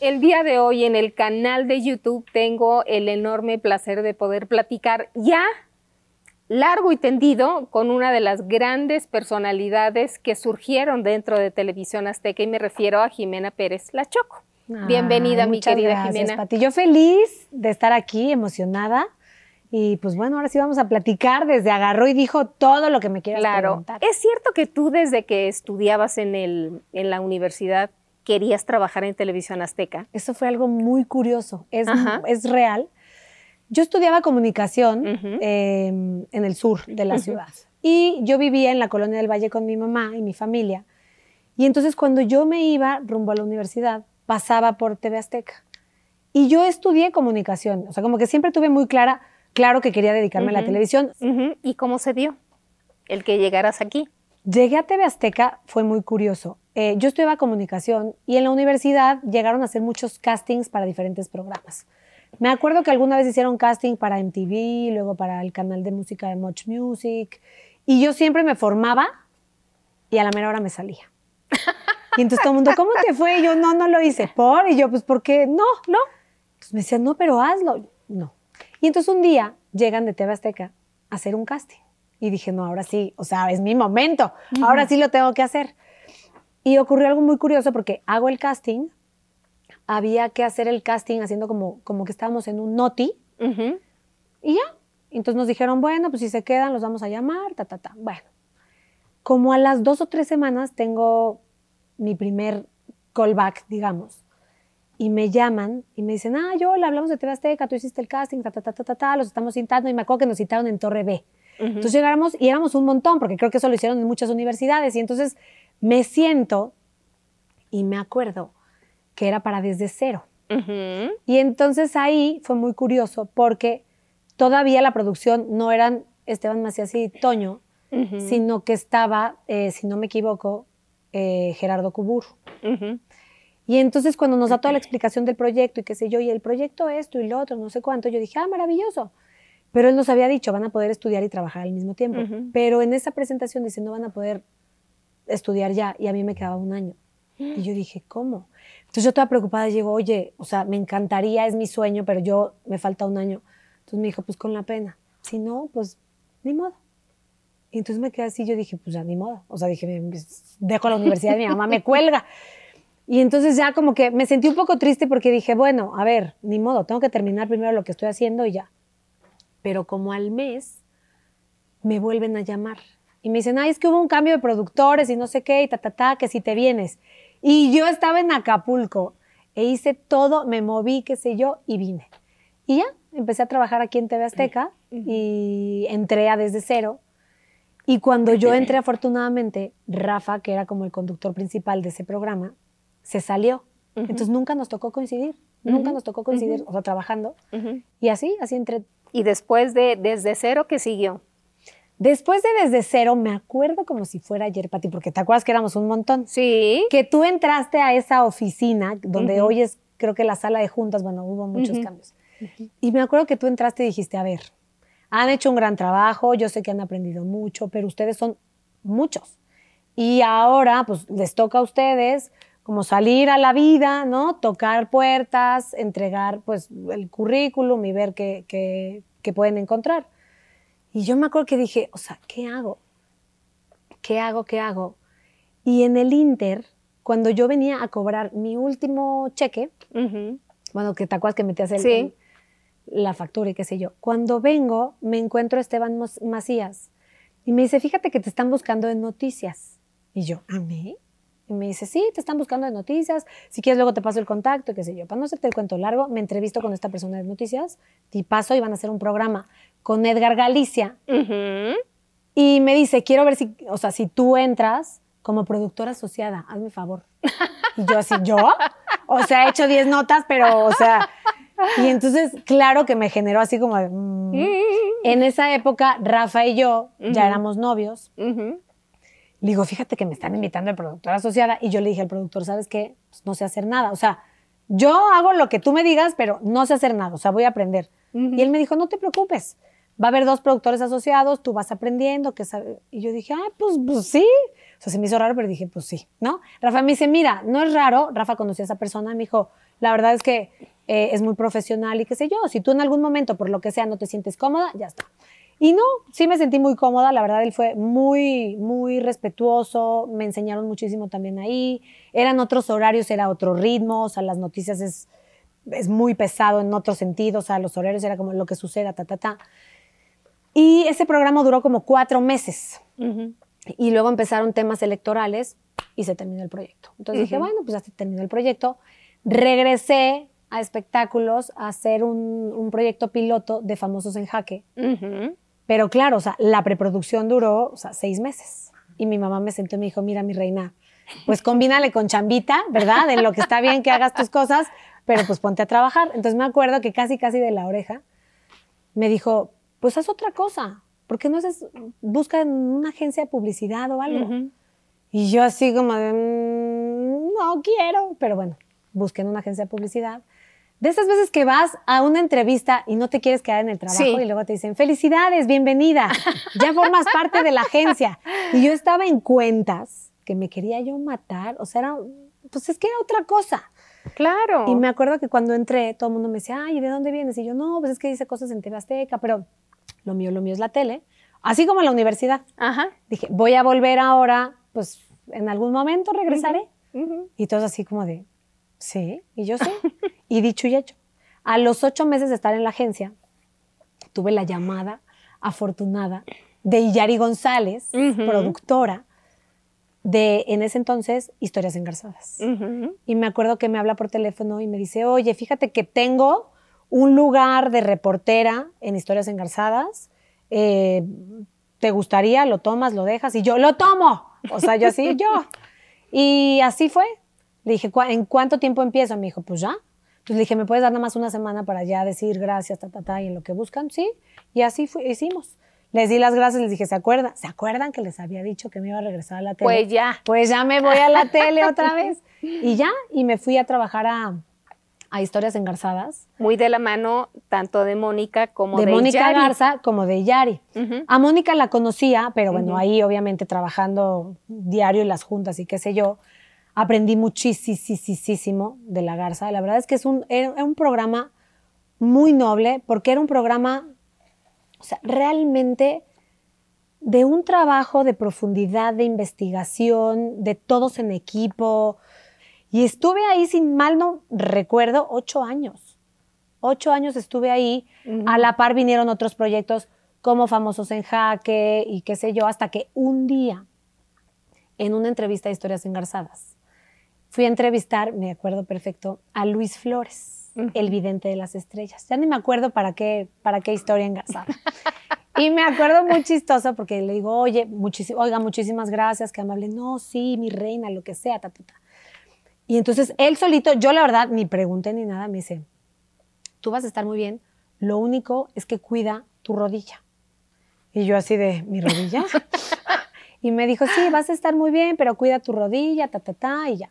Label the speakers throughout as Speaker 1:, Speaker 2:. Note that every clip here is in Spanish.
Speaker 1: El día de hoy en el canal de YouTube tengo el enorme placer de poder platicar ya largo y tendido con una de las grandes personalidades que surgieron dentro de Televisión Azteca y me refiero a Jimena Pérez La Choco. Bienvenida, mi querida
Speaker 2: gracias,
Speaker 1: Jimena.
Speaker 2: Pati. Yo feliz de estar aquí, emocionada. Y pues bueno, ahora sí vamos a platicar. Desde agarró y dijo todo lo que me quieras
Speaker 1: Claro.
Speaker 2: preguntar.
Speaker 1: ¿Es cierto que tú desde que estudiabas en, el, en la universidad querías trabajar en Televisión Azteca?
Speaker 2: Eso fue algo muy curioso. Es, es real. Yo estudiaba comunicación
Speaker 1: Ujú.
Speaker 2: eh, en el sur de la
Speaker 1: Ujú.
Speaker 2: ciudad. Y yo vivía en la colonia del Valle con mi mamá y mi familia. Y entonces cuando yo me iba rumbo a la universidad, pasaba por TV Azteca. Y yo estudié comunicación. O sea, como que siempre tuve muy clara, claro que quería dedicarme a la televisión.
Speaker 1: ¿Y cómo se dio el que llegaras aquí?
Speaker 2: Llegué a TV Azteca, fue muy curioso. Eh, yo estudiaba comunicación y en la universidad llegaron a hacer muchos castings para diferentes programas. Me acuerdo que alguna vez hicieron casting para MTV, luego para el canal de música de Much Music, y yo siempre me formaba y a la mera hora me salía. Y entonces todo el mundo, ¿cómo te fue? Y yo, no, no lo hice. ¿Por? Y yo, pues, ¿por qué? No, no. Entonces me decían, no, pero hazlo. No. Y entonces un día llegan de TV Azteca a hacer un casting. Y dije, no, ahora sí, o sea, es mi momento. Ahora sí lo tengo que hacer. Y ocurrió algo muy curioso porque hago el casting. Había que hacer el casting haciendo como, como que estábamos en un noti.
Speaker 1: Ujú.
Speaker 2: Y ya. Entonces nos dijeron, bueno, pues si se quedan, los vamos a llamar, ta, ta, ta. Bueno, como a las dos o tres semanas tengo mi primer callback, digamos. Y me llaman y me dicen, ah, yo le hablamos de TV Azteca, tú hiciste el casting, ta, ta, ta, ta, ta, ta, los estamos citando. Y me acuerdo que nos citaron en Torre B.
Speaker 1: Ujú.
Speaker 2: Entonces llegáramos y éramos un montón, porque creo que eso lo hicieron en muchas universidades. Y entonces me siento y me acuerdo que era para desde cero. Y entonces ahí fue muy curioso porque todavía la producción no eran Esteban Macías y Toño, sino que estaba, eh, si no me equivoco, eh, Gerardo Cubur. Y entonces cuando nos da toda la explicación del proyecto y qué sé yo, y el proyecto esto y lo otro, no sé cuánto, yo dije, ah, maravilloso. Pero él nos había dicho, van a poder estudiar y trabajar al mismo tiempo. Pero en esa presentación dice, no van a poder estudiar ya. Y a mí me quedaba un año. Y yo dije, ¿cómo? Entonces yo toda preocupada digo, oye, o sea, me encantaría, es mi sueño, pero yo me falta un año. Entonces me dijo, pues con la pena. Si no, pues ni modo. Y entonces me quedé así, yo dije, pues ya ni modo. O sea, dije, dejo la universidad y mi mamá me cuelga. Y entonces ya como que me sentí un poco triste porque dije, bueno, a ver, ni modo, tengo que terminar primero lo que estoy haciendo y ya. Pero como al mes me vuelven a llamar y me dicen, ay, es que hubo un cambio de productores y no sé qué, y ta, ta, ta, que si te vienes. Y yo estaba en Acapulco e hice todo, me moví, qué sé yo, y vine. Y ya, empecé a trabajar aquí en TV Azteca y entré a desde cero. Y cuando yo entré, afortunadamente, Rafa, que era como el conductor principal de ese programa, se salió. Entonces nunca nos tocó coincidir, nunca
Speaker 1: Ujú.
Speaker 2: nos tocó coincidir, o sea, trabajando. Y así, así entré.
Speaker 1: Y después de desde cero, ¿qué siguió?
Speaker 2: Después de Desde Cero, me acuerdo como si fuera ayer, Pati, porque te acuerdas que éramos un montón.
Speaker 1: Sí.
Speaker 2: Que tú entraste a esa oficina, donde
Speaker 1: Ujú.
Speaker 2: hoy es, creo que la sala de juntas, bueno, hubo muchos cambios. Y me acuerdo que tú entraste y dijiste, a ver, han hecho un gran trabajo, yo sé que han aprendido mucho, pero ustedes son muchos. Y ahora, pues, les toca a ustedes como salir a la vida, ¿no? Tocar puertas, entregar, pues, el currículum y ver qué, qué- qué pueden encontrar. Y yo me acuerdo que dije, o sea, ¿qué hago? ¿Qué hago? ¿Qué hago? Y en el Inter, cuando yo venía a cobrar mi último cheque,
Speaker 1: Ujú.
Speaker 2: bueno, que te acuerdas que metías el,
Speaker 1: Sí.
Speaker 2: el- la factura y qué sé yo. Cuando vengo, me encuentro a Esteban Macías y me dice, fíjate que te están buscando en noticias. Y yo, ¿a mí? Y me dice, sí, te están buscando en noticias. Si quieres, luego te paso el contacto, qué sé yo. Para no hacerte el cuento largo, me entrevisto con esta persona de noticias y paso y van a hacer un programa con Edgar Galicia. Y me dice, quiero ver si, o sea, si tú entras como productora asociada, hazme favor. Y yo así, ¿yo? O sea, he hecho 10 notas, pero, o sea, y entonces, claro que me generó así como, de, mm. en esa época, Rafa y yo ya éramos novios.
Speaker 1: Ujú.
Speaker 2: Le digo, fíjate que me están invitando a productora asociada. Y yo le dije al productor, ¿sabes qué? Pues no sé hacer nada. O sea, yo hago lo que tú me digas, pero no sé hacer nada. O sea, voy a aprender.
Speaker 1: Ujú.
Speaker 2: Y él me dijo, no te preocupes. va a haber dos productores asociados, tú vas aprendiendo, que. Y yo dije, ah, pues, pues sí. O sea, se me hizo raro, pero dije, pues sí, ¿no? Rafa me dice, mira, no es raro, Rafa conocía a esa persona, me dijo, la verdad es que eh, es muy profesional y qué sé yo, si tú en algún momento, por lo que sea, no te sientes cómoda, ya está. Y no, sí me sentí muy cómoda, la verdad él fue muy, muy respetuoso, me enseñaron muchísimo también ahí, eran otros horarios, era otro ritmo, o sea, las noticias es, es muy pesado en otro sentido, o sea, los horarios era como lo que suceda, ta, ta, ta. Y ese programa duró como cuatro meses. Y luego empezaron temas electorales y se terminó el proyecto. Entonces dije, bueno, pues ya se terminó el proyecto. Regresé a espectáculos a hacer un, un proyecto piloto de Famosos en Jaque. Pero claro, o sea, la preproducción duró o sea, seis meses. Y mi mamá me sentó y me dijo, mira, mi reina, pues combínale con chambita, ¿verdad? En lo que está bien que hagas tus cosas, pero pues ponte a trabajar. Entonces me acuerdo que casi, casi de la oreja me dijo, pues haz otra cosa. ¿Por qué no haces, busca en una agencia de publicidad o algo? Y yo así como de, mm, no quiero, pero bueno, busqué en una agencia de publicidad de esas veces que vas a una entrevista y no te quieres quedar en el trabajo y luego te dicen, felicidades, bienvenida, ya formas parte de la agencia. Y yo estaba en cuentas que me quería yo matar, o sea, era, pues es que era otra cosa.
Speaker 1: Claro.
Speaker 2: Y me acuerdo que cuando entré, todo el mundo me decía, ay, ¿de dónde vienes? Y yo, no, pues es que dice cosas en TV Azteca, pero lo mío, lo mío es la tele, así como la universidad.
Speaker 1: Ajá.
Speaker 2: Dije, voy a volver ahora, pues en algún momento regresaré. Y todos así como de, Sí, y yo sí. y dicho y hecho. A los ocho meses de estar en la agencia, tuve la llamada afortunada de Yari González, productora de, en ese entonces, Historias Engarzadas. Y me acuerdo que me habla por teléfono y me dice, oye, fíjate que tengo un lugar de reportera en Historias Engarzadas. Eh, ¿Te gustaría? ¿Lo tomas? ¿Lo dejas? Y yo, lo tomo. O sea, yo así, yo. Y así fue. Le dije, ¿en cuánto tiempo empiezo? Me dijo, pues ya. Entonces le dije, ¿me puedes dar nada más una semana para ya decir gracias, ta, ta, ta, y en lo que buscan? Sí. Y así hicimos. Les di las gracias, les dije, ¿se acuerdan? ¿Se acuerdan que les había dicho que me iba a regresar a la tele?
Speaker 1: Pues ya.
Speaker 2: Pues ya me voy a la tele otra vez. Y ya, y me fui a trabajar a, a Historias Engarzadas.
Speaker 1: Muy de la mano tanto de Mónica como de,
Speaker 2: de Mónica Garza como de Yari. A Mónica la conocía, pero bueno, ahí obviamente trabajando diario en las juntas y qué sé yo, aprendí muchísimo de La Garza. La verdad es que es un, era un programa muy noble porque era un programa, o sea, realmente de un trabajo de profundidad, de investigación, de todos en equipo. Y estuve ahí, sin mal no recuerdo, ocho años. Ocho años estuve ahí. A la par vinieron otros proyectos como Famosos en Jaque y qué sé yo, hasta que un día, en una entrevista de Historias Engarzadas, fui a entrevistar, me acuerdo perfecto, a Luis Flores, el vidente de las estrellas. Ya ni me acuerdo para qué, para qué historia engasada. y me acuerdo muy chistoso porque le digo, oye, oiga, muchísimas gracias, que amable. No, sí, mi reina, lo que sea, ta, ta, ta. Y entonces él solito, yo la verdad ni pregunté ni nada, me dice, tú vas a estar muy bien, lo único es que cuida tu rodilla. Y yo así de, ¿mi rodilla? y me dijo, sí, vas a estar muy bien, pero cuida tu rodilla, ta, ta, ta, y ya.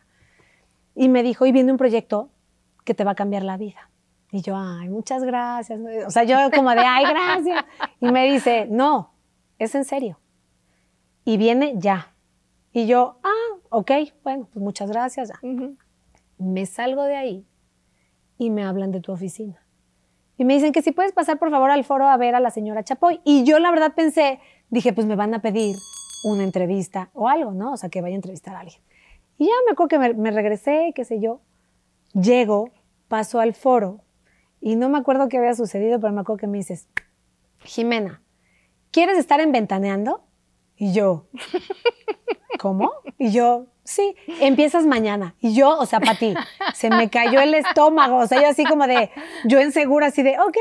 Speaker 2: Y me dijo, y viene un proyecto que te va a cambiar la vida. Y yo, ay, muchas gracias. O sea, yo como de, ay, gracias. Y me dice, no, es en serio. Y viene ya. Y yo, ah, ok, bueno, pues muchas gracias. Me salgo de ahí y me hablan de tu oficina. Y me dicen que si puedes pasar por favor al foro a ver a la señora Chapoy. Y yo la verdad pensé, dije, pues me van a pedir una entrevista o algo, ¿no? O sea, que vaya a entrevistar a alguien. Y ya me acuerdo que me, regresé, qué sé yo. Llego, paso al foro y no me acuerdo qué había sucedido, pero me acuerdo que me dices, Jimena, ¿quieres estar en Ventaneando? Y yo, ¿cómo? Y yo, sí, empiezas mañana. Y yo, o sea, para ti, se me cayó el estómago. O sea, yo así como de, yo en segura, así de, ok.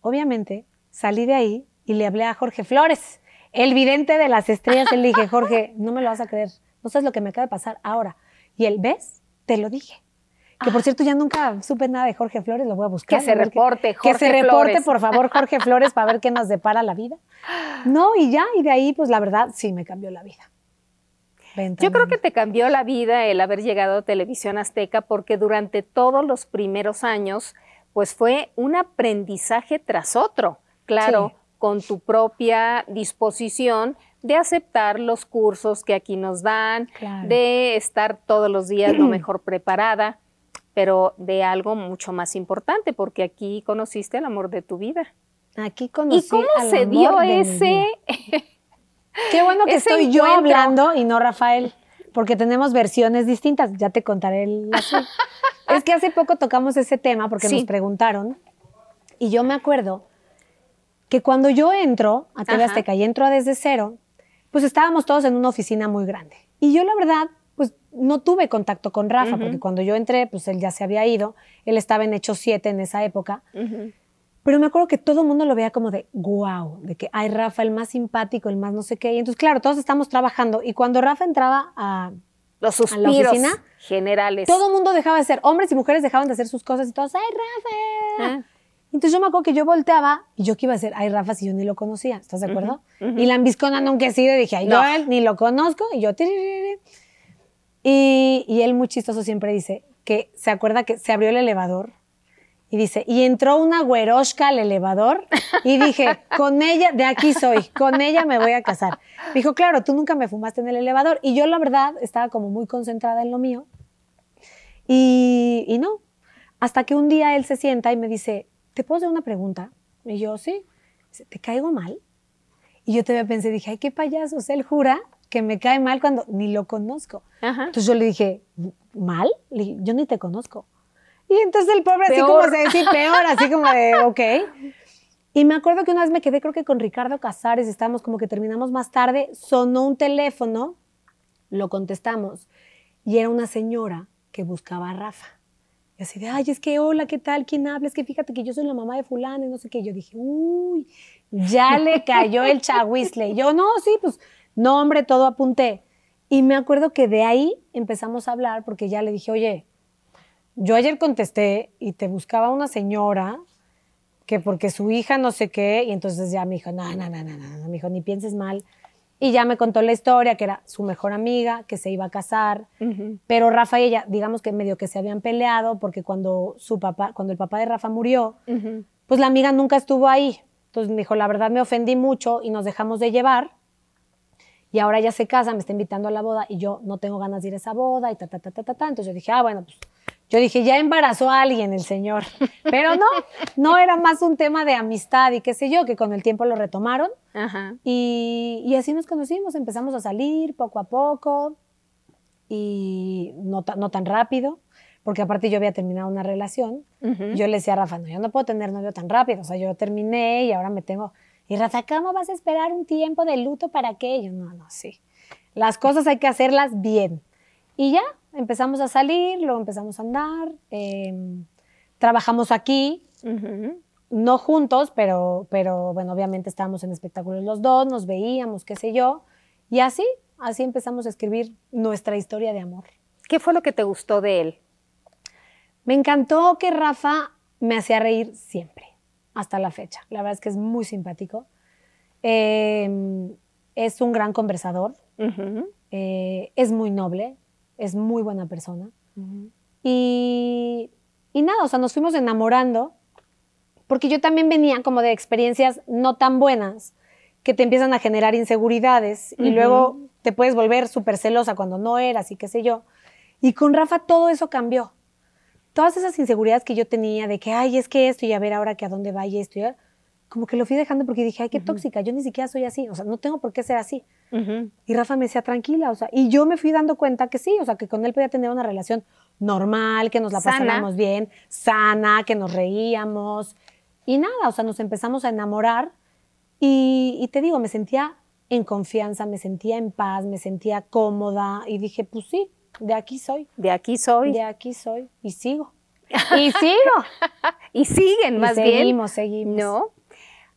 Speaker 2: Obviamente, salí de ahí y le hablé a Jorge Flores, el vidente de las estrellas. Le dije, Jorge, no me lo vas a creer. No sabes lo que me acaba de pasar ahora. Y él, ¿ves? Te lo dije. Que por ah. cierto, ya nunca supe nada de Jorge Flores, lo voy a buscar.
Speaker 1: Que se reporte,
Speaker 2: Jorge Que se reporte, por favor, Jorge Flores, para ver qué nos depara la vida. No, y ya, y de ahí, pues la verdad, sí me cambió la vida.
Speaker 1: Yo creo que te cambió la vida el haber llegado a Televisión Azteca, porque durante todos los primeros años, pues fue un aprendizaje tras otro. Claro, con tu propia disposición de aceptar los cursos que aquí nos dan, de estar todos los días lo mejor preparada, pero de algo mucho más importante, porque aquí conociste el amor de tu vida.
Speaker 2: Aquí conocí
Speaker 1: ¿Y cómo se dio ese...
Speaker 2: Qué bueno que estoy yo hablando y no Rafael, porque tenemos versiones distintas. Ya te contaré el Es que hace poco tocamos ese tema porque nos preguntaron y yo me acuerdo que cuando yo entro a TV Azteca y entro a desde cero, pues estábamos todos en una oficina muy grande. Y yo la verdad, pues no tuve contacto con Rafa, porque cuando yo entré, pues él ya se había ido, él estaba en Hecho 7 en esa época. Pero me acuerdo que todo el mundo lo veía como de wow, de que ay, Rafa, el más simpático, el más no sé qué. Y entonces, claro, todos estamos trabajando. Y cuando Rafa entraba a,
Speaker 1: los suspiros generales.
Speaker 2: Todo el mundo dejaba de ser, hombres y mujeres dejaban de hacer sus cosas y todos, ay, Rafa. Ah. Entonces yo me acuerdo que yo volteaba y yo que iba a decir, ay, Rafa, si yo ni lo conocía, ¿estás de acuerdo? Y la ambiscona nunca he sido dije, ay, no, él ni lo conozco. Y yo, y, y él muy chistoso siempre dice que se acuerda que se abrió el elevador y dice, y entró una güeroshka al elevador y dije, con ella, de aquí soy, con ella me voy a casar. Me dijo, claro, tú nunca me fumaste en el elevador. Y yo la verdad estaba como muy concentrada en lo mío. Y, y no, hasta que un día él se sienta y me dice, ¿te puedo hacer una pregunta? Y yo, sí. ¿te caigo mal? Y yo todavía pensé, dije, ay, qué payaso. O sea, él jura que me cae mal cuando ni lo conozco. Entonces yo le dije, ¿mal? yo ni te conozco. Y entonces el pobre así como se decía, peor, así como de, ok. Y me acuerdo que una vez me quedé, creo que con Ricardo Casares, estábamos como que terminamos más tarde, sonó un teléfono, lo contestamos, y era una señora que buscaba a Rafa. Y así de, ay, es que hola, ¿qué tal? ¿Quién habla? Es que fíjate que yo soy la mamá de fulano y no sé qué. Yo dije, uy, ya le cayó el chahuizle. Y yo, no, sí, pues, nombre, todo apunté. Y me acuerdo que de ahí empezamos a hablar porque ya le dije, oye, yo ayer contesté y te buscaba una señora que porque su hija no sé qué, y entonces ya me dijo, no, no, no, no, no, me dijo, ni pienses mal. Y ya me contó la historia, que era su mejor amiga, que se iba a casar, pero Rafa y ella, digamos que medio que se habían peleado, porque cuando su papá, cuando el papá de Rafa murió, pues la amiga nunca estuvo ahí. Entonces me dijo, la verdad me ofendí mucho y nos dejamos de llevar. Y ahora ya se casa, me está invitando a la boda y yo no tengo ganas de ir a esa boda y ta, ta, ta, ta, ta. ta. Entonces yo dije, ah, bueno, pues yo dije, ya embarazó a alguien el señor. Pero no, no era más un tema de amistad y qué sé yo, que con el tiempo lo retomaron. Y, así nos conocimos, empezamos a salir poco a poco y no, no tan rápido, porque aparte yo había terminado una relación. Yo le decía a Rafa, no, yo no puedo tener novio tan rápido. O sea, yo terminé y ahora me tengo... Y Rafa, ¿cómo vas a esperar un tiempo de luto para aquello? No, no, sí. Las cosas hay que hacerlas bien. Y ya, empezamos a salir, luego empezamos a andar, em, trabajamos aquí, no juntos, pero, pero bueno, obviamente estábamos en espectáculos los dos, nos veíamos, qué sé yo, y así, así empezamos a escribir nuestra historia de amor.
Speaker 1: ¿Qué fue lo que te gustó de él?
Speaker 2: Me encantó que Rafa me hacía reír siempre, hasta la fecha. La verdad es que es muy simpático. Em, es un gran conversador, eh, es muy noble, es muy buena persona. y, y nada, o sea, nos fuimos enamorando, porque yo también venía como de experiencias no tan buenas que te empiezan a generar inseguridades y luego te puedes volver súper celosa cuando no eras y qué sé yo. Y con Rafa todo eso cambió. Todas esas inseguridades que yo tenía de que, ay, es que esto y a ver ahora que a dónde vaya esto, y como que lo fui dejando porque dije, ay, qué tóxica, yo ni siquiera soy así, o sea, no tengo por qué ser así. Y Rafa me decía, tranquila, o sea, y yo me fui dando cuenta que sí, o sea, que con él podía tener una relación normal, que nos la pasábamos bien, sana, que nos reíamos. Y nada, o sea, nos empezamos a enamorar y, y, te digo, me sentía en confianza, me sentía en paz, me sentía cómoda y dije, pues sí, de aquí soy.
Speaker 1: De aquí soy.
Speaker 2: De aquí soy y sigo. Y sigo.
Speaker 1: y siguen, más
Speaker 2: bien.
Speaker 1: Seguimos,
Speaker 2: seguimos.
Speaker 1: No.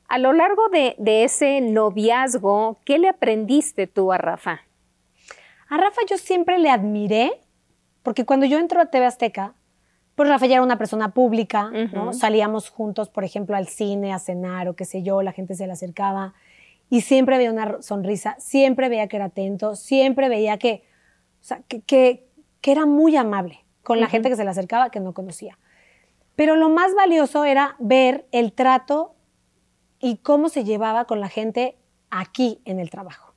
Speaker 1: A lo largo de, ese noviazgo, ¿qué le aprendiste tú a Rafa?
Speaker 2: A Rafa yo siempre le admiré, porque cuando yo entro a TV Azteca, pues Rafa ya era una persona pública, ¿no? Salíamos juntos, por ejemplo, al cine, a cenar o qué sé yo, la gente se le acercaba y siempre veía una sonrisa, siempre veía que era atento, siempre veía que, que, era muy amable con la gente que se le acercaba que no conocía. Pero lo más valioso era ver el trato y cómo se llevaba con la gente aquí en el trabajo.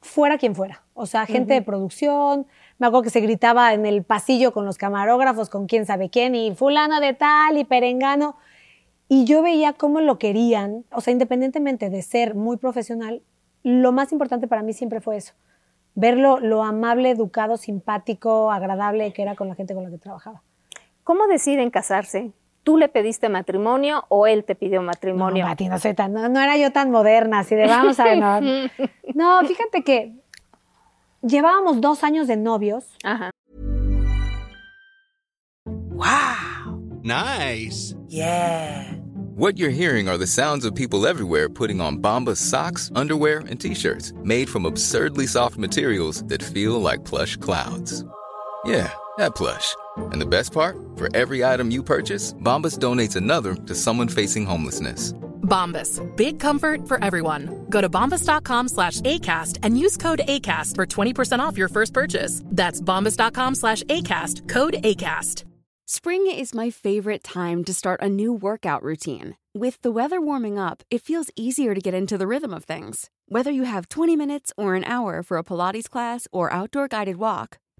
Speaker 2: Fuera quien fuera. O sea, gente de producción. Me acuerdo que se gritaba en el pasillo con los camarógrafos, con quién sabe quién, y fulano de tal, y perengano. Y yo veía cómo lo querían. O sea, independientemente de ser muy profesional, lo más importante para mí siempre fue eso. Verlo lo amable, educado, simpático, agradable que era con la gente con la que trabajaba.
Speaker 1: ¿Cómo deciden casarse? ¿Tú le pediste matrimonio o él te pidió matrimonio?
Speaker 2: No, no, soy tan, no, era yo tan moderna, así de vamos a no. no, fíjate que llevábamos dos años de novios. Ajá.
Speaker 3: Wow. Nice.
Speaker 4: Yeah. What you're hearing are the sounds of people everywhere putting on Bombas socks, underwear, and t-shirts made from absurdly soft materials that feel like plush clouds. Yeah. That plush. And the best part, for every item you purchase, Bombas donates another to someone facing homelessness.
Speaker 5: Bombas, big comfort for everyone. Go to bombas.com slash ACAST and use code ACAST for 20% off your first purchase. That's bombas.com slash ACAST, code ACAST.
Speaker 6: Spring is my favorite time to start a new workout routine. With the weather warming up, it feels easier to get into the rhythm of things. Whether you have 20 minutes or an hour for a Pilates class or outdoor guided walk,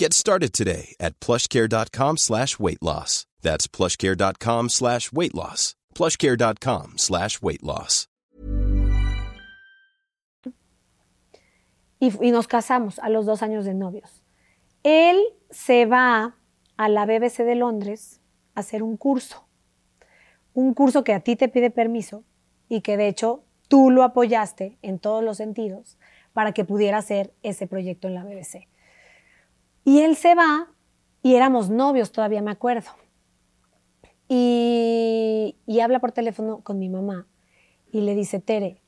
Speaker 3: Get started today at plushcare.com slash weight loss. That's plushcare.com slash weight loss. Plushcare.com slash weight loss.
Speaker 2: Y, y nos casamos a los dos años de novios. Él se va a la BBC de Londres a hacer un curso. Un curso que a ti te pide permiso y que de hecho tú lo apoyaste en todos los sentidos para que pudiera hacer ese proyecto en la BBC. Y él se va y éramos novios, todavía me acuerdo. Y, habla por teléfono con mi mamá y le dice, Tere,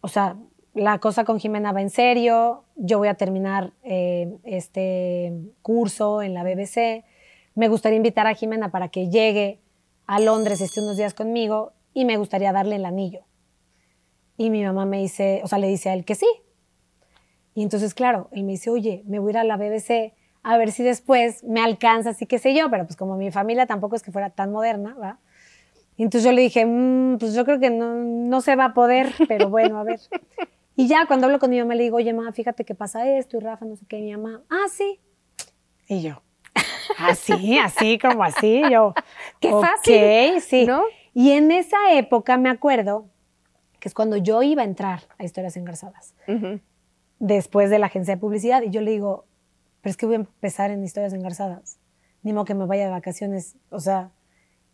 Speaker 2: o sea, la cosa con Jimena va en serio, yo voy a terminar eh, este curso en la BBC, me gustaría invitar a Jimena para que llegue a Londres, esté unos días conmigo y me gustaría darle el anillo. Y mi mamá me dice, o sea, le dice a él que sí, y entonces, claro, él me dice, oye, me voy a ir a la BBC a ver si después me alcanza, así que sé yo, pero pues como mi familia tampoco es que fuera tan moderna, ¿va? Y entonces yo le dije, mm, pues yo creo que no, no se va a poder, pero bueno, a ver. Y ya cuando hablo con mi mamá le digo, oye, mamá, fíjate que pasa esto, y Rafa, no sé qué, y mi mamá, ah, sí. Y yo, así, así, como así, yo.
Speaker 1: Qué fácil.
Speaker 2: sí. ¿no? Y en esa época me acuerdo que es cuando yo iba a entrar a Historias Engarzadas después de la agencia de publicidad. Y yo le digo, pero es que voy a empezar en historias engarzadas. Ni modo que me vaya de vacaciones. O sea,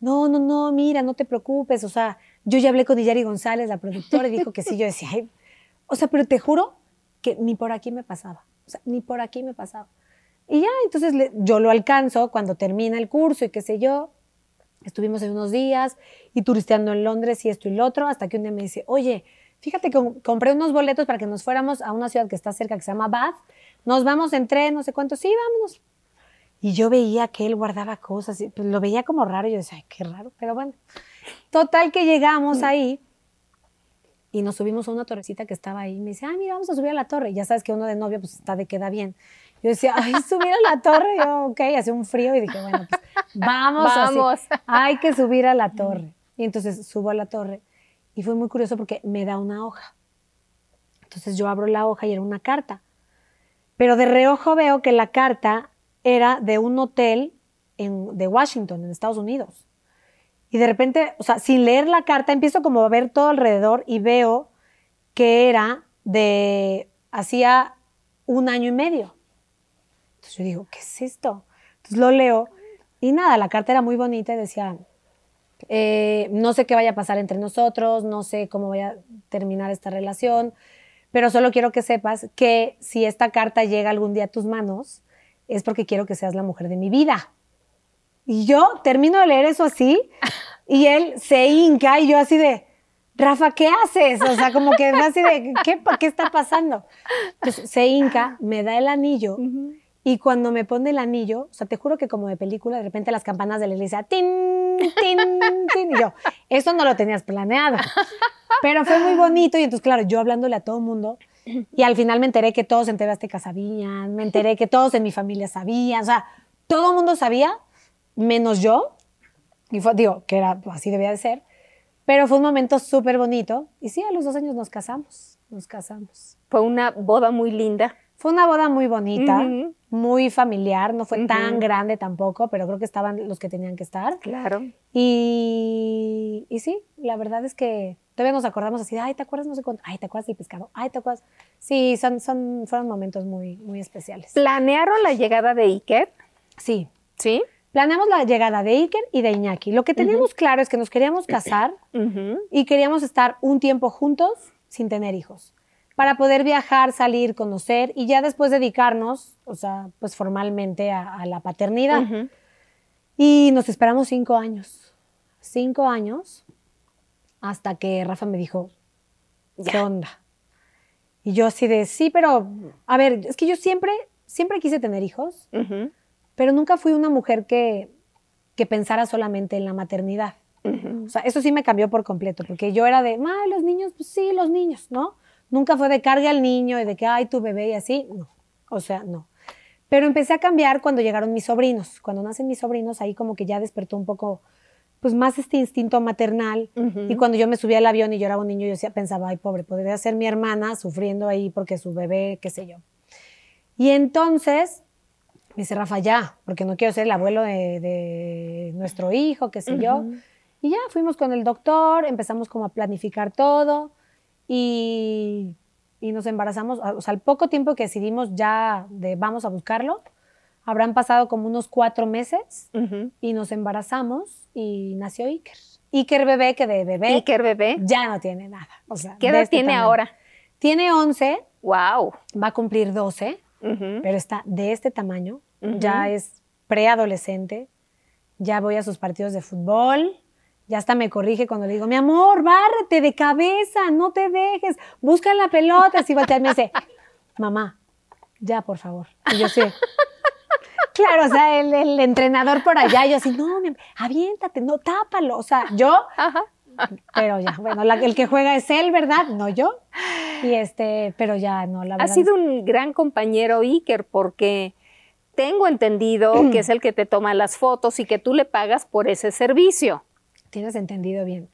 Speaker 2: no, no, no, mira, no te preocupes. O sea, yo ya hablé con Yari González, la productora, y dijo que sí. Yo decía, o sea, pero te juro que ni por aquí me pasaba. Ni por aquí me pasaba. Y ya, entonces yo lo alcanzo cuando termina el curso y qué sé yo. Estuvimos en unos días y turisteando en Londres y esto y lo otro, hasta que un día me dice, oye, fíjate que compré unos boletos para que nos fuéramos a una ciudad que está cerca, que se llama Bath. Nos vamos en tren, no sé cuánto. Sí, vámonos. Y yo veía que él guardaba cosas, y pues lo veía como raro. Y yo decía, ay, qué raro, pero bueno. Total que llegamos mm. ahí y nos subimos a una torrecita que estaba ahí. Me dice, ay, mira, vamos a subir a la torre. Y ya sabes que uno de novio pues está de queda bien. Yo decía, ay, subir a la torre. yo, ok, hace un frío y dije, bueno, pues vamos. Vamos. Hay que subir a la torre. Y entonces subo a la torre y fue muy curioso porque me da una hoja. Entonces yo abro la hoja y era una carta. Pero de reojo veo que la carta era de un hotel en, de Washington, en Estados Unidos. Y de repente, o sea, sin leer la carta, empiezo como a ver todo alrededor y veo que era de hacía un año y medio. Entonces yo digo, ¿qué es esto? Entonces lo leo y nada, la carta era muy bonita y decía, eh, no sé qué vaya a pasar entre nosotros, no sé cómo vaya a terminar esta relación, pero solo quiero que sepas que si esta carta llega algún día a tus manos, es porque quiero que seas la mujer de mi vida. Y yo termino de leer eso así y él se hinca y yo así de, Rafa, ¿qué haces? O sea, como que así de, ¿qué, ¿qué está pasando? Entonces se hinca, me da el anillo y cuando me pone el anillo, o sea, te juro que como de película, de repente las campanas de la iglesia, tin, tin, tin, y yo, eso no lo tenías planeado. Pero fue muy bonito y entonces, claro, yo hablándole a todo el mundo y al final me enteré que todos en TV Azteca sabían, me enteré que todos en mi familia sabían, o sea, todo el mundo sabía, menos yo. Y fue, digo, que era, así debía de ser. Pero fue un momento súper bonito. Y sí, a los dos años nos casamos, nos casamos.
Speaker 1: Fue una boda muy linda.
Speaker 2: Fue una boda muy bonita, muy familiar, no fue tan grande tampoco, pero creo que estaban los que tenían que estar.
Speaker 1: Claro.
Speaker 2: Y, y sí, la verdad es que todavía nos acordamos así, de, ay, ¿te acuerdas no sé cuánto? Ay, ¿te acuerdas del pescado? Ay, ¿te acuerdas? Sí, son, son, fueron momentos muy, muy especiales.
Speaker 1: ¿Planearon la llegada de Iker?
Speaker 2: Sí,
Speaker 1: Sí.
Speaker 2: planeamos la llegada de Iker y de Iñaki. Lo que teníamos claro es que nos queríamos casar y queríamos estar un tiempo juntos sin tener hijos, para poder viajar, salir, conocer y ya después dedicarnos, o sea, pues formalmente a, a la paternidad. Y nos esperamos cinco años, cinco años, hasta que Rafa me dijo, ¿qué onda? Y yo así de, sí, pero, a ver, es que yo siempre, siempre quise tener hijos, pero nunca fui una mujer que, que pensara solamente en la maternidad. O sea, eso sí me cambió por completo, porque yo era de, ay, los niños, pues sí, los niños, ¿no? Nunca fue de carga al niño y de que, ay, tu bebé y así, no. O sea, no. Pero empecé a cambiar cuando llegaron mis sobrinos. Cuando nacen mis sobrinos, ahí como que ya despertó un poco, pues más este instinto maternal. Y cuando yo me subía al avión y yo era un niño, yo decía, pensaba, ay, pobre, podría ser mi hermana sufriendo ahí porque su bebé, qué sé yo. Y entonces me dice, Rafa, ya, porque no quiero ser el abuelo de, de nuestro hijo, qué sé yo. Y ya fuimos con el doctor, empezamos como a planificar todo y, y nos embarazamos. O sea, al poco tiempo que decidimos ya de vamos a buscarlo, habrán pasado como unos cuatro meses y nos embarazamos y nació Iker. Iker bebé, que de bebé
Speaker 1: Iker bebé.
Speaker 2: ya no tiene nada. O sea,
Speaker 1: ¿Qué edad
Speaker 2: este
Speaker 1: tiene
Speaker 2: tamaño.
Speaker 1: ahora?
Speaker 2: Tiene 11,
Speaker 1: Wow.
Speaker 2: va a cumplir 12,
Speaker 1: Ujú.
Speaker 2: pero está de este tamaño.
Speaker 1: Ujú.
Speaker 2: Ya es preadolescente. Ya voy a sus partidos de fútbol. Ya hasta me corrige cuando le digo, mi amor, bárrete de cabeza, no te dejes, busca la pelota. Así voltea y me dice, mamá, ya, por favor. Y yo sí. Claro, o sea, el, el entrenador por allá, yo así, no, mi aviéntate, no, tápalo. O sea, yo,
Speaker 1: Ajá.
Speaker 2: pero ya, bueno, la- el que juega es él, ¿verdad? No yo. Y este, pero ya, no, la
Speaker 1: Ha
Speaker 2: verdad.
Speaker 1: sido un gran compañero Iker porque tengo entendido que es el que te toma las fotos y que tú le pagas por ese servicio.
Speaker 2: Tienes entendido bien.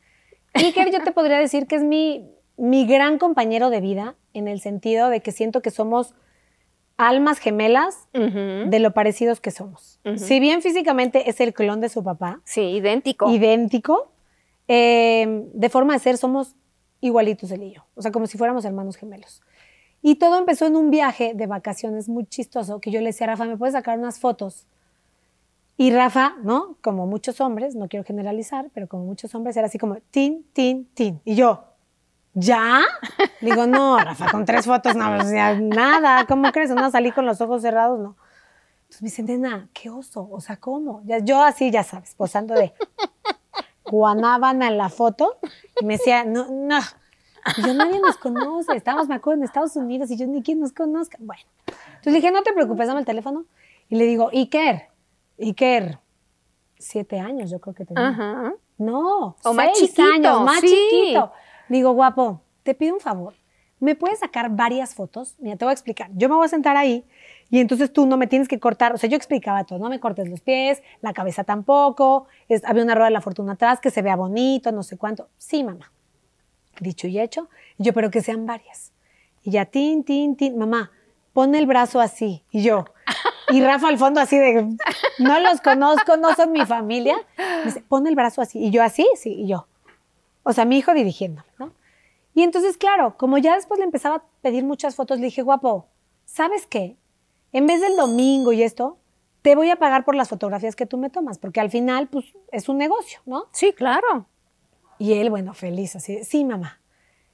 Speaker 2: Iker, yo te podría decir que es mi, mi gran compañero de vida, en el sentido de que siento que somos almas gemelas
Speaker 1: Ujú.
Speaker 2: de lo parecidos que somos.
Speaker 1: Ujú.
Speaker 2: Si bien físicamente es el clon de su papá,
Speaker 1: Sí, idéntico.
Speaker 2: idéntico, eh, de forma de ser somos igualitos él y yo, o sea, como si fuéramos hermanos gemelos. Y todo empezó en un viaje de vacaciones muy chistoso, que yo le decía a Rafa, ¿me puedes sacar unas fotos? Y Rafa, ¿no? Como muchos hombres, no quiero generalizar, pero como muchos hombres, era así como, tin, tin, tin. Y yo, ¿ya? Digo, no, Rafa, con tres fotos, no, o sea, nada, ¿cómo crees? No, salí con los ojos cerrados, no. Entonces me dice, nena, qué oso, o sea, ¿cómo? Ya- yo así, ya sabes, posando de guanábana en la foto, y me decía, no, no. Y yo, nadie nos conoce, estábamos, me acuerdo, en Estados Unidos, y yo, ni quien nos conozca. Bueno, entonces dije, no te preocupes, dame el teléfono. Y le digo, Iker, Iker, siete años yo creo que tenía.
Speaker 1: Ajá.
Speaker 2: No,
Speaker 1: O más
Speaker 2: seis
Speaker 1: chiquito,
Speaker 2: años, más
Speaker 1: sí.
Speaker 2: chiquito. Digo, guapo, te pido un favor. ¿Me puedes sacar varias fotos? Mira, te voy a explicar. Yo me voy a sentar ahí y entonces tú no me tienes que cortar. O sea, yo explicaba todo. No me cortes los pies, la cabeza tampoco. es- había una rueda de la fortuna atrás que se vea bonito, no sé cuánto. Sí, mamá. Dicho y hecho. Y yo, pero que sean varias. Y ya, tin, tin, tin. Mamá, pon el brazo así. Y yo. Y Rafa al fondo así de, no los conozco, no son mi familia. Me dice, pon el brazo así. Y yo así, sí, y yo. O sea, mi hijo dirigiéndome, ¿no? Y entonces, claro, como ya después le empezaba a pedir muchas fotos, le dije, guapo, ¿sabes qué? En vez del domingo y esto, te voy a pagar por las fotografías que tú me tomas, porque al final, pues, es un negocio, ¿no?
Speaker 1: Sí, claro.
Speaker 2: Y él, bueno, feliz, así, de, sí, mamá.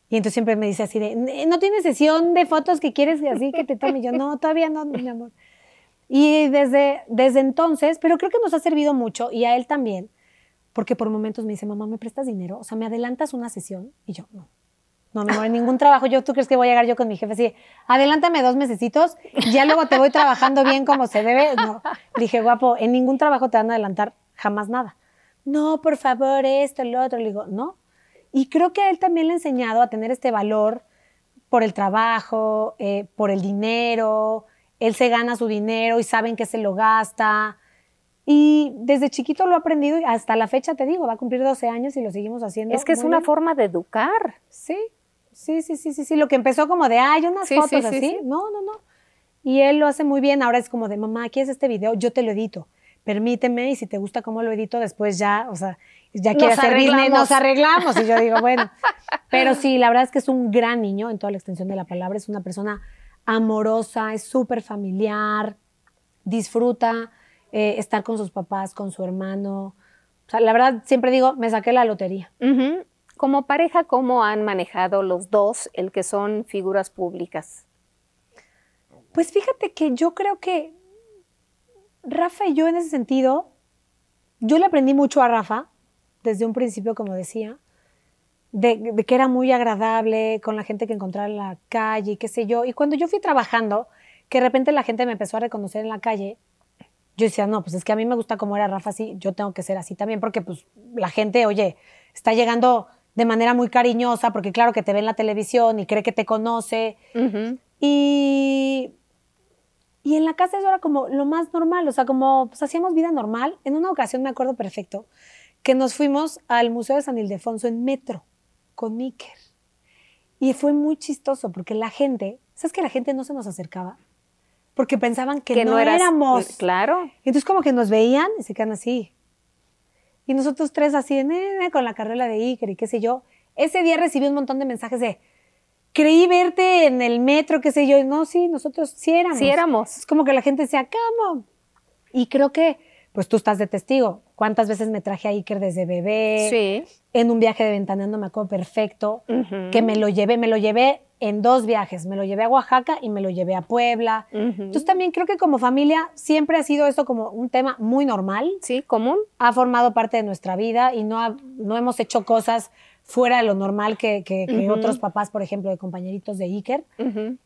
Speaker 2: Y entonces siempre me dice así de, ¿no tienes sesión de fotos que quieres así que te tome? Y yo, no, todavía no, mi amor. Y desde, desde entonces, pero creo que nos ha servido mucho, y a él también, porque por momentos me dice, mamá, ¿me prestas dinero? O sea, ¿me adelantas una sesión? Y yo, no. No, mi amor, en ningún trabajo. Yo, ¿tú crees que voy a llegar yo con mi jefe así? Adelántame dos mesecitos, ya luego te voy trabajando bien como se debe. No. Dije, guapo, en ningún trabajo te van a adelantar jamás nada. No, por favor, esto, lo otro. Le digo, no. Y creo que a él también le he enseñado a tener este valor por el trabajo, eh, por el dinero. Él se gana su dinero y saben que se lo gasta. Y desde chiquito lo ha aprendido y hasta la fecha te digo, va a cumplir 12 años y lo seguimos haciendo.
Speaker 1: Es que es una
Speaker 2: bien.
Speaker 1: forma de educar.
Speaker 2: Sí, sí, sí, sí, sí, sí. Lo que empezó como de, ay, unas
Speaker 1: Sí,
Speaker 2: fotos
Speaker 1: sí, sí,
Speaker 2: así.
Speaker 1: sí.
Speaker 2: No, no, no. Y él lo hace muy bien. Ahora es como de, mamá, aquí es este video, yo te lo edito. Permíteme y si te gusta cómo lo edito, después ya, o sea, ya quiere hacer business, nos arreglamos. Y yo digo, bueno. Pero sí, la verdad es que es un gran niño en toda la extensión de la palabra. Es una persona amorosa, es súper familiar, disfruta eh, estar con sus papás, con su hermano. O sea, la verdad, siempre digo, me saqué la lotería.
Speaker 1: Como pareja, ¿cómo han manejado los dos el que son figuras públicas?
Speaker 2: Pues fíjate que yo creo que Rafa y yo en ese sentido, yo le aprendí mucho a Rafa desde un principio, como decía, de, de que era muy agradable con la gente que encontraba en la calle y qué sé yo. Y cuando yo fui trabajando, que de repente la gente me empezó a reconocer en la calle, yo decía, no, pues es que a mí me gusta cómo era Rafa así, yo tengo que ser así también, porque pues la gente, oye, está llegando de manera muy cariñosa, porque claro que te ve en la televisión y cree que te conoce. Y, y en la casa eso era como lo más normal, o sea, como pues hacíamos vida normal. En una ocasión me acuerdo perfecto que nos fuimos al Museo de San Ildefonso en metro con Iker. Y fue muy chistoso porque la gente, ¿sabes que la gente no se nos acercaba? Porque pensaban que, no,
Speaker 1: eras-
Speaker 2: éramos.
Speaker 1: Claro.
Speaker 2: Entonces como que nos veían y se quedan así. Y nosotros tres así, "Nene", con la carrera de Iker y qué sé yo. Ese día recibí un montón de mensajes de, creí verte en el metro, qué sé yo. Y no, sí, nosotros sí éramos.
Speaker 1: Sí éramos.
Speaker 2: Es como que la gente decía, ¿cómo? Y creo que, pues tú estás de testigo. ¿Cuántas veces me traje a Iker desde bebé?
Speaker 1: Sí.
Speaker 2: En un viaje de ventaneando me acuerdo perfecto. Que me lo llevé, me lo llevé en dos viajes. Me lo llevé a Oaxaca y me lo llevé a Puebla.
Speaker 1: Ujú.
Speaker 2: Entonces también creo que como familia siempre ha sido eso como un tema muy normal
Speaker 1: Sí, común.
Speaker 2: ha formado parte de nuestra vida y no, ha- no hemos hecho cosas fuera de lo normal que, que- que
Speaker 1: Ujú.
Speaker 2: otros papás, por ejemplo, de compañeritos de Iker.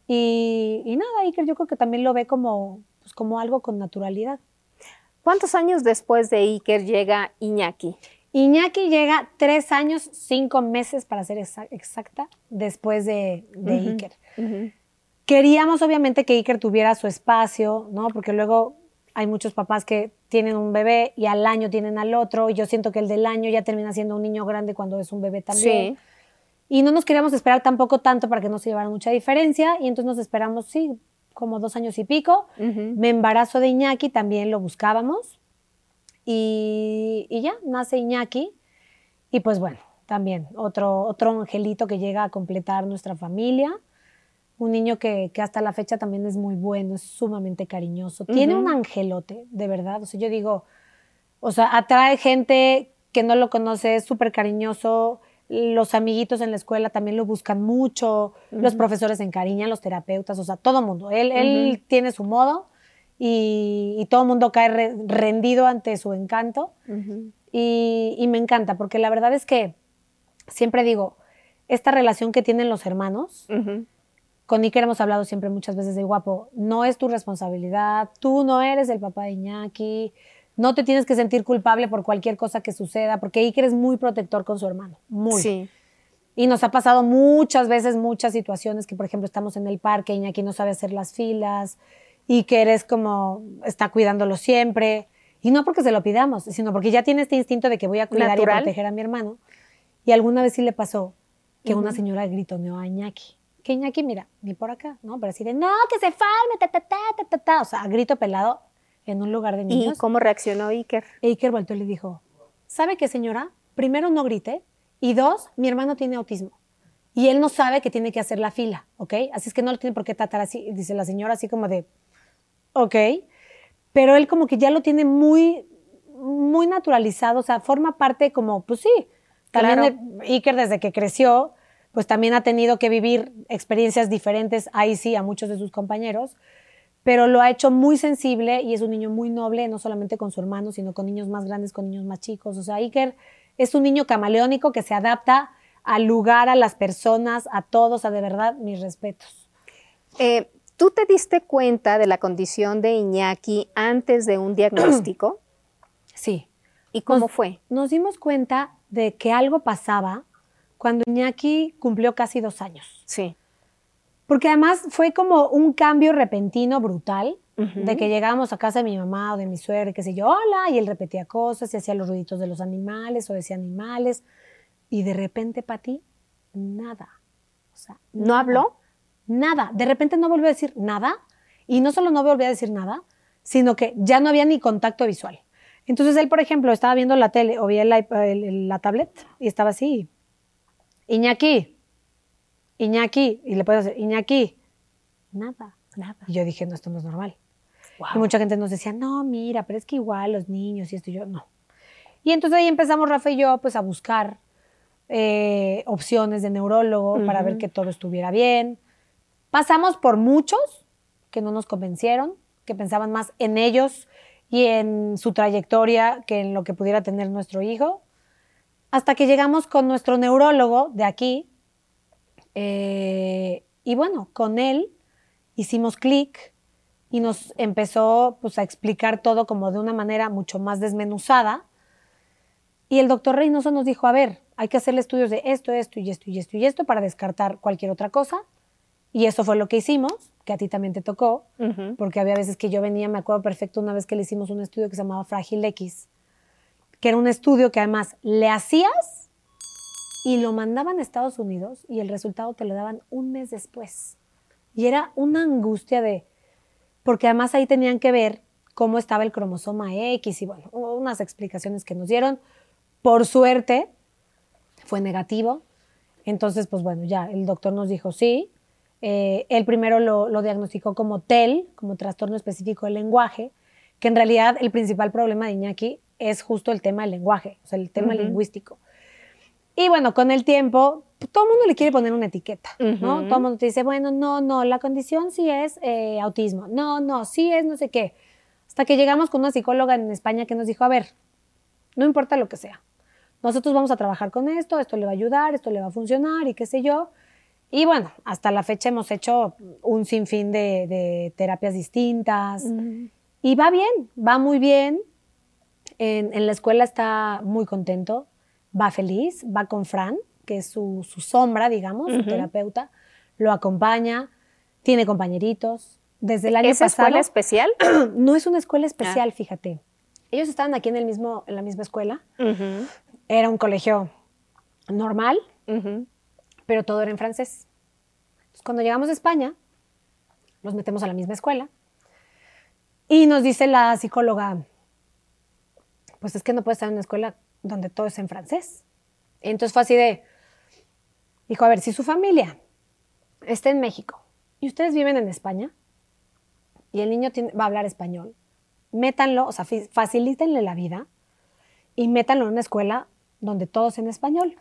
Speaker 2: Y, y nada, Iker yo creo que también lo ve como, pues, como algo con naturalidad.
Speaker 1: ¿Cuántos años después de Iker llega Iñaki?
Speaker 2: Iñaki llega tres años, cinco meses, para ser exa- exacta, después de. Iker. Queríamos obviamente que Iker tuviera su espacio, ¿no? Porque luego hay muchos papás que tienen un bebé y al año tienen al otro, y yo siento que el del año ya termina siendo un niño grande cuando es un bebé también.
Speaker 1: Sí.
Speaker 2: Y no nos queríamos esperar tampoco tanto para que no se llevara mucha diferencia, y entonces nos esperamos, sí, como dos años y pico. Me embarazo de Iñaki, también lo buscábamos. Y, y ya, nace Iñaki. Y pues bueno, también otro, otro angelito que llega a completar nuestra familia. Un niño que, que hasta la fecha también es muy bueno, es sumamente cariñoso. Tiene un angelote, de verdad. O sea, yo digo, o sea, atrae gente que no lo conoce, es súper cariñoso. Los amiguitos en la escuela también lo buscan mucho. Los profesores se encariñan, los terapeutas, o sea, todo mundo. Él, él tiene su modo y, y todo el mundo cae re- rendido ante su encanto. Y, y me encanta, porque la verdad es que siempre digo, esta relación que tienen los hermanos,
Speaker 1: Ujú.
Speaker 2: con Iker hemos hablado siempre muchas veces de guapo, no es tu responsabilidad, tú no eres el papá de Iñaki, no te tienes que sentir culpable por cualquier cosa que suceda, porque Iker es muy protector con su hermano, muy.
Speaker 1: Sí.
Speaker 2: Y nos ha pasado muchas veces, muchas situaciones que, por ejemplo, estamos en el parque, Iñaki no sabe hacer las filas, y que eres como, está cuidándolo siempre. Y no porque se lo pidamos, sino porque ya tiene este instinto de que voy a cuidar
Speaker 1: Natural.
Speaker 2: y proteger a mi hermano. Y alguna vez sí le pasó que una señora gritoneó a Iñaki. Que Iñaki, mira, ni por acá, ¿no? Pero así de, no, que se falme, ta, ta, ta, ta, ta, ta. O sea, a grito pelado en un lugar de
Speaker 1: ¿Y
Speaker 2: niños.
Speaker 1: cómo reaccionó Iker?
Speaker 2: Iker volteó y le dijo, ¿sabe qué, señora? Primero, no grite. Y dos, mi hermano tiene autismo. Y él no sabe que tiene que hacer la fila, ¿ok? Así es que no lo tiene por qué tratar así. Y Dice la señora así como de, ok. Pero él como que ya lo tiene muy, muy naturalizado. O sea, forma parte como, pues sí. También
Speaker 1: Claro.
Speaker 2: Iker desde que creció, pues también ha tenido que vivir experiencias diferentes, ahí sí, a muchos de sus compañeros. pero lo ha hecho muy sensible y es un niño muy noble, no solamente con su hermano, sino con niños más grandes, con niños más chicos. O sea, Iker es un niño camaleónico que se adapta al lugar, a las personas, a todos, a de verdad, mis respetos.
Speaker 1: Eh, ¿Tú te diste cuenta de la condición de Iñaki antes de un diagnóstico?
Speaker 2: Sí.
Speaker 1: ¿Y cómo
Speaker 2: Nos-
Speaker 1: fue?
Speaker 2: Nos dimos cuenta de que algo pasaba cuando Iñaki cumplió casi dos años.
Speaker 1: Sí.
Speaker 2: Porque además fue como un cambio repentino, brutal, de que llegábamos a casa de mi mamá o de mi suegra y que sé yo, hola, y él repetía cosas y hacía los ruiditos de los animales o decía animales. Y de repente, Pati, nada. O sea,
Speaker 1: ¿No
Speaker 2: nada.
Speaker 1: habló?
Speaker 2: Nada. De repente no volvió a decir nada. Y no solo no volvió a decir nada, sino que ya no había ni contacto visual. Entonces él, por ejemplo, estaba viendo la tele o veía el- la tablet y estaba así. Iñaki, Iñaki, y le puedo decir, Iñaki, nada.
Speaker 1: Nada.
Speaker 2: Y yo dije, no, esto no es normal.
Speaker 1: Wow.
Speaker 2: Y mucha gente nos decía, no, mira, pero es que igual los niños y esto y yo, no. Y entonces ahí empezamos Rafa y yo pues a buscar eh, opciones de neurólogo para ver que todo estuviera bien. Pasamos por muchos que no nos convencieron, que pensaban más en ellos y en su trayectoria que en lo que pudiera tener nuestro hijo, hasta que llegamos con nuestro neurólogo de aquí. eh, y bueno, con él hicimos clic y nos empezó pues, a explicar todo como de una manera mucho más desmenuzada. Y el doctor Reynoso nos dijo, a ver, hay que hacerle estudios de esto, esto y esto y esto y esto para descartar cualquier otra cosa. Y eso fue lo que hicimos, que a ti también te tocó, porque había veces que yo venía, me acuerdo perfecto, una vez que le hicimos un estudio que se llamaba Frágil X, que era un estudio que además le hacías y lo mandaban a Estados Unidos y el resultado te lo daban un mes después. Y era una angustia de, porque además ahí tenían que ver cómo estaba el cromosoma X y bueno, unas explicaciones que nos dieron. Por suerte, fue negativo. Entonces, pues bueno, ya el doctor nos dijo sí. Eh, él primero lo, lo diagnosticó como TEL, como trastorno específico del lenguaje, que en realidad el principal problema de Iñaki es justo el tema del lenguaje, o sea, el tema lingüístico. Y bueno, con el tiempo, todo el mundo le quiere poner una etiqueta, ¿no? Todo el mundo te dice, bueno, no, no, la condición sí es eh, autismo, no, no, sí es no sé qué. Hasta que llegamos con una psicóloga en España que nos dijo, a ver, no importa lo que sea, nosotros vamos a trabajar con esto, esto le va a ayudar, esto le va a funcionar y qué sé yo. Y bueno, hasta la fecha hemos hecho un sinfín de, de terapias distintas. Y va bien, va muy bien. En, en la escuela está muy contento, va feliz, va con Fran, que es su, su sombra, digamos, su terapeuta. Lo acompaña, tiene compañeritos. Desde el año
Speaker 1: ¿Esa
Speaker 2: pasado.
Speaker 1: escuela especial?
Speaker 2: no es una escuela especial, fíjate. Ellos estaban aquí en, el mismo, en la misma escuela. Era un colegio normal. Pero todo era en francés. Entonces, cuando llegamos a España, los metemos a la misma escuela y nos dice la psicóloga, pues es que no puede estar en una escuela donde todo es en francés. Entonces fue así de, dijo, a ver, si su familia está en México y ustedes viven en España y el niño tiene- va a hablar español, métanlo, o sea, facilítenle la vida y métanlo en una escuela donde todo es en español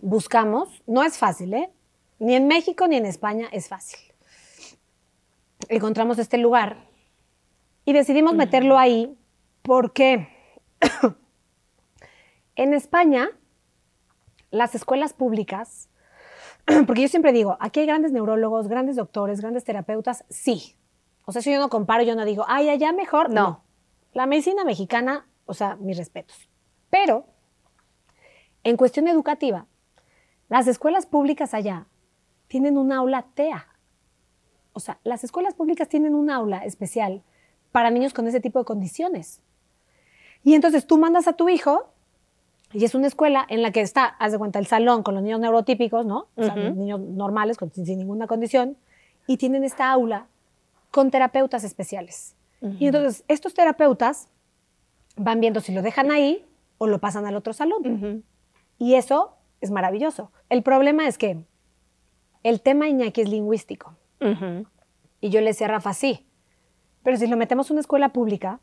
Speaker 2: buscamos, no es fácil, ¿eh? Ni en México ni en España es fácil. Encontramos este lugar y decidimos meterlo ahí porque en España las escuelas públicas, porque yo siempre digo, aquí hay grandes neurólogos, grandes doctores, grandes terapeutas, sí. O sea, si yo no comparo, yo no digo, ay, allá mejor.
Speaker 1: No.
Speaker 2: La medicina mexicana, o sea, mis respetos. Pero en cuestión educativa, las escuelas públicas allá tienen un aula TEA. O sea, las escuelas públicas tienen un aula especial para niños con ese tipo de condiciones. Y entonces tú mandas a tu hijo y es una escuela en la que está, haz de cuenta, el salón con los niños neurotípicos, ¿no? O sea, los niños normales, con- sin, sin ninguna condición, y tienen esta aula con terapeutas especiales. Y entonces estos terapeutas van viendo si lo dejan ahí o lo pasan al otro salón. Y eso es maravilloso. El problema es que el tema Iñaki es lingüístico. Y yo le decía a Rafa, sí, pero si lo metemos en una escuela pública,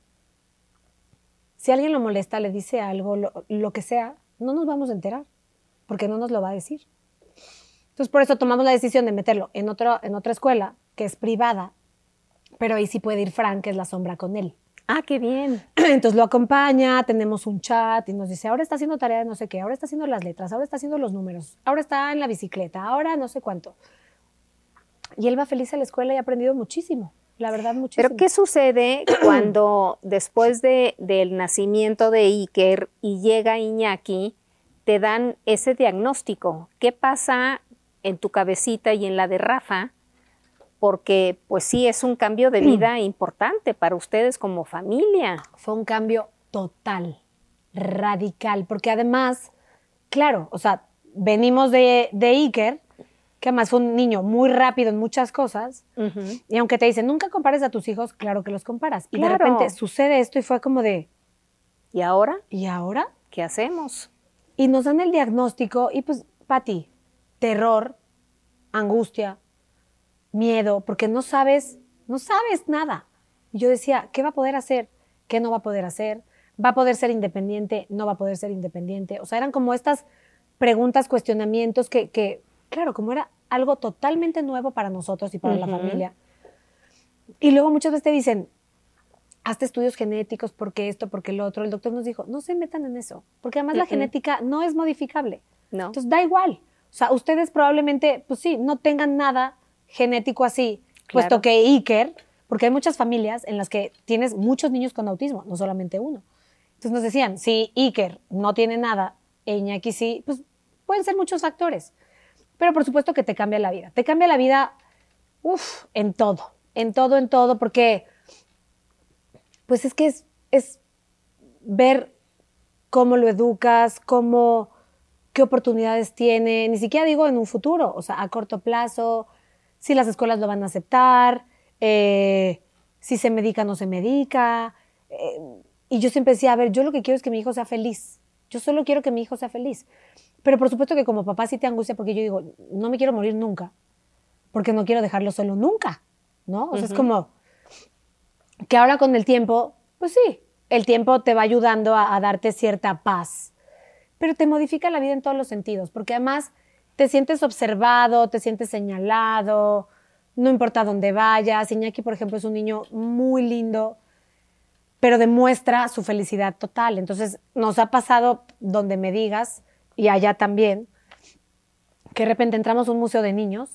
Speaker 2: si alguien lo molesta, le dice algo, lo, lo que sea, no nos vamos a enterar, porque no nos lo va a decir. Entonces, por eso tomamos la decisión de meterlo en, otro, en otra escuela que es privada, Pero ahí sí puede ir Frank, que es la sombra con él.
Speaker 1: Ah, qué bien.
Speaker 2: Entonces lo acompaña, tenemos un chat y nos dice, ahora está haciendo tarea de no sé qué, ahora está haciendo las letras, ahora está haciendo los números, ahora está en la bicicleta, ahora no sé cuánto. Y él va feliz a la escuela y ha aprendido muchísimo, la verdad muchísimo.
Speaker 1: Pero ¿qué sucede cuando después de, del nacimiento de Iker y llega Iñaki, te dan ese diagnóstico? ¿Qué pasa en tu cabecita y en la de Rafa? Porque pues sí, es un cambio de vida importante para ustedes como familia.
Speaker 2: Fue un cambio total, radical, porque además, claro, o sea, venimos de, de Iker, que además fue un niño muy rápido en muchas cosas, y aunque te dicen, nunca compares a tus hijos, claro que los comparas. Y de repente sucede esto y fue como de,
Speaker 1: ¿Y ahora
Speaker 2: ¿y ahora?
Speaker 1: qué hacemos?
Speaker 2: Y nos dan el diagnóstico y pues, Pati, terror, angustia, miedo, porque no sabes, no sabes nada. Y yo decía, ¿qué va a poder hacer? ¿Qué no va a poder hacer? ¿Va a poder ser independiente? ¿No va a poder ser independiente? O sea, eran como estas preguntas, cuestionamientos que, que, claro, como era algo totalmente nuevo para nosotros y para la familia. Y luego muchas veces te dicen, hazte estudios genéticos porque esto, porque lo otro. El doctor nos dijo, no se metan en eso, porque además la genética no es modificable.
Speaker 1: No.
Speaker 2: Entonces da igual. O sea, ustedes probablemente, pues sí, no tengan nada genético así, puesto que Iker, porque hay muchas familias en las que tienes muchos niños con autismo, no solamente uno. Entonces nos decían, si Iker no tiene nada, e Iñaki sí, pues pueden ser muchos factores. Pero por supuesto que te cambia la vida. Te cambia la vida, uff, en todo, en todo, en todo, porque pues es que es, es ver cómo lo educas, cómo, qué oportunidades tiene, ni siquiera digo en un futuro, o sea, a corto plazo, si las escuelas lo van a aceptar, eh, si se medica o no se medica. eh, y yo siempre decía, a ver, yo lo que quiero es que mi hijo sea feliz. Yo solo quiero que mi hijo sea feliz. Pero por supuesto que como papá sí te angustia porque yo digo, no me quiero morir nunca, porque no quiero dejarlo solo nunca, ¿no? O sea, es como que ahora con el tiempo, pues sí, el tiempo te va ayudando a, a darte cierta paz, pero te modifica la vida en todos los sentidos, porque además te sientes observado, te sientes señalado, no importa dónde vayas. Iñaki, por ejemplo, es un niño muy lindo, pero demuestra su felicidad total. Entonces, nos ha pasado donde me digas, y allá también, que de repente entramos a un museo de niños,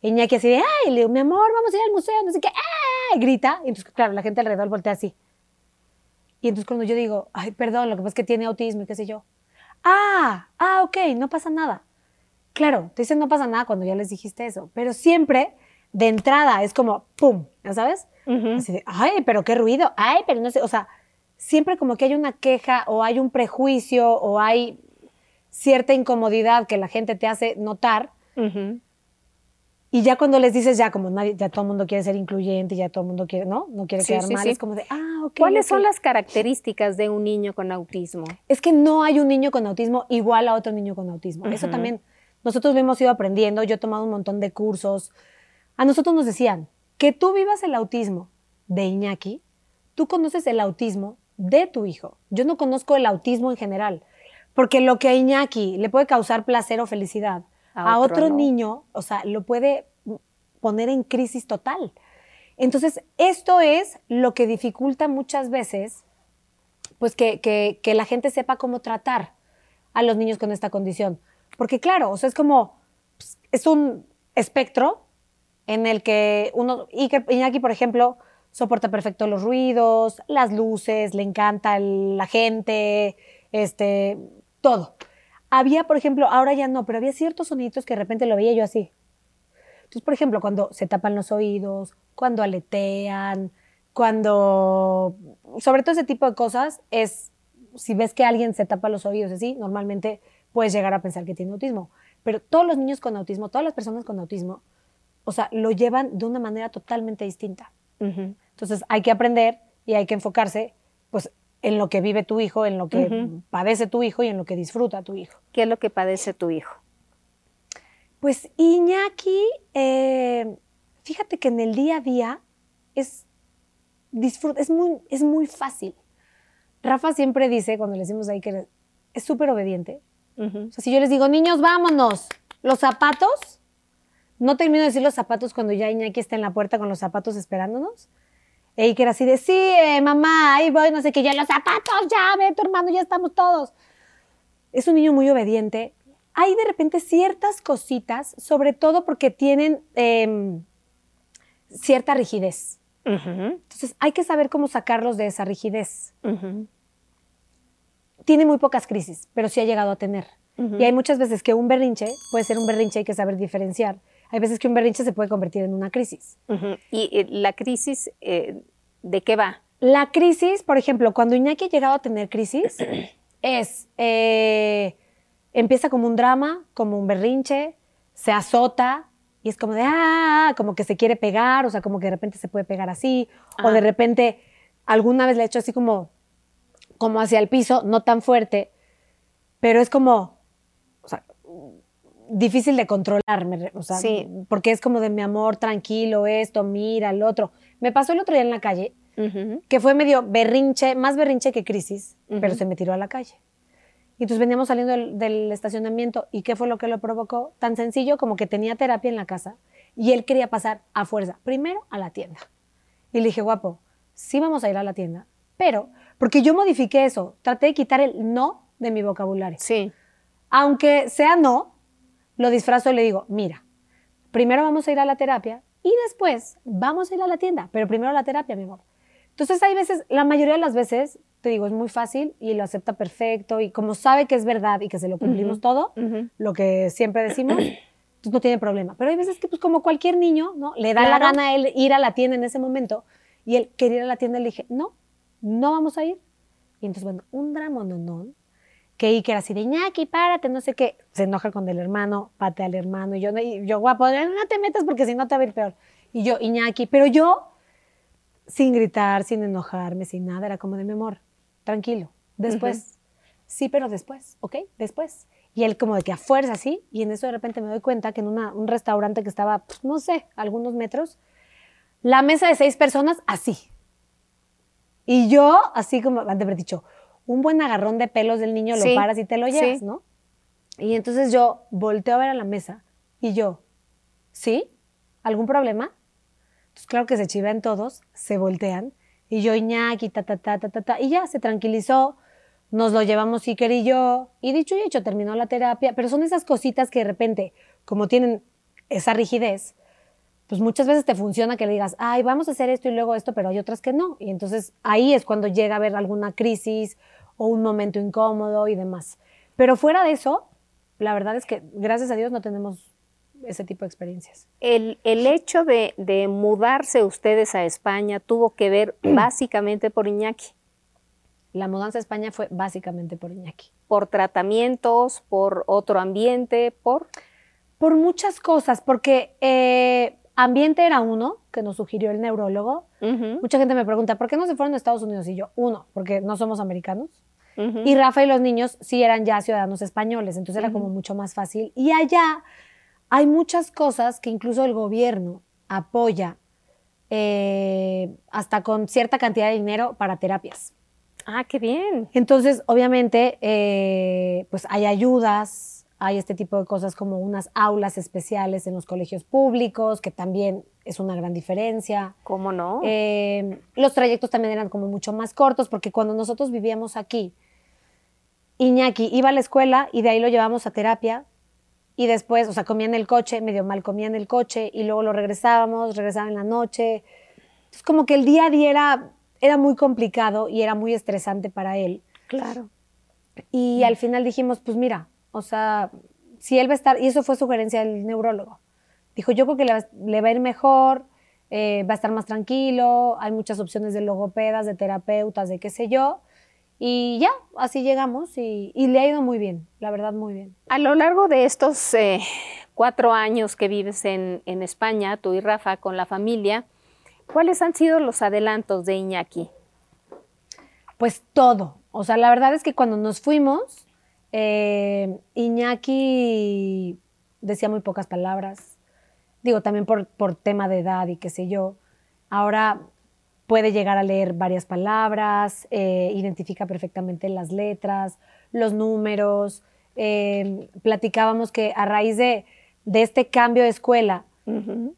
Speaker 2: Iñaki así de, ay, mi amor, vamos a ir al museo, no sé ¡ay! grita, y entonces, claro, la gente alrededor voltea así. Y entonces cuando yo digo, ay, perdón, lo que pasa es que tiene autismo y qué sé yo. Ah, ah, ok, no pasa nada. Claro, te dicen no pasa nada cuando ya les dijiste eso, pero siempre de entrada es como, ¡pum! ¿Ya sabes? Así de, ay, pero qué ruido, ay, pero no sé, o sea, siempre como que hay una queja o hay un prejuicio o hay cierta incomodidad que la gente te hace notar
Speaker 1: Ujú.
Speaker 2: y ya cuando les dices ya como nadie, ya todo el mundo quiere ser incluyente, ya todo el mundo quiere, ¿no? No quiere
Speaker 1: Sí,
Speaker 2: quedar
Speaker 1: sí,
Speaker 2: mal,
Speaker 1: sí.
Speaker 2: es como de, ah, ok.
Speaker 1: ¿Cuáles
Speaker 2: ok".
Speaker 1: son las características de un niño con autismo?
Speaker 2: Es que no hay un niño con autismo igual a otro niño con autismo. Eso también nosotros lo hemos ido aprendiendo, yo he tomado un montón de cursos. A nosotros nos decían, que tú vivas el autismo de Iñaki, tú conoces el autismo de tu hijo. Yo no conozco el autismo en general, porque lo que a Iñaki le puede causar placer o felicidad,
Speaker 1: A
Speaker 2: a,
Speaker 1: otro
Speaker 2: otro
Speaker 1: no.
Speaker 2: niño, o sea, lo puede poner en crisis total. Entonces, esto es lo que dificulta muchas veces pues que, que- que la gente sepa cómo tratar a los niños con esta condición. Porque claro, o sea, es como, pues, es un espectro en el que uno, Iñaki, por ejemplo, soporta perfecto los ruidos, las luces, le encanta la gente, este, todo. Había, por ejemplo, ahora ya no, pero había ciertos sonidos que de repente lo veía yo así. Entonces, por ejemplo, cuando se tapan los oídos, cuando aletean, cuando, sobre todo ese tipo de cosas, es, si ves que alguien se tapa los oídos así, normalmente puedes llegar a pensar que tiene autismo. Pero todos los niños con autismo, todas las personas con autismo, o sea, lo llevan de una manera totalmente distinta. Entonces, hay que aprender y hay que enfocarse, pues, en lo que vive tu hijo, en lo que padece tu hijo y en lo que disfruta tu hijo.
Speaker 1: ¿Qué es lo que padece tu hijo?
Speaker 2: Pues Iñaki, eh, fíjate que en el día a día es, disfruta, es, muy, es muy fácil. Rafa siempre dice, cuando le decimos ahí que es súper obediente. O sea, si yo les digo, niños, vámonos, los zapatos, no termino de decir los zapatos cuando ya Iñaki está en la puerta con los zapatos esperándonos. E Iker así de, sí, eh, mamá, ahí voy, no sé qué, ya los zapatos, ya, ve tu hermano, ya estamos todos. Es un niño muy obediente. Hay de repente ciertas cositas, sobre todo porque tienen em, cierta rigidez. Entonces hay que saber cómo sacarlos de esa rigidez. Tiene muy pocas crisis, pero sí ha llegado a tener. Y hay muchas veces que un berrinche puede ser un berrinche, hay que saber diferenciar. Hay veces que un berrinche se puede convertir en una crisis.
Speaker 1: ¿Y eh, la crisis eh, de qué va?
Speaker 2: La crisis, por ejemplo, cuando Iñaki ha llegado a tener crisis, es, eh, empieza como un drama, como un berrinche, se azota y es como de, ah, como que se quiere pegar, o sea, como que de repente se puede pegar así, o de repente alguna vez le he hecho así como, como hacia el piso, no tan fuerte, pero es como, difícil de controlarme, o sea, porque es como de mi amor, tranquilo, esto, mira, el otro. Me pasó el otro día en la calle, que fue medio berrinche, más berrinche que crisis, pero se me tiró a la calle. Y entonces veníamos saliendo del, estacionamiento y ¿qué fue lo que lo provocó? Tan sencillo como que tenía terapia en la casa y él quería pasar a fuerza, primero a la tienda. Y le dije, guapo, sí vamos a ir a la tienda, pero, porque yo modifiqué eso, traté de quitar el no de mi vocabulario.
Speaker 1: Sí.
Speaker 2: Aunque sea no, lo disfrazo y le digo, mira, primero vamos a ir a la terapia y después vamos a ir a la tienda, pero primero a la terapia, mi amor. Entonces hay veces, la mayoría de las veces, te digo, es muy fácil y lo acepta perfecto y como sabe que es verdad y que se lo cumplimos todo, lo que siempre decimos, pues no tiene problema. Pero hay veces que pues como cualquier niño, ¿no? Le da la gana a él ir a la tienda en ese momento y él quería ir a la tienda y le dije, no, no vamos a ir. Y entonces, bueno, un drama no, no, que Iker así de ñaki, párate, no sé qué, se enoja con el hermano, patea al hermano, y yo, yo guapo, no te metas porque si no te va a ir peor. Y yo, Iñaki, pero yo, sin gritar, sin enojarme, sin nada, era como de mi amor, tranquilo, después. Sí, pero después, ¿ok? Después. Y él como de que a fuerza así, y en eso de repente me doy cuenta que en un restaurante que estaba, pues, no sé, algunos metros, la mesa de seis personas así. Y yo, así como, antes de haber dicho, un buen agarrón de pelos del niño, lo paras y te lo llevas, ¿no? Y entonces yo volteo a ver a la mesa y yo, ¿sí? ¿Algún problema? Entonces claro que se chivean todos, se voltean y yo, Iñaki, ta, ta, ta, ta, ta, ta, y ya se tranquilizó, nos lo llevamos Iker y yo, y dicho y hecho, terminó la terapia, pero son esas cositas que de repente, como tienen esa rigidez, pues muchas veces te funciona que le digas, ay, vamos a hacer esto y luego esto, pero hay otras que no. Y entonces ahí es cuando llega a haber alguna crisis o un momento incómodo y demás. Pero fuera de eso, la verdad es que gracias a Dios no tenemos ese tipo de experiencias.
Speaker 1: El, hecho de, mudarse ustedes a España tuvo que ver básicamente por Iñaki.
Speaker 2: La mudanza a España fue básicamente por Iñaki.
Speaker 1: Por tratamientos, por otro ambiente, por...
Speaker 2: Por muchas cosas, porque eh, ambiente era uno que nos sugirió el neurólogo. Mucha gente me pregunta, ¿por qué no se fueron a Estados Unidos? Y yo, uno, porque no somos americanos. Y Rafa y los niños sí eran ya ciudadanos españoles, entonces era como mucho más fácil. Y allá hay muchas cosas que incluso el gobierno apoya eh, hasta con cierta cantidad de dinero para terapias.
Speaker 1: Ah, qué bien.
Speaker 2: Entonces, obviamente, eh, pues hay ayudas, hay este tipo de cosas como unas aulas especiales en los colegios públicos, que también es una gran diferencia.
Speaker 1: ¿Cómo no?
Speaker 2: Eh, los trayectos también eran como mucho más cortos, porque cuando nosotros vivíamos aquí, Iñaki iba a la escuela y de ahí lo llevamos a terapia y después, o sea, comía en el coche, medio mal comía en el coche y luego lo regresábamos, regresaba en la noche. Es como que el día a día era, era muy complicado y era muy estresante para él.
Speaker 1: Claro.
Speaker 2: Y al final dijimos, pues mira, o sea, si él va a estar, y eso fue sugerencia del neurólogo, dijo, yo creo que le va, a ir mejor, eh, va a estar más tranquilo, hay muchas opciones de logopedas, de terapeutas, de qué sé yo, y ya, así llegamos y, le ha ido muy bien, la verdad muy bien.
Speaker 1: A lo largo de estos eh, cuatro años que vives en, en, España, tú y Rafa, con la familia, ¿cuáles han sido los adelantos de Iñaki?
Speaker 2: Pues todo. O sea, la verdad es que cuando nos fuimos, eh, Iñaki decía muy pocas palabras. Digo, también por, por tema de edad y qué sé yo. Ahora puede llegar a leer varias palabras, eh, identifica perfectamente las letras, los números. Eh, platicábamos que a raíz de, este cambio de escuela,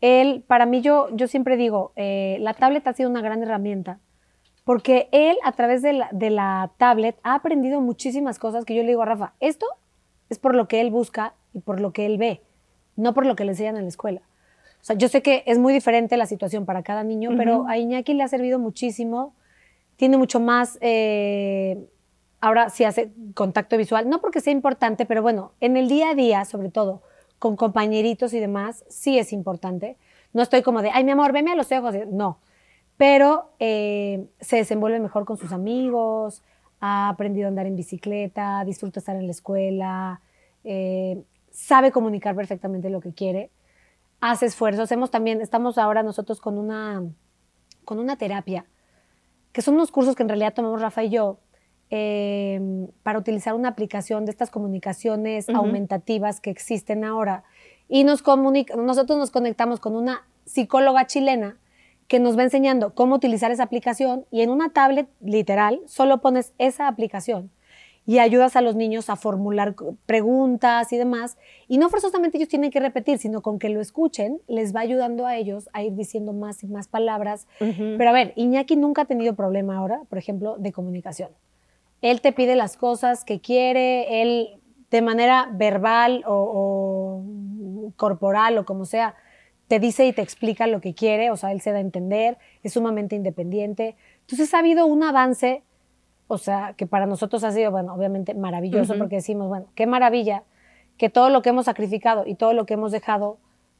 Speaker 2: Él, para mí, yo, yo siempre digo, eh, la tablet ha sido una gran herramienta porque él a través de la, de la tablet ha aprendido muchísimas cosas que yo le digo a Rafa, esto es por lo que él busca y por lo que él ve, no por lo que le enseñan en la escuela. O sea, yo sé que es muy diferente la situación para cada niño, pero a Iñaki le ha servido muchísimo. Tiene mucho más, eh, ahora sí hace contacto visual, no porque sea importante, pero bueno, en el día a día, sobre todo, con compañeritos y demás, sí es importante. No estoy como de, ay, mi amor, veme a los ojos. No, pero eh, se desenvuelve mejor con sus amigos, ha aprendido a andar en bicicleta, disfruta estar en la escuela, eh, sabe comunicar perfectamente lo que quiere hace esfuerzos. Hacemos también, estamos ahora nosotros con una, con una terapia, que son unos cursos que en realidad tomamos Rafa y yo, em, para utilizar una aplicación de estas comunicaciones aumentativas que existen ahora. Y nos nosotros nos conectamos con una psicóloga chilena que nos va enseñando cómo utilizar esa aplicación y en una tablet literal solo pones esa aplicación y ayudas a los niños a formular preguntas y demás. Y no forzosamente ellos tienen que repetir, sino con que lo escuchen, les va ayudando a ellos a ir diciendo más y más palabras. Pero a ver, Iñaki nunca ha tenido problema ahora, por ejemplo, de comunicación. Él te pide las cosas que quiere, él de manera verbal o, o corporal o como sea, te dice y te explica lo que quiere, o sea, él se da a entender, es sumamente independiente. Entonces ha habido un avance o sea, que para nosotros ha sido, bueno, obviamente maravilloso porque decimos, bueno, qué maravilla que todo lo que hemos sacrificado y todo lo que hemos dejado,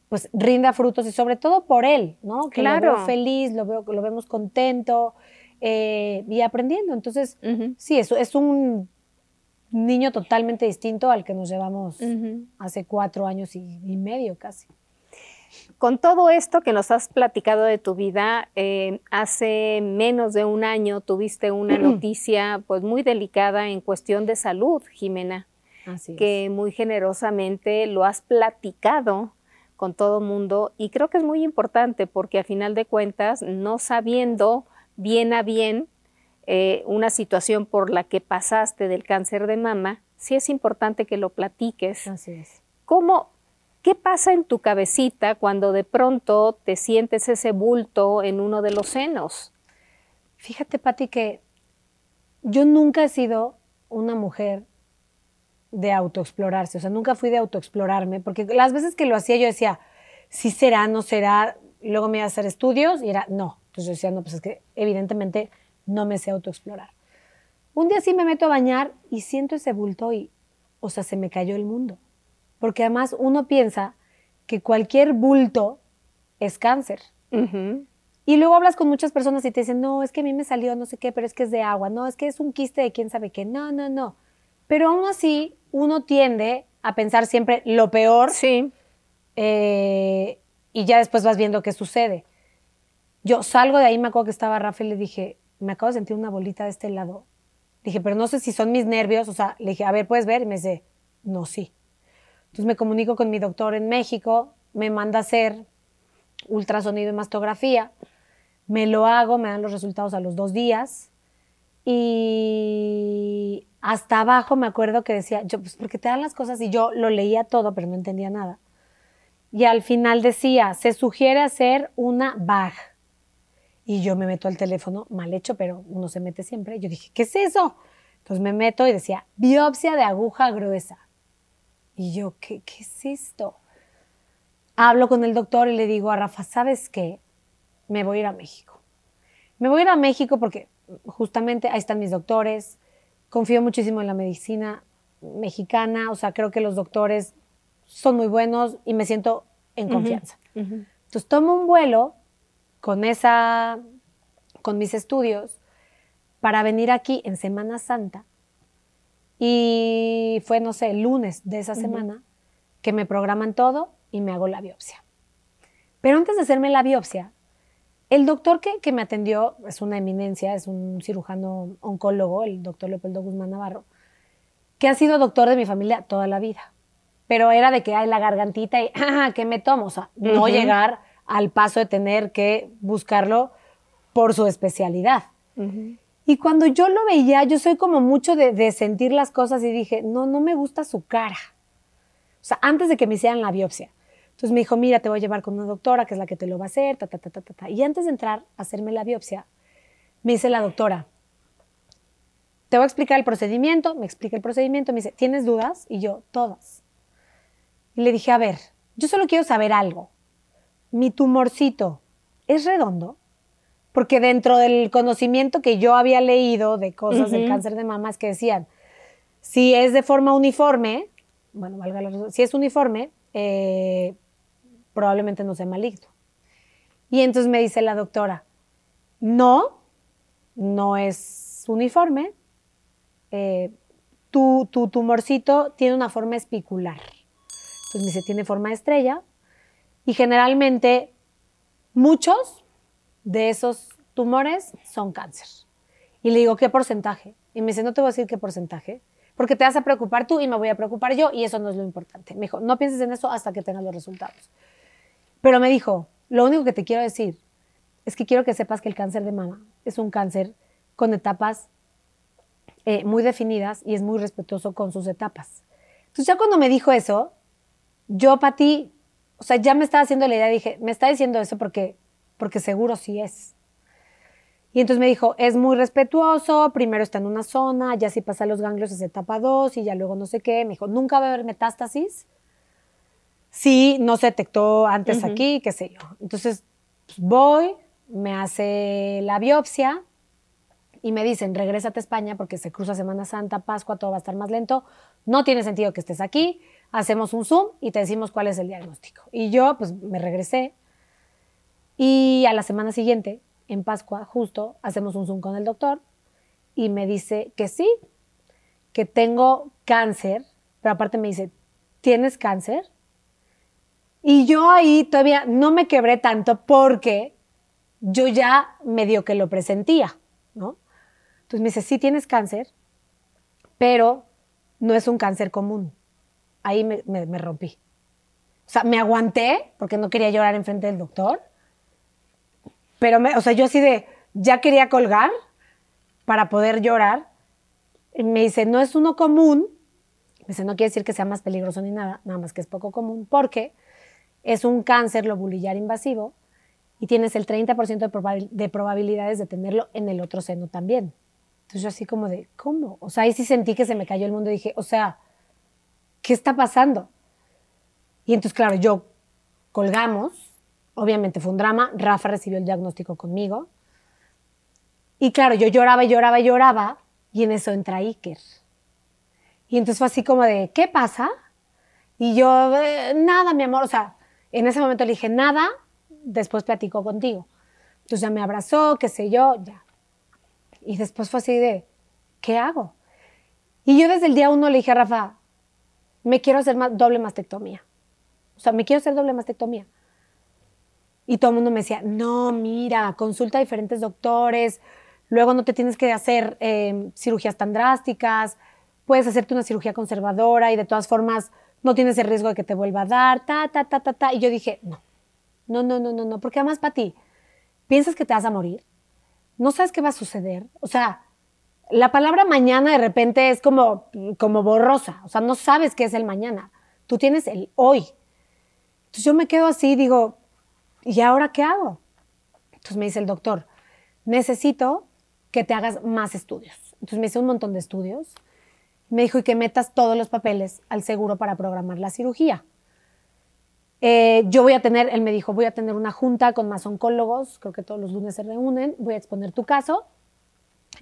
Speaker 2: pues rinda frutos y sobre todo por él, ¿no? Que claro. lo veo feliz, lo, veo, lo vemos contento eh, y aprendiendo. Entonces, sí, eso es un niño totalmente distinto al que nos llevamos hace cuatro años y medio casi.
Speaker 1: Con todo esto que nos has platicado de tu vida, eh, hace menos de un año tuviste una noticia pues muy delicada en cuestión de salud, Jimena, Así que muy generosamente lo has platicado con todo mundo y creo que es muy importante porque a final de cuentas, no sabiendo bien a bien eh, una situación por la que pasaste del cáncer de mama, sí es importante que lo platiques.
Speaker 2: Así es.
Speaker 1: ¿Cómo, ¿Qué pasa en tu cabecita cuando de pronto te sientes ese bulto en uno de los senos?
Speaker 2: Fíjate, Patti, que yo nunca he sido una mujer de autoexplorarse, o sea, nunca fui de autoexplorarme, porque las veces que lo hacía yo decía, sí será, no será, luego me iba a hacer estudios y era, no. Entonces yo decía, no, pues es que evidentemente no me sé autoexplorar. Un día sí me meto a bañar y siento ese bulto y, o sea, se me cayó el mundo porque además uno piensa que cualquier bulto es cáncer. Y luego hablas con muchas personas y te dicen, no, es que a mí me salió no sé qué, pero es que es de agua, no, es que es un quiste de quién sabe qué, no, no, no. Pero aún así, uno tiende a pensar siempre lo peor.
Speaker 1: Sí.
Speaker 2: Eh, y ya después vas viendo qué sucede. Yo salgo de ahí, me acuerdo que estaba Rafael y le dije, me acabo de sentir una bolita de este lado. Dije, pero no sé si son mis nervios, o sea, le dije, a ver, ¿puedes ver? Y me dice, no, sí. Entonces me comunico con mi doctor en México, me manda a hacer ultrasonido y mastografía, me lo hago, me dan los resultados a los dos días y hasta abajo me acuerdo que decía, yo, pues porque te dan las cosas y yo lo leía todo, pero no entendía nada. Y al final decía, se sugiere hacer una BAG. Y yo me meto al teléfono, mal hecho, pero uno se mete siempre. Yo dije, ¿qué es eso? Entonces me meto y decía, biopsia de aguja gruesa. Y yo, ¿qué, ¿qué es esto? Hablo con el doctor y le digo a Rafa, ¿sabes qué? Me voy a ir a México. Me voy a ir a México porque justamente ahí están mis doctores. Confío muchísimo en la medicina mexicana. O sea, creo que los doctores son muy buenos y me siento en confianza. Entonces tomo un vuelo con esa, con mis estudios para venir aquí en Semana Santa y fue, no sé, el lunes de esa semana que me programan todo y me hago la biopsia. Pero antes de hacerme la biopsia, el doctor que, que me atendió es una eminencia, es un cirujano oncólogo, el doctor Leopoldo Guzmán Navarro, que ha sido doctor de mi familia toda la vida. Pero era de que hay la gargantita y, ah, ¿qué me tomo? O sea, no llegar al paso de tener que buscarlo por su especialidad. Y cuando yo lo veía, yo soy como mucho de, sentir las cosas y dije, no, no me gusta su cara. O sea, antes de que me hicieran la biopsia. Entonces me dijo, mira, te voy a llevar con una doctora que es la que te lo va a hacer, ta, ta, ta, ta, ta. Y antes de entrar a hacerme la biopsia, me dice la doctora, te voy a explicar el procedimiento, me explica el procedimiento, me dice, ¿tienes dudas? Y yo, todas. Y le dije, a ver, yo solo quiero saber algo. Mi tumorcito es redondo, porque dentro del conocimiento que yo había leído de cosas del cáncer de mama es que decían, si es de forma uniforme, bueno, valga la redundancia, si es uniforme, eh, probablemente no sea maligno. Y entonces me dice la doctora, no, no es uniforme, eh, tu, tu tumorcito tiene una forma espicular. Entonces me dice, tiene forma de estrella y generalmente muchos de esos tumores son cáncer. Y le digo, ¿qué porcentaje? Y me dice, no te voy a decir qué porcentaje, porque te vas a preocupar tú y me voy a preocupar yo y eso no es lo importante. Me dijo, no pienses en eso hasta que tengas los resultados. Pero me dijo, lo único que te quiero decir es que quiero que sepas que el cáncer de mama es un cáncer con etapas eh, muy definidas y es muy respetuoso con sus etapas. Entonces ya cuando me dijo eso, yo para ti, o sea, ya me estaba haciendo la idea, dije, me está diciendo eso porque, porque seguro sí es. Y entonces me dijo, es muy respetuoso, primero está en una zona, ya si pasa los ganglios es etapa 2 y ya luego no sé qué. Me dijo, nunca va a haber metástasis. Sí, no se detectó antes aquí, qué sé yo. Entonces pues, voy, me hace la biopsia y me dicen, regrésate a España porque se cruza Semana Santa, Pascua, todo va a estar más lento. No tiene sentido que estés aquí. Hacemos un Zoom y te decimos cuál es el diagnóstico. Y yo, pues, me regresé. Y a la semana siguiente, en Pascua, justo, hacemos un Zoom con el doctor y me dice que sí, que tengo cáncer, pero aparte me dice, ¿tienes cáncer? Y yo ahí todavía no me quebré tanto porque yo ya medio que lo presentía, ¿no? Entonces me dice, sí tienes cáncer, pero no es un cáncer común. Ahí me, me- rompí. O sea, me aguanté porque no quería llorar enfrente del doctor, pero, me, o sea, yo así de, ya quería colgar para poder llorar. Me dice, no es uno común. Me dice, no quiere decir que sea más peligroso ni nada, nada más que es poco común, porque es un cáncer lobulillar invasivo y tienes el 30% de, de probabilidades de tenerlo en el otro seno también. Entonces yo así como de, ¿cómo? O sea, ahí sí sentí que se me cayó el mundo y dije, o sea, ¿qué está pasando? Y entonces, claro, yo colgamos, obviamente fue un drama, Rafa recibió el diagnóstico conmigo. Y claro, yo lloraba y lloraba y lloraba y en eso entra Iker. Y entonces fue así como de, ¿qué pasa? Y yo, "Eh, nada, mi amor, o sea, en ese momento le dije, nada, después platico contigo. Entonces ya me abrazó, qué sé yo, ya. Y después fue así de, ¿qué hago? Y yo desde el día uno le dije a Rafa, me quiero hacer doble mastectomía. O sea, me quiero hacer doble mastectomía. Y todo el mundo me decía, no, mira, consulta a diferentes doctores, luego no te tienes que hacer eh, cirugías tan drásticas, puedes hacerte una cirugía conservadora y de todas formas no tienes el riesgo de que te vuelva a dar, ta, ta, ta, ta, ta. Y yo dije, no, no, no, no, no, no, porque además para ti, piensas que te vas a morir, no sabes qué va a suceder. O sea, la palabra mañana de repente es como, como borrosa, o sea, no sabes qué es el mañana, tú tienes el hoy. Entonces yo me quedo así digo, ¿y ahora qué hago? Entonces me dice el doctor, necesito que te hagas más estudios. Entonces me hice un montón de estudios. Me dijo, y que metas todos los papeles al seguro para programar la cirugía. Eh, yo voy a tener, él me dijo, voy a tener una junta con más oncólogos, creo que todos los lunes se reúnen, voy a exponer tu caso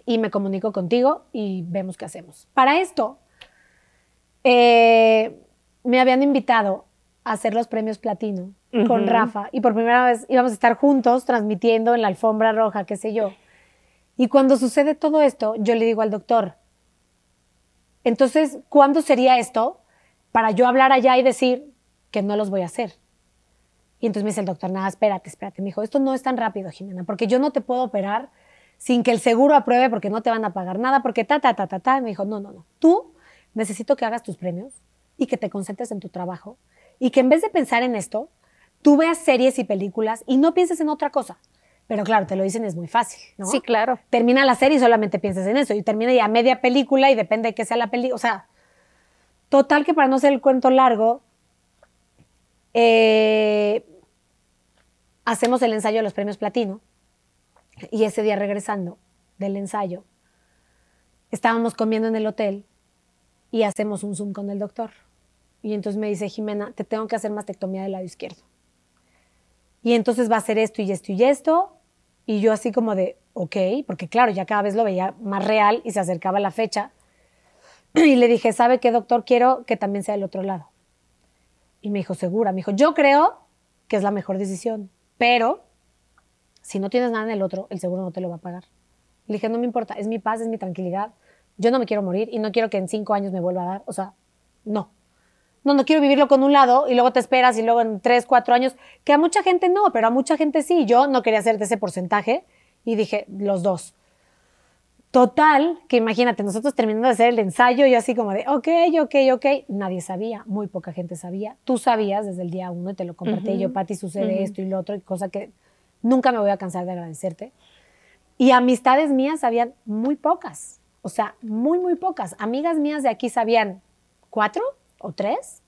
Speaker 2: y me comunico contigo y vemos qué hacemos. Para esto, eh, me habían invitado a hacer los premios platino con. Rafa y por primera vez íbamos a estar juntos transmitiendo en la alfombra roja, qué sé yo. Y cuando sucede todo esto, yo le digo al doctor, entonces, ¿cuándo sería esto para yo hablar allá y decir que no los voy a hacer? Y entonces me dice el doctor, nada, espérate, espérate. Me dijo, esto no es tan rápido, Jimena, porque yo no te puedo operar sin que el seguro apruebe porque no te van a pagar nada, porque ta, ta, ta, ta, ta. Y me dijo, no, no, no. Tú necesito que hagas tus premios y que te concentres en tu trabajo y que en vez de pensar en esto, tú veas series y películas y no pienses en otra cosa. Pero claro, te lo dicen es muy fácil, ¿no?
Speaker 1: Sí, claro.
Speaker 2: termina la serie y solamente piensas en eso. Y termina ya media película y depende de qué sea la película. O sea, total que para no hacer el cuento largo, Eh, hacemos el ensayo de los premios platino y ese día regresando del ensayo, estábamos comiendo en el hotel y hacemos un Zoom con el doctor. Y entonces me dice, Jimena, te tengo que hacer mastectomía del lado izquierdo. Y entonces va a hacer esto y esto y esto. Y yo así como de, ok, porque claro, ya cada vez lo veía más real y se acercaba la fecha. Y le dije, ¿sabe qué, doctor? Quiero que también sea del otro lado. Y me dijo, segura. Me dijo, yo creo que es la mejor decisión, pero si no tienes nada en el otro, el seguro no te lo va a pagar. Le dije, no me importa, es mi paz, es mi tranquilidad. Yo no me quiero morir y no quiero que en cinco años me vuelva a dar. O sea, no. No, no quiero vivirlo con un lado y luego te esperas y luego en tres, cuatro años, que a mucha gente no, pero a mucha gente sí. Yo no quería hacer de ese porcentaje y dije, los dos. Total, que imagínate, nosotros terminando de hacer el ensayo, yo así como de, ok, ok, ok, nadie sabía, muy poca gente sabía. Tú sabías desde el día uno y te lo compartí yo, Pati, sucede esto y lo otro, y cosa que nunca me voy a cansar de agradecerte. Y amistades mías sabían muy pocas, o sea, muy, muy pocas. Amigas mías de aquí sabían cuatro o tres.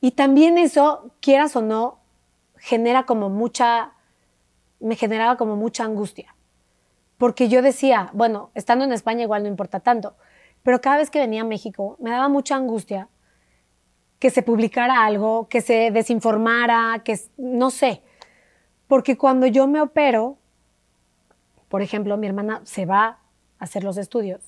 Speaker 2: Y también eso, quieras o no, genera como mucha, me generaba como mucha angustia porque yo decía, bueno, estando en España igual no importa tanto, pero cada vez que venía a México me daba mucha angustia que se publicara algo, que se desinformara, que no sé, porque cuando yo me opero, por ejemplo, mi hermana se va a hacer los estudios.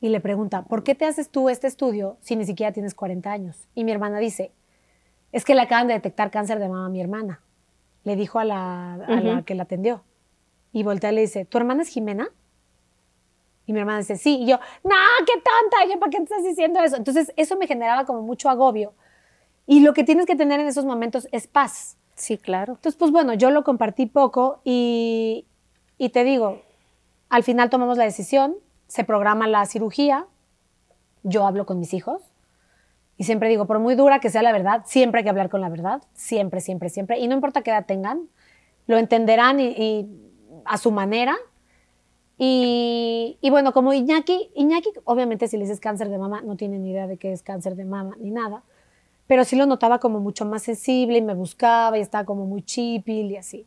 Speaker 2: Y le pregunta, ¿por qué te haces tú este estudio si ni siquiera tienes 40 años? Y mi hermana dice, es que le acaban de detectar cáncer de mama a mi hermana. Le dijo a la, a la que la atendió. Y voltea y le dice, ¿tu hermana es Jimena? Y mi hermana dice, sí. Y yo, no, qué tonta, yo, ¿para qué te estás diciendo eso? Entonces, eso me generaba como mucho agobio. Y lo que tienes que tener en esos momentos es paz.
Speaker 1: Sí, claro.
Speaker 2: Entonces, pues bueno, yo lo compartí poco y, y te digo, al final tomamos la decisión, se programa la cirugía, yo hablo con mis hijos y siempre digo, por muy dura que sea la verdad, siempre hay que hablar con la verdad, siempre, siempre, siempre. Y no importa qué edad tengan, lo entenderán y, a su manera. Y, y, bueno, como Iñaki, Iñaki, obviamente si le dices cáncer de mama, no tiene ni idea de qué es cáncer de mama ni nada, pero sí lo notaba como mucho más sensible y me buscaba y estaba como muy chipil y así.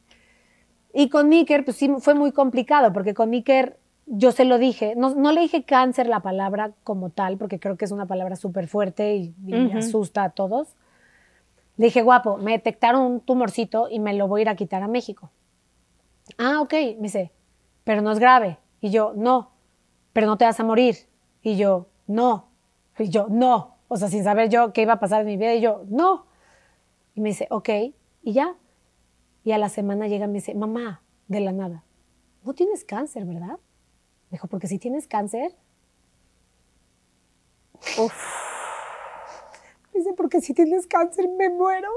Speaker 2: Y con Miker, pues sí, fue muy complicado, porque con Miker yo se lo dije, no, no, le dije cáncer la palabra como tal, porque creo que es una palabra súper fuerte y, asusta a todos. Le dije, guapo, me detectaron un tumorcito y me lo voy a ir a quitar a México. Ah, ok, me dice, pero no es grave. Y yo, no, pero no te vas a morir. Y yo, no. Y yo, no. O sea, sin saber yo qué iba a pasar en mi vida. Y yo, no. Y me dice, ok, y ya. Y a la semana llega y me dice, mamá, de la nada, no tienes cáncer, ¿verdad? Dijo, porque si tienes cáncer. Uf. Dice, porque si tienes cáncer me muero.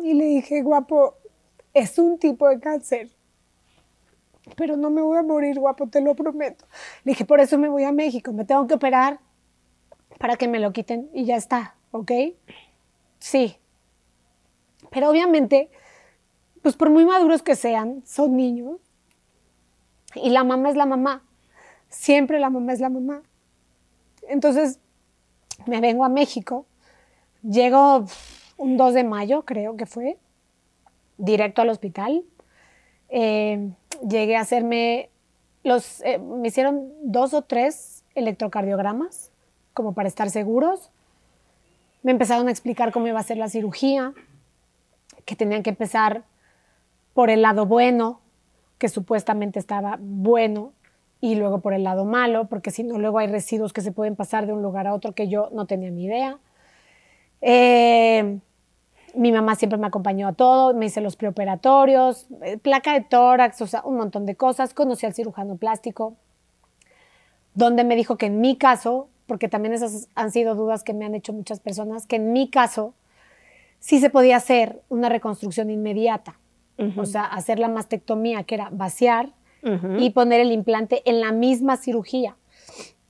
Speaker 2: Y le dije, guapo, es un tipo de cáncer. Pero no me voy a morir, guapo, te lo prometo. Le dije, por eso me voy a México, me tengo que operar para que me lo quiten y ya está, ¿ok? Sí. Pero obviamente, pues por muy maduros que sean, son niños y la mamá es la mamá. Siempre la mamá es la mamá. Entonces, me vengo a México. Llego un 2 de mayo, creo que fue, directo al hospital. Eh, llegué a hacerme los, eh, me hicieron dos o tres electrocardiogramas, como para estar seguros. Me empezaron a explicar cómo iba a ser la cirugía, que tenían que empezar por el lado bueno, que supuestamente estaba bueno, y luego por el lado malo, porque si no, luego hay residuos que se pueden pasar de un lugar a otro que yo no tenía ni idea. Eh, mi mamá siempre me acompañó a todo, me hice los preoperatorios, eh, placa de tórax, o sea, un montón de cosas. Conocí al cirujano plástico, donde me dijo que en mi caso, porque también esas han sido dudas que me han hecho muchas personas, que en mi caso sí se podía hacer una reconstrucción inmediata. O sea, hacer la mastectomía, que era vaciar y poner el implante en la misma cirugía.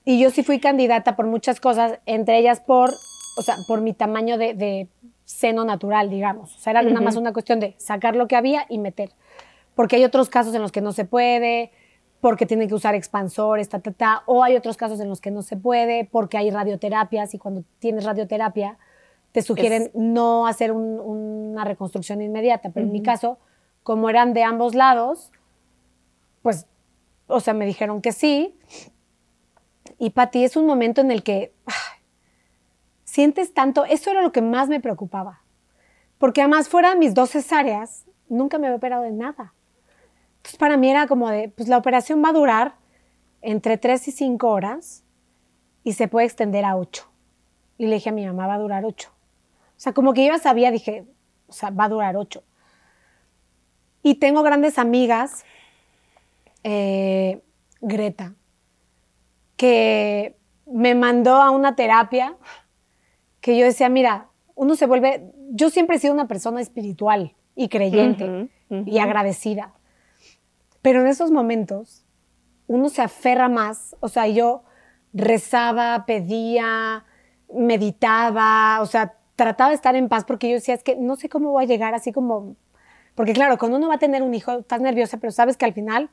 Speaker 2: Y yo sí fui candidata por muchas cosas, entre ellas por, o sea, por mi tamaño de, seno natural, digamos. O sea, era nada más una cuestión de sacar lo que había y meter. Porque hay otros casos en los que no se puede, porque tienen que usar expansores, ta, ta, ta, o hay otros casos en los que no se puede, porque hay radioterapias y cuando tienes radioterapia te sugieren no hacer una reconstrucción inmediata. Pero en mi caso, como eran de ambos lados, pues, o sea, me dijeron que sí. Y para ti es un momento en el que sientes tanto, eso era lo que más me preocupaba. Porque además fuera de mis dos cesáreas, nunca me había operado de nada. Entonces para mí era como de, pues la operación va a durar entre tres y cinco horas y se puede extender a ocho. Y le dije a mi mamá, va a durar ocho. O sea, como que yo ya sabía, dije, o sea, va a durar ocho. Y tengo grandes amigas, eh, Greta, que me mandó a una terapia que yo decía, mira, uno se vuelve, yo siempre he sido una persona espiritual y creyente y agradecida, pero en esos momentos uno se aferra más, o sea, yo rezaba, pedía, meditaba, o sea, trataba de estar en paz porque yo decía, es que no sé cómo voy a llegar así como porque claro, cuando uno va a tener un hijo, estás nerviosa, pero sabes que al final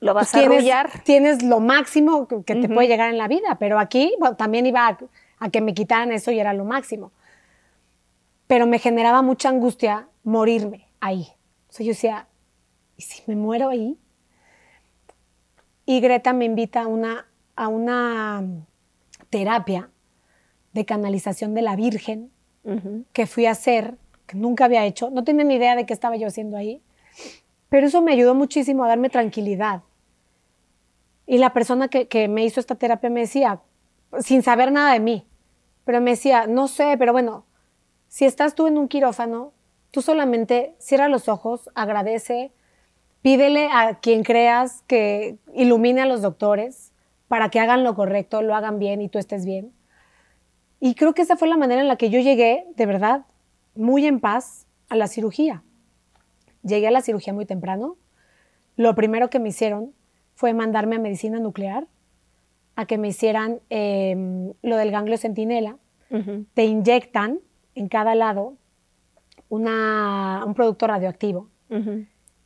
Speaker 1: lo vas
Speaker 2: pues,
Speaker 1: a
Speaker 2: tienes, tienes lo máximo que, te puede llegar en la vida. Pero aquí también iba a, que me quitaran eso y era lo máximo. Pero me generaba mucha angustia morirme ahí. O sea, yo decía, ¿y si me muero ahí? Y Greta me invita a una, a una terapia de canalización de la Virgen que fui a hacer que nunca había hecho. No tenía idea de qué estaba yo haciendo ahí. Pero eso me ayudó muchísimo a darme tranquilidad. Y la persona que, que me hizo esta terapia me decía, sin saber nada de mí, pero me decía, no sé, pero bueno, si estás tú en un quirófano, tú solamente cierra los ojos, agradece, pídele a quien creas que ilumine a los doctores para que hagan lo correcto, lo hagan bien y tú estés bien. Y creo que esa fue la manera en la que yo llegué, de verdad, muy en paz a la cirugía. Llegué a la cirugía muy temprano. Lo primero que me hicieron fue mandarme a medicina nuclear, a que me hicieran em, lo del ganglio centinela. Te inyectan en cada lado un producto radioactivo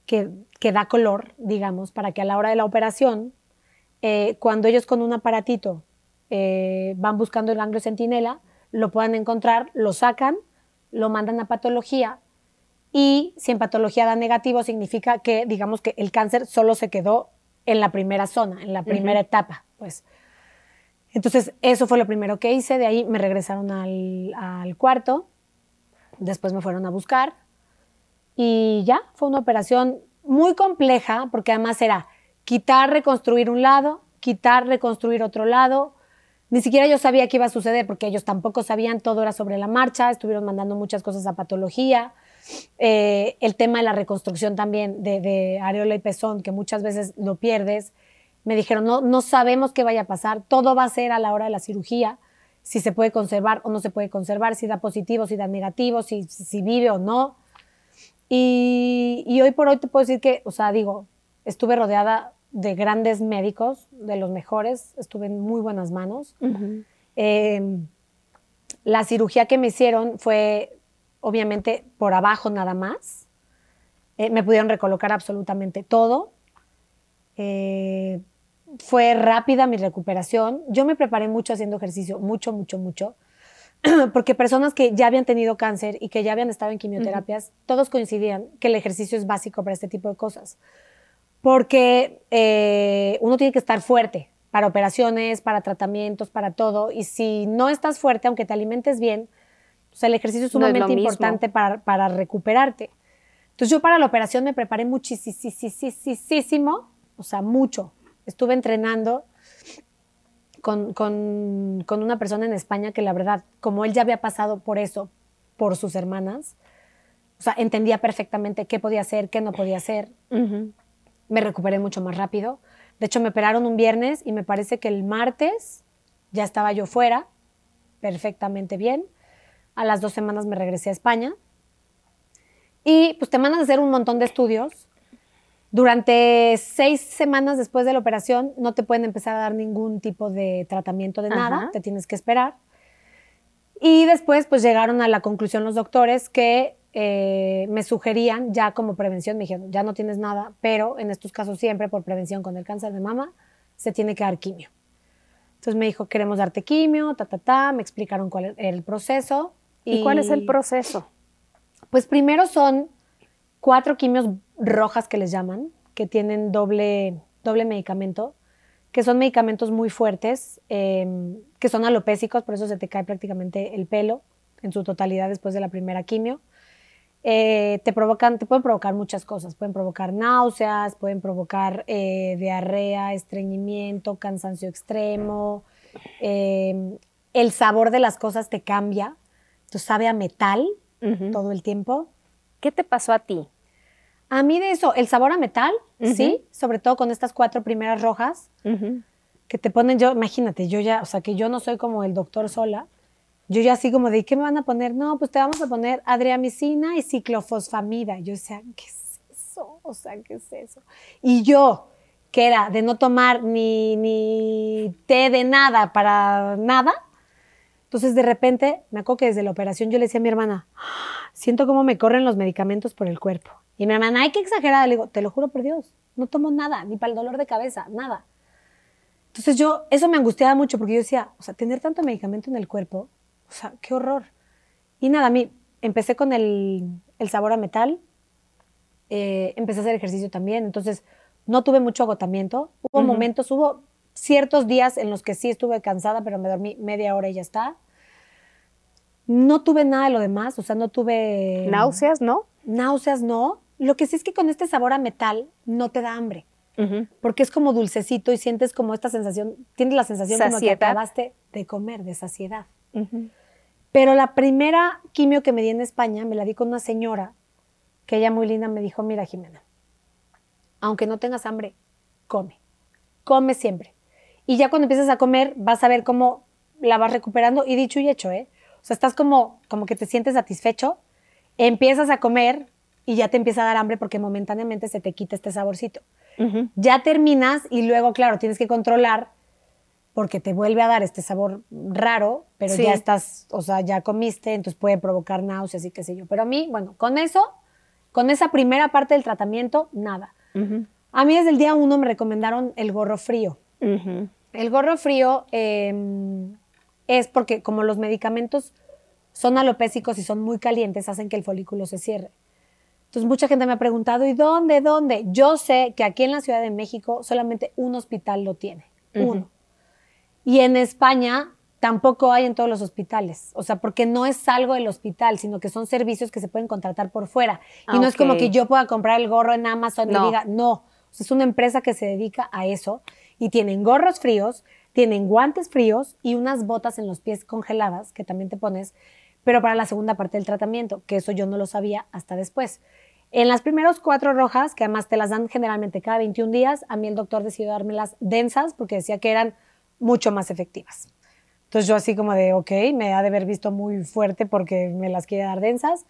Speaker 2: que, que, da color, digamos, para que a la hora de la operación, eh, cuando ellos con un aparatito eh, van buscando el ganglio centinela, lo puedan encontrar, lo sacan lo mandan a patología y si en patología da negativo significa que digamos que el cáncer solo se quedó en la primera zona, en la primera etapa, pues. Entonces, eso fue lo primero que hice, de ahí me regresaron al, cuarto, después me fueron a buscar y ya, fue una operación muy compleja porque además era quitar, reconstruir un lado, quitar, reconstruir otro lado, ni siquiera yo sabía qué iba a suceder porque ellos tampoco sabían, todo era sobre la marcha, estuvieron mandando muchas cosas a patología. Eh, el tema de la reconstrucción también de, areola y pezón, que muchas veces lo pierdes. Me dijeron, no, no sabemos qué vaya a pasar, todo va a ser a la hora de la cirugía, si se puede conservar o no se puede conservar, si da positivo, si da negativo, si, si vive o no. Y, y hoy por hoy te puedo decir que, o sea, digo, estuve rodeada de grandes médicos, de los mejores, estuve en muy buenas manos. Em, la cirugía que me hicieron fue obviamente por abajo nada más. Eh, me pudieron recolocar absolutamente todo. Eh, fue rápida mi recuperación. Yo me preparé mucho haciendo ejercicio, mucho, mucho, mucho. Porque personas que ya habían tenido cáncer y que ya habían estado en quimioterapias, todos coincidían que el ejercicio es básico para este tipo de cosas Porque eh, uno tiene que estar fuerte para operaciones, para tratamientos, para todo. Y si no estás fuerte, aunque te alimentes bien, pues el ejercicio es
Speaker 1: No es
Speaker 2: sumamente importante para, para recuperarte. Entonces yo para la operación me preparé muchísimo, o sea, mucho. Estuve entrenando con, con- con una persona en España que la verdad, como él ya había pasado por eso, por sus hermanas, o sea, entendía perfectamente qué podía hacer, qué no podía hacer. Me recuperé mucho más rápido. De hecho, me operaron un viernes y me parece que el martes ya estaba yo fuera, perfectamente bien. A las dos semanas me regresé a España. Y pues te mandan a hacer un montón de estudios. Durante seis semanas después de la operación no te pueden empezar a dar ningún tipo de tratamiento de nada, te tienes que esperar. Y después pues llegaron a la conclusión los doctores que eh, me sugerían ya como prevención, me dijeron, ya no tienes nada, pero en estos casos siempre por prevención con el cáncer de mama se tiene que dar quimio. Entonces me dijo, queremos darte quimio, ta, ta, ta, me explicaron cuál era el proceso.
Speaker 1: ¿Y, cuál es el proceso?
Speaker 2: Pues primero son cuatro quimios rojas que les llaman, que tienen doble, doble medicamento, que son medicamentos muy fuertes, eh, que son alopésicos, por eso se te cae prácticamente el pelo en su totalidad después de la primera quimio. Eh, te provocan, te pueden provocar muchas cosas, pueden provocar náuseas, pueden provocar eh, diarrea, estreñimiento, cansancio extremo, eh, el sabor de las cosas te cambia, tú sabe a metal todo el tiempo.
Speaker 1: ¿Qué te pasó a ti?
Speaker 2: A mí de eso, el sabor a metal, sí, sobre todo con estas cuatro primeras rojas, que te ponen yo, imagínate, yo ya, o sea, que yo no soy como el doctor sola, yo ya así como de, ¿y ¿qué me van a poner? No, pues te vamos a poner adriamicina y ciclofosfamida. Yo decía, ¿qué es eso? O sea, ¿qué es eso? Y yo, que era de no tomar ni, ni té de nada para nada, entonces de repente, me acuerdo que desde la operación yo le decía a mi hermana, siento como me corren los medicamentos por el cuerpo. Y mi hermana, ay, qué exagerada. Le digo, te lo juro por Dios, no tomo nada, ni para el dolor de cabeza, nada. Entonces yo, eso me angustiaba mucho porque yo decía, o sea, tener tanto medicamento en el cuerpo, o sea, qué horror. Y nada, a mí empecé con el, el sabor a metal, eh, empecé a hacer ejercicio también, entonces no tuve mucho agotamiento. Hubo momentos, hubo ciertos días en los que sí estuve cansada, pero me dormí media hora y ya está. No tuve nada de lo demás, o sea, no tuve...
Speaker 1: ¿Náuseas, no?
Speaker 2: Náuseas, no. Lo que sí es que con este sabor a metal no te da hambre porque es como dulcecito y sientes como esta sensación, tienes la sensación como que
Speaker 1: Saciedad.
Speaker 2: acabaste de comer, de saciedad. Pero la primera quimio que me di en España me la di con una señora que ella muy linda me dijo, mira Jimena, aunque no tengas hambre, come, come siempre. Y ya cuando empiezas a comer vas a ver cómo la vas recuperando y dicho y hecho, ¿eh? O sea, estás como, como que te sientes satisfecho, empiezas a comer y ya te empieza a dar hambre porque momentáneamente se te quita este saborcito ya terminas y luego, claro, tienes que controlar porque te vuelve a dar este sabor raro, pero
Speaker 1: Sí.
Speaker 2: ya estás, o sea, ya comiste, entonces puede provocar náuseas y qué sé yo. Pero a mí, bueno, con eso, con esa primera parte del tratamiento, nada. A mí desde el día uno me recomendaron el gorro frío. El gorro frío eh, es porque como los medicamentos son alopésicos y son muy calientes, hacen que el folículo se cierre. Entonces mucha gente me ha preguntado, ¿y dónde, dónde? Yo sé que aquí en la Ciudad de México solamente un hospital lo tiene, uno. Y en España tampoco hay en todos los hospitales, o sea, porque no es algo del hospital, sino que son servicios que se pueden contratar por fuera. Y
Speaker 1: Ah,
Speaker 2: no es como que yo pueda comprar el gorro en Amazon
Speaker 1: No.
Speaker 2: y diga, no, O sea, es una empresa que se dedica a eso y tienen gorros fríos, tienen guantes fríos y unas botas en los pies congeladas que también te pones, pero para la segunda parte del tratamiento, que eso yo no lo sabía hasta después. En las primeros cuatro rojas, que además te las dan generalmente cada 21 días, a mí el doctor decidió dármelas densas porque decía que eran mucho más efectivas. Entonces yo así como de, ok, me ha de haber visto muy fuerte porque me las quiere dar densas.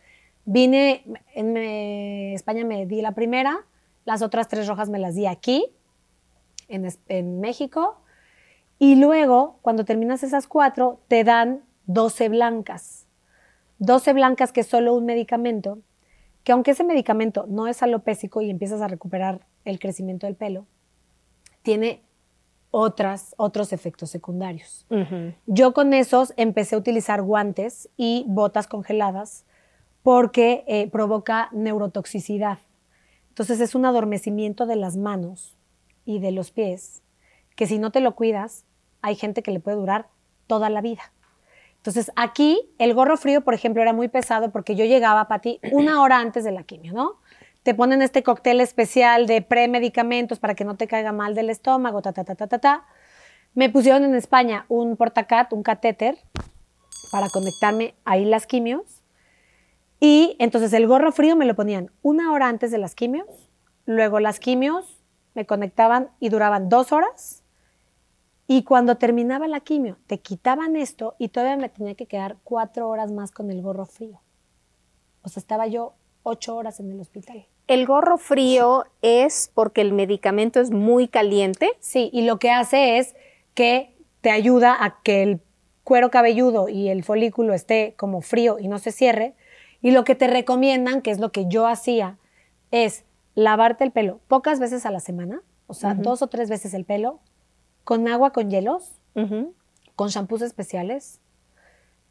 Speaker 2: Vine, en me- España me di la primera, las otras tres rojas me las di aquí, en, en México. Y luego, cuando terminas esas cuatro, te dan 12 blancas. 12 blancas que es solo un medicamento, que aunque ese medicamento no es alopésico y empiezas a recuperar el crecimiento del pelo, tiene otras, otros efectos secundarios. Yo con esos empecé a utilizar guantes y botas congeladas porque eh, provoca neurotoxicidad. Entonces es un adormecimiento de las manos y de los pies, que si no te lo cuidas, hay gente que le puede durar toda la vida. Entonces aquí el gorro frío, por ejemplo, era muy pesado porque yo llegaba, para ti una hora antes de la quimio, ¿no? Te ponen este cóctel especial de premedicamentos para que no te caiga mal del estómago, ta, ta, ta, ta, ta, ta. Me pusieron en España un portacat, un catéter, para conectarme ahí las quimios. Y entonces el gorro frío me lo ponían una hora antes de las quimios. Luego las quimios me conectaban y duraban dos horas. Y cuando terminaba la quimio, te quitaban esto y todavía me tenía que quedar cuatro horas más con el gorro frío. O sea, estaba yo ocho horas en el hospital.
Speaker 1: El gorro frío es porque el medicamento es muy caliente.
Speaker 2: Sí, y lo que hace es que te ayuda a que el cuero cabelludo y el folículo esté como frío y no se cierre. Y lo que te recomiendan, que es lo que yo hacía, es lavarte el pelo pocas veces a la semana, o sea, dos o tres veces el pelo, con agua con hielos, con shampoos especiales,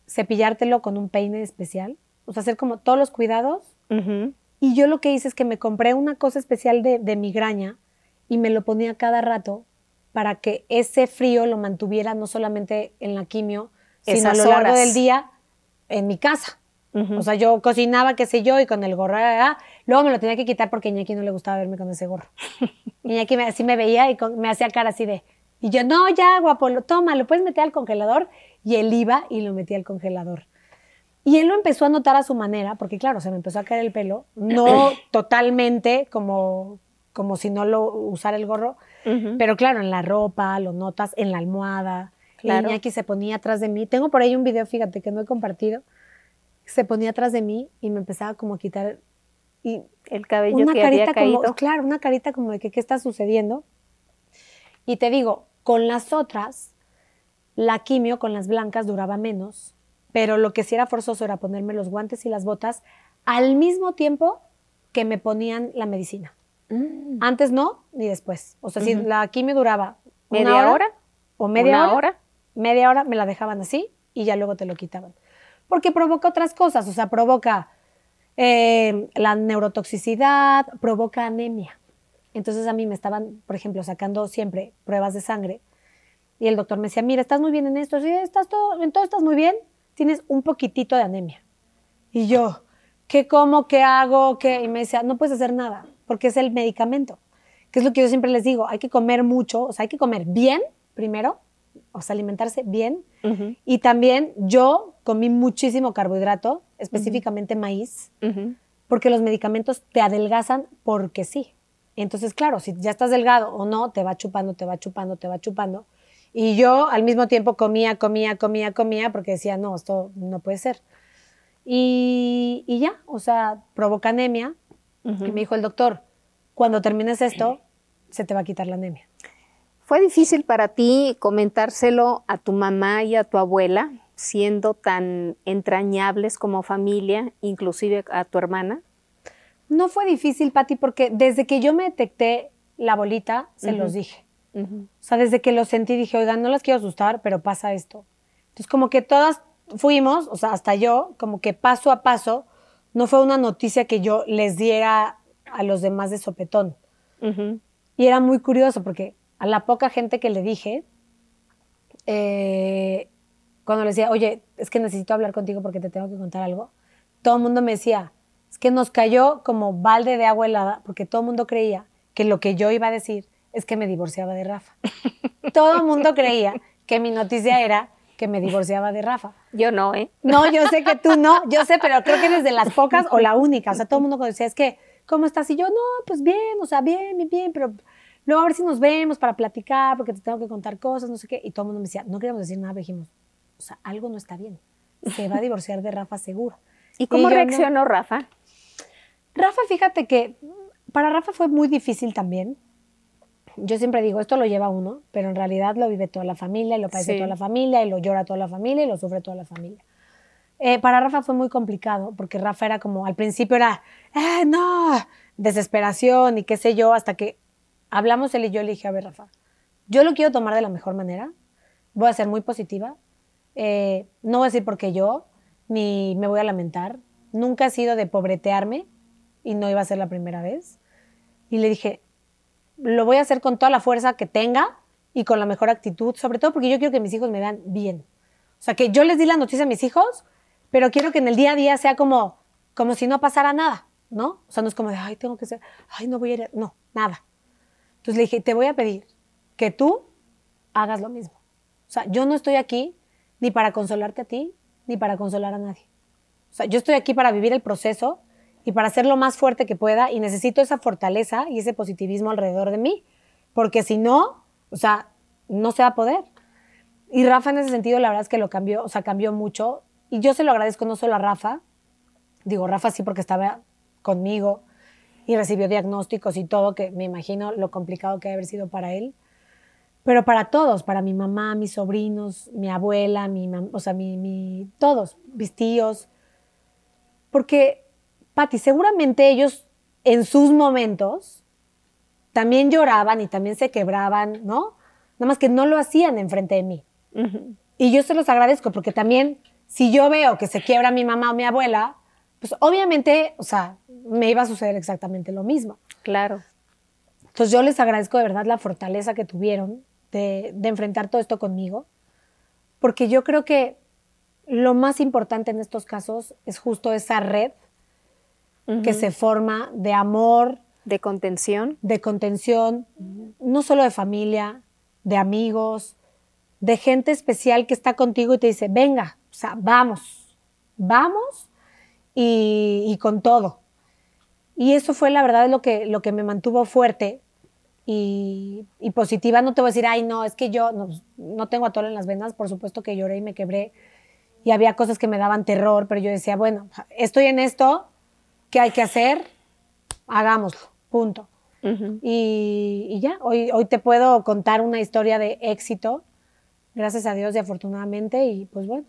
Speaker 2: cepillártelo con un peine especial, o sea, hacer como todos los cuidados. Y yo lo que hice es que me compré una cosa especial de, de migraña y me lo ponía cada rato para que ese frío lo mantuviera no solamente en la quimio, sino a lo largo
Speaker 1: horas.
Speaker 2: del día en mi casa. O sea, yo cocinaba, qué sé yo, y con el gorro, ah, ah, luego me lo tenía que quitar porque a Iñaki no le gustaba verme con ese gorro. Iñaki me, así me veía y con- me hacía cara así de, y yo, no, ya, guapo, lo toma, lo puedes meter al congelador. Y él iba y lo metía al congelador. Y él lo empezó a notar a su manera, porque claro, se me empezó a caer el pelo, no totalmente como, como si no lo usara el gorro, pero claro, en la ropa, lo notas, en la almohada.
Speaker 1: Claro.
Speaker 2: Y Iñaki se ponía atrás de mí. Tengo por ahí un video, fíjate, que no he compartido. Se ponía atrás de mí y me empezaba como a quitar y
Speaker 1: El cabello
Speaker 2: una
Speaker 1: que
Speaker 2: carita
Speaker 1: había caído.
Speaker 2: como, claro, una carita como de que qué está sucediendo. Y te digo, con las otras, la quimio con las blancas duraba menos, pero lo que sí era forzoso era ponerme los guantes y las botas al mismo tiempo que me ponían la medicina. Antes no, ni después. O sea, si la quimio duraba una
Speaker 1: ¿Media hora?
Speaker 2: o media
Speaker 1: ¿Una
Speaker 2: hora,
Speaker 1: hora?
Speaker 2: media hora me la dejaban así y ya luego te lo quitaban. Porque provoca otras cosas, o sea, provoca eh, la neurotoxicidad, provoca anemia. Entonces a mí me estaban, por ejemplo, sacando siempre pruebas de sangre y el doctor me decía, mira, estás muy bien en esto, sí, estás todo, en todo estás muy bien, tienes un poquitito de anemia. Y yo, ¿qué como? ¿Qué hago? ¿Qué? Y me decía, no puedes hacer nada, porque es el medicamento. Que es lo que yo siempre les digo, hay que comer mucho, o sea, hay que comer bien primero, o sea, alimentarse bien. Y también yo comí muchísimo carbohidrato, específicamente maíz, porque los medicamentos te adelgazan porque sí. Entonces, claro, si ya estás delgado o no, te va chupando, te va chupando, te va chupando. Y yo al mismo tiempo comía, comía, comía, comía, porque decía, no, esto no puede ser. Y, y ya, o sea, provoca anemia. Y me dijo el doctor, cuando termines esto, se te va a quitar la anemia.
Speaker 1: ¿Fue difícil para ti comentárselo a tu mamá y a tu abuela, siendo tan entrañables como familia, inclusive a tu hermana?
Speaker 2: No fue difícil, Patti, porque desde que yo me detecté la bolita, se los dije. O sea, desde que lo sentí dije, oigan, no las quiero asustar, pero pasa esto. Entonces, como que todas fuimos, o sea, hasta yo, como que paso a paso, no fue una noticia que yo les diera a los demás de sopetón. Y era muy curioso porque a la poca gente que le dije, eh, cuando le decía, oye, es que necesito hablar contigo porque te tengo que contar algo, todo el mundo me decía, es que nos cayó como balde de agua helada porque todo el mundo creía que lo que yo iba a decir es que me divorciaba de Rafa. todo el mundo creía que mi noticia era que me divorciaba de Rafa.
Speaker 1: Yo no, ¿eh?
Speaker 2: No, yo sé que tú no, yo sé, pero creo que eres de las pocas o la única. O sea, todo el mundo decía, es que, ¿cómo estás? Y yo, no, pues bien, o sea, bien, bien, bien, pero luego a ver si nos vemos para platicar, porque te tengo que contar cosas, no sé qué. Y todo el mundo me decía, no queríamos decir nada, pero dijimos, o sea, algo no está bien. Se va a divorciar de Rafa seguro.
Speaker 1: ¿Y cómo
Speaker 2: yo no.
Speaker 1: reaccionó Rafa?
Speaker 2: Rafa, fíjate que para Rafa fue muy difícil también. Yo siempre digo, esto lo lleva uno, pero en realidad lo vive toda la familia, y lo padece
Speaker 1: Sí.
Speaker 2: toda la familia, y lo llora toda la familia, y lo sufre toda la familia. Eh, para Rafa fue muy complicado, porque Rafa era como, al principio era, "Eh, no, desesperación y qué sé yo, hasta que hablamos él y yo le dije, a ver, Rafa, yo lo quiero tomar de la mejor manera, voy a ser muy positiva, eh, no voy a decir porque yo, ni me voy a lamentar, nunca he sido de pobretearme y no iba a ser la primera vez. Y le dije, lo voy a hacer con toda la fuerza que tenga y con la mejor actitud, sobre todo porque yo quiero que mis hijos me vean bien. O sea, que yo les di la noticia a mis hijos, pero quiero que en el día a día sea como, como si no pasara nada, ¿no? O sea, no es como de, ay, tengo que ser, ay, no voy a ir, no, nada. Entonces le dije, te voy a pedir que tú hagas lo mismo. O sea, yo no estoy aquí ni para consolarte a ti, ni para consolar a nadie. O sea, yo estoy aquí para vivir el proceso y para ser lo más fuerte que pueda y necesito esa fortaleza y ese positivismo alrededor de mí, porque si no, o sea, no se va a poder. Y Rafa en ese sentido, la verdad es que lo cambió, o sea, cambió mucho. Y yo se lo agradezco no solo a Rafa, digo Rafa sí porque estaba conmigo y recibió diagnósticos y todo, que me imagino lo complicado que debe haber sido para él, pero para todos, para mi mamá, mis sobrinos, mi abuela, mi o sea, mi, mi, todos, mis tíos. Porque, Patti, seguramente ellos en sus momentos también lloraban y también se quebraban, ¿no? Nada más que no lo hacían enfrente de mí. Y yo se los agradezco porque también, si yo veo que se quiebra mi mamá o mi abuela, pues obviamente, o sea, me iba a suceder exactamente lo mismo.
Speaker 1: Claro.
Speaker 2: Entonces yo les agradezco de verdad la fortaleza que tuvieron de, enfrentar todo esto conmigo, porque yo creo que lo más importante en estos casos es justo esa red que se forma de amor.
Speaker 1: De contención.
Speaker 2: De contención, no solo de familia, de amigos, de gente especial que está contigo y te dice, venga, o sea, vamos, vamos y, con todo. Y eso fue la verdad lo que, lo que me mantuvo fuerte y, positiva. No te voy a decir, ay, no, es que yo no, tengo atole en las venas. Por supuesto que lloré y me quebré. Y había cosas que me daban terror, pero yo decía, bueno, estoy en esto, ¿qué hay que hacer? Hagámoslo, punto. y, ya, hoy, hoy te puedo contar una historia de éxito, gracias a Dios y afortunadamente, y pues bueno,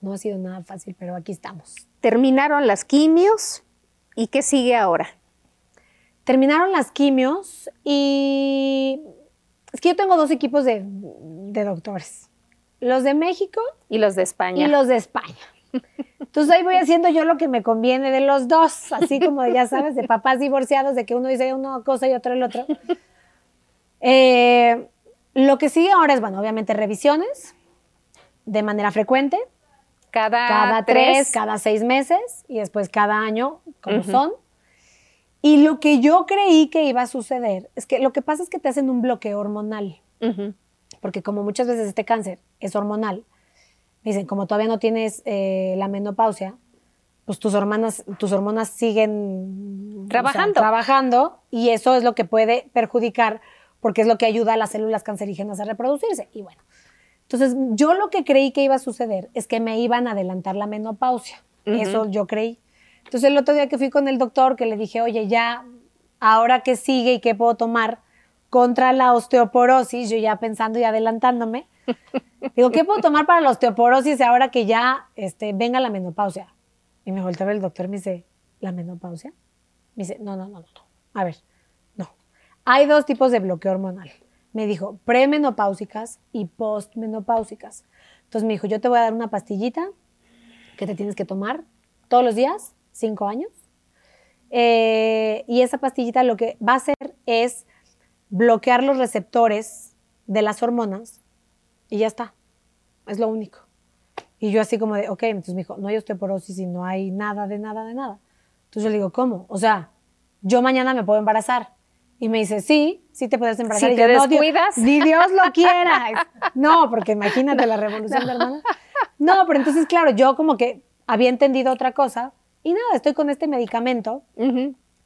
Speaker 2: no ha sido nada fácil, pero aquí estamos.
Speaker 1: Terminaron las quimios, ¿y qué sigue ahora?
Speaker 2: Terminaron las quimios y es que yo tengo dos equipos de, doctores. Los de México.
Speaker 1: Y los de España.
Speaker 2: Y los de España. Entonces ahí voy haciendo yo lo que me conviene de los dos, así como ya sabes, de papás divorciados, de que uno dice una cosa y otro el otro. Eh, lo que sigue ahora es, bueno, obviamente revisiones de manera frecuente.
Speaker 1: Cada,
Speaker 2: cada tres, cada seis meses y después cada año, como son. Y lo que yo creí que iba a suceder es que lo que pasa es que te hacen un bloqueo hormonal. Porque como muchas veces este cáncer es hormonal, dicen, como todavía no tienes eh, la menopausia, pues tus hormonas, tus hormonas siguen
Speaker 1: trabajando.
Speaker 2: trabajando y eso es lo que puede perjudicar porque es lo que ayuda a las células cancerígenas a reproducirse. Y bueno, entonces yo lo que creí que iba a suceder es que me iban a adelantar la menopausia. Eso yo creí. Entonces el otro día que fui con el doctor, que le dije, oye, ya, ahora qué sigue y qué puedo tomar contra la osteoporosis, yo ya pensando y adelantándome, digo, ¿qué puedo tomar para la osteoporosis ahora que ya este, venga la menopausia? Y me volteó el doctor y me dice, ¿la menopausia? Me dice, no, no, no, no, no. A ver, no. Hay dos tipos de bloqueo hormonal. Me dijo, premenopáusicas y postmenopáusicas. Entonces me dijo, yo te voy a dar una pastillita que te tienes que tomar todos los días cinco años. Eh, y esa pastillita lo que va a hacer es bloquear los receptores de las hormonas y ya está. Es lo único. Y yo así como de, ok, entonces me dijo, no hay osteoporosis y no hay nada de nada de nada. Entonces yo le digo, ¿cómo? O sea, yo mañana me puedo embarazar. Y me dice, sí, sí te puedes embarazar.
Speaker 1: Si te descuidas.
Speaker 2: ni Dios lo quiera. no, porque imagínate la revolución de hermana. No, pero entonces, claro, yo como que había entendido otra cosa y nada, estoy con este medicamento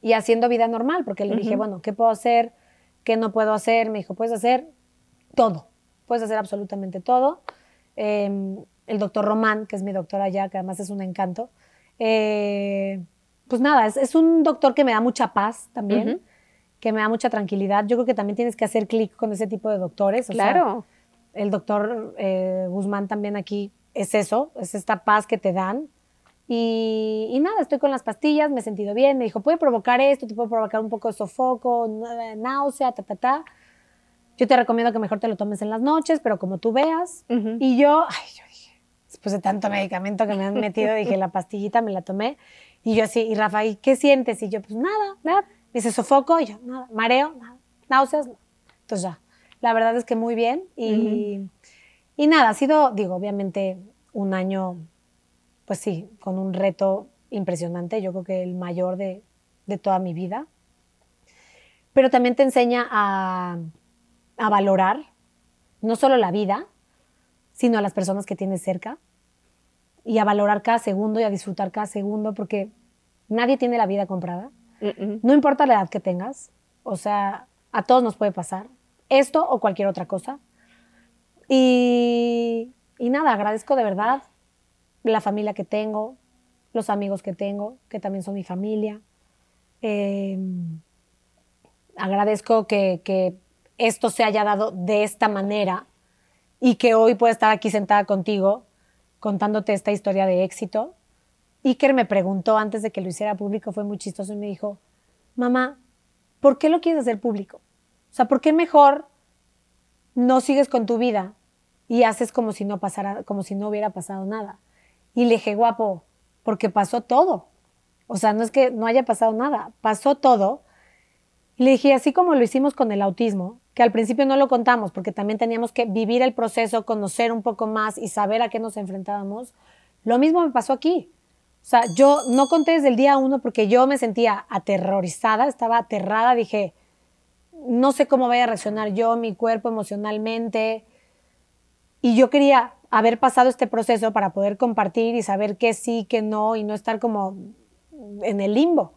Speaker 2: y haciendo vida normal, porque le dije, bueno, ¿qué puedo hacer? ¿Qué no puedo hacer? Me dijo, puedes hacer todo, puedes hacer absolutamente todo. Em, el doctor Román, que es mi doctor allá, que además es un encanto, eh, pues nada, es, un doctor que me da mucha paz también, que me da mucha tranquilidad. Yo creo que también tienes que hacer clic con ese tipo de doctores.
Speaker 1: claro.
Speaker 2: el doctor eh, Guzmán también aquí es eso, es esta paz que te dan y, nada, estoy con las pastillas, me he sentido bien. Me dijo, puede provocar esto, te puede provocar un poco de sofoco, náusea, ta, ta, ta. Yo te recomiendo que mejor te lo tomes en las noches, pero como tú veas. Y yo, ay, yo dije, después de tanto medicamento que me han metido, dije, la pastillita me la tomé. Y yo así, y Rafa, ¿y qué sientes? Y yo, pues nada, nada. Me dice, sofoco, y yo, nada, mareo, nada, náuseas, no. Entonces ya, la verdad es que muy bien. Y, y nada, ha sido, digo, obviamente un año, pues sí, con un reto impresionante, yo creo que el mayor de, de toda mi vida. Pero también te enseña a, a valorar no solo la vida, sino a las personas que tienes cerca y a valorar cada segundo y a disfrutar cada segundo porque nadie tiene la vida comprada. No importa la edad que tengas, o sea, a todos nos puede pasar esto o cualquier otra cosa. Y, y nada, agradezco de verdad la familia que tengo, los amigos que tengo, que también son mi familia. Em, agradezco que, que, esto se haya dado de esta manera y que hoy pueda estar aquí sentada contigo contándote esta historia de éxito. Iker me preguntó antes de que lo hiciera público, fue muy chistoso y me dijo, mamá, ¿por qué lo quieres hacer público? O sea, ¿por qué mejor no sigues con tu vida y haces como si no pasara, como si no hubiera pasado nada? Y le dije, guapo, porque pasó todo. O sea, no es que no haya pasado nada, pasó todo. Y le dije, así como lo hicimos con el autismo, que al principio no lo contamos porque también teníamos que vivir el proceso, conocer un poco más y saber a qué nos enfrentábamos, lo mismo me pasó aquí. O sea, yo no conté desde el día uno porque yo me sentía aterrorizada, estaba aterrada, dije, no sé cómo vaya a reaccionar yo, mi cuerpo emocionalmente. Y yo quería haber pasado este proceso para poder compartir y saber qué sí, qué no, y no estar como en el limbo.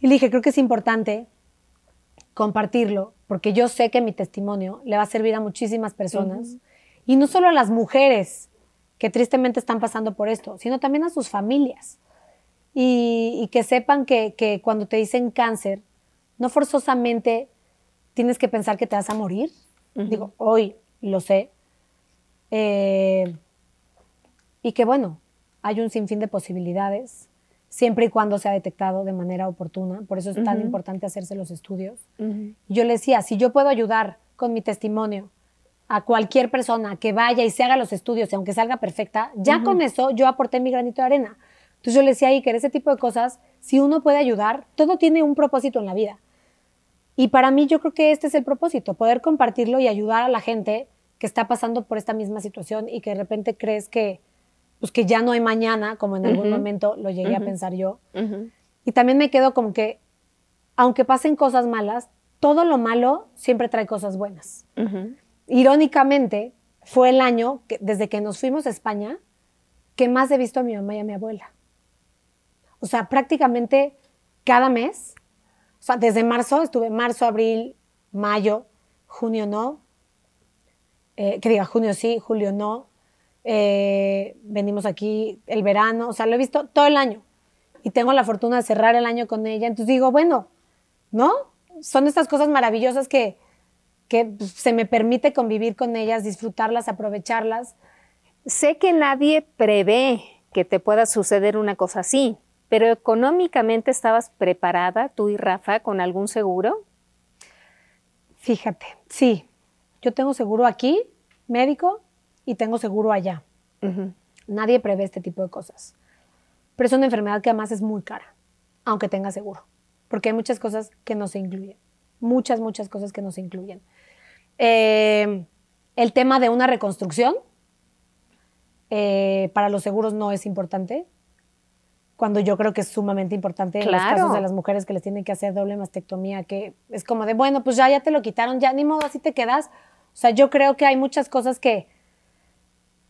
Speaker 2: Y le dije, creo que es importante compartirlo, porque yo sé que mi testimonio le va a servir a muchísimas personas, y no solo a las mujeres que tristemente están pasando por esto, sino también a sus familias. Y, que sepan que, que cuando te dicen cáncer, no forzosamente tienes que pensar que te vas a morir. Digo, hoy lo sé, eh, y que bueno, hay un sinfín de posibilidades, siempre y cuando sea detectado de manera oportuna. Por eso es tan importante hacerse los estudios. Yo le decía, si yo puedo ayudar con mi testimonio a cualquier persona que vaya y se haga los estudios, y aunque salga perfecta, ya con eso yo aporté mi granito de arena. Entonces yo le decía a que ese tipo de cosas, si uno puede ayudar, todo tiene un propósito en la vida. Y para mí yo creo que este es el propósito, poder compartirlo y ayudar a la gente que está pasando por esta misma situación y que de repente crees que, pues que ya no hay mañana, como en algún momento lo llegué a pensar yo. Y también me quedo como que, aunque pasen cosas malas, todo lo malo siempre trae cosas buenas. Irónicamente, fue el año, que, desde que nos fuimos a España, que más he visto a mi mamá y a mi abuela. O sea, prácticamente cada mes, o sea, desde marzo, estuve marzo, abril, mayo, junio no, eh, que diga junio sí, julio no. Eh, venimos aquí el verano, o sea, lo he visto todo el año y tengo la fortuna de cerrar el año con ella. Entonces digo, bueno, ¿no? Son estas cosas maravillosas que, que pues, se me permite convivir con ellas, disfrutarlas, aprovecharlas.
Speaker 1: Sé que nadie prevé que te pueda suceder una cosa así, pero económicamente estabas preparada tú y Rafa con algún seguro?
Speaker 2: Fíjate, sí, yo tengo seguro aquí, médico, y tengo seguro allá. Nadie prevé este tipo de cosas. Pero es una enfermedad que además es muy cara, aunque tenga seguro, porque hay muchas cosas que no se incluyen. Muchas, muchas cosas que no se incluyen. Eh, el tema de una reconstrucción eh, para los seguros no es importante, cuando yo creo que es sumamente importante en los casos de las mujeres que les tienen que hacer doble mastectomía, que es como de, bueno, pues ya, ya te lo quitaron, ya ni modo, así te quedas. O sea, yo creo que hay muchas cosas que,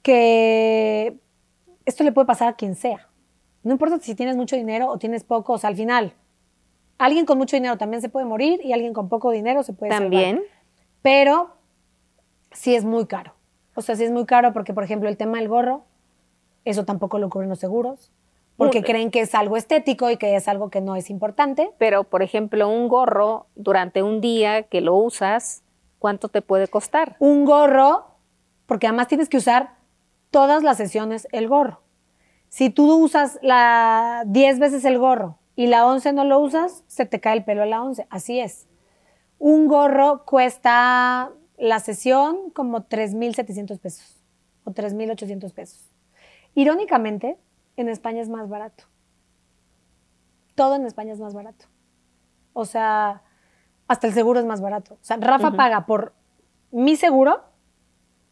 Speaker 2: que esto le puede pasar a quien sea. No importa si tienes mucho dinero o tienes poco, o sea, al final, alguien con mucho dinero también se puede morir y alguien con poco dinero se puede
Speaker 1: También.
Speaker 2: Pero sí es muy caro. O sea, sí es muy caro porque, por ejemplo, el tema del gorro, eso tampoco lo cubren los seguros porque creen que es algo estético y que es algo que no es importante.
Speaker 1: Pero, por ejemplo, un gorro durante un día que lo usas, ¿cuánto te puede costar?
Speaker 2: Un gorro, porque además tienes que usar todas las sesiones el gorro. Si tú usas la 10 veces el gorro y la 11 no lo usas, se te cae el pelo a la 11. Así es. Un gorro cuesta la sesión como 3.700 pesos o 3.800 pesos. Irónicamente, en España es más barato. Todo en España es más barato. O sea, hasta el seguro es más barato. O sea, Rafa paga por mi seguro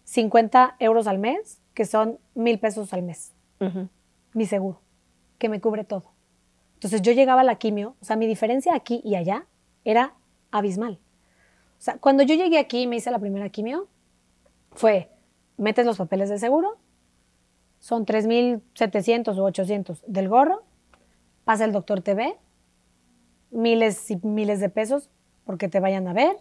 Speaker 2: 50 euros al mes, que son mil pesos al mes. Mi seguro, que me cubre todo. Entonces yo llegaba a la quimio, o sea, mi diferencia aquí y allá era abismal. O sea, cuando yo llegué aquí y me hice la primera quimio, fue, metes los papeles de seguro, son 3.700 o 800 del gorro, pasa el doctor TV, miles y miles de pesos porque te vayan a ver.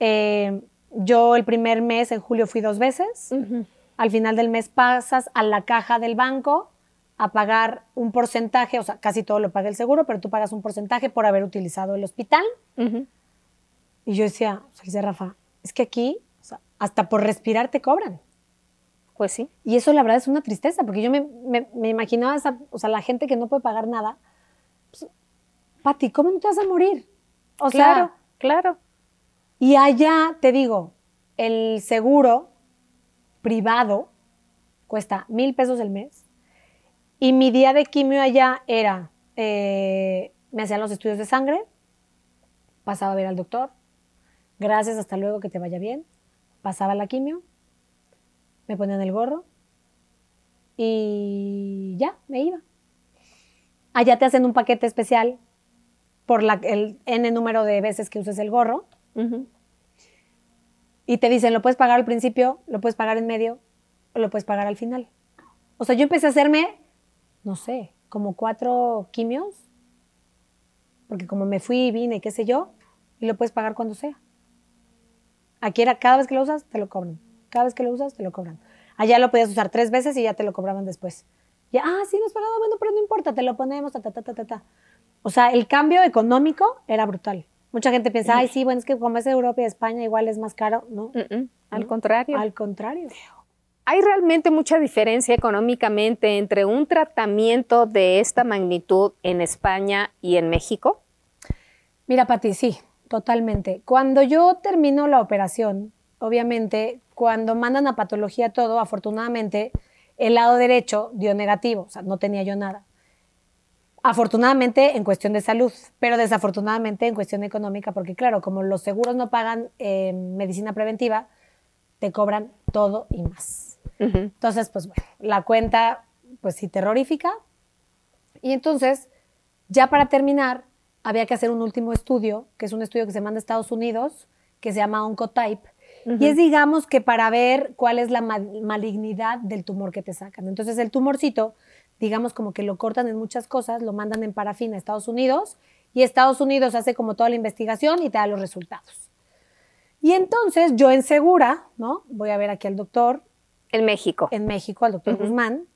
Speaker 2: Eh, yo el primer mes, en julio, fui dos veces. Al final del mes pasas a la caja del banco a pagar un porcentaje, o sea, casi todo lo paga el seguro, pero tú pagas un porcentaje por haber utilizado el hospital. Y yo decía, o sea, dice Rafa, es que aquí, o sea, hasta por respirar te cobran.
Speaker 1: Pues sí.
Speaker 2: Y eso la verdad es una tristeza, porque yo me, me, imaginaba, esa, o sea, la gente que no puede pagar nada. Pues, Pati, ¿cómo no te vas a morir?
Speaker 1: O claro, sea, claro.
Speaker 2: Y allá, te digo, el seguro privado cuesta mil pesos el mes. Y mi día de quimio allá era, eh, me hacían los estudios de sangre, pasaba a ver al doctor, gracias, hasta luego, que te vaya bien, pasaba la quimio, me ponían el gorro y ya, me iba. Allá te hacen un paquete especial por la, el N número de veces que uses el gorro. Y te dicen, lo puedes pagar al principio, lo puedes pagar en medio o lo puedes pagar al final. O sea, yo empecé a hacerme, no sé, como cuatro quimios, porque como me fui y vine, qué sé yo, y lo puedes pagar cuando sea. Aquí era, cada vez que lo usas, te lo cobran. Cada vez que lo usas, te lo cobran. Allá lo podías usar tres veces y ya te lo cobraban después. Ya, ah, sí, nos pagado, bueno, pero no importa, te lo ponemos, ta, ta, ta, ta, ta. O sea, el cambio económico era brutal. Mucha gente piensa, ay, sí, bueno, es que como es Europa y España, igual es más caro. No.
Speaker 1: Al contrario.
Speaker 2: Al contrario.
Speaker 1: ¿Hay realmente mucha diferencia económicamente entre un tratamiento de esta magnitud en España y en México?
Speaker 2: Mira, Pati, sí, totalmente. Cuando yo termino la operación, obviamente cuando mandan a patología todo, afortunadamente, el lado derecho dio negativo, o sea, no tenía yo nada. Afortunadamente en cuestión de salud, pero desafortunadamente en cuestión económica, porque claro, como los seguros no pagan eh, medicina preventiva, te cobran todo y más. Entonces, pues bueno, la cuenta, pues sí, terrorífica. Y entonces, ya para terminar, había que hacer un último estudio, que es un estudio que se manda a Estados Unidos, que se llama Oncotype, y es, digamos, que para ver cuál es la malignidad del tumor que te sacan. Entonces, el tumorcito, digamos, como que lo cortan en muchas cosas, lo mandan en parafina a Estados Unidos y Estados Unidos hace como toda la investigación y te da los resultados. Y entonces, yo en Segura, ¿no? Voy a ver aquí al doctor.
Speaker 1: En México.
Speaker 2: En México, al doctor Guzmán.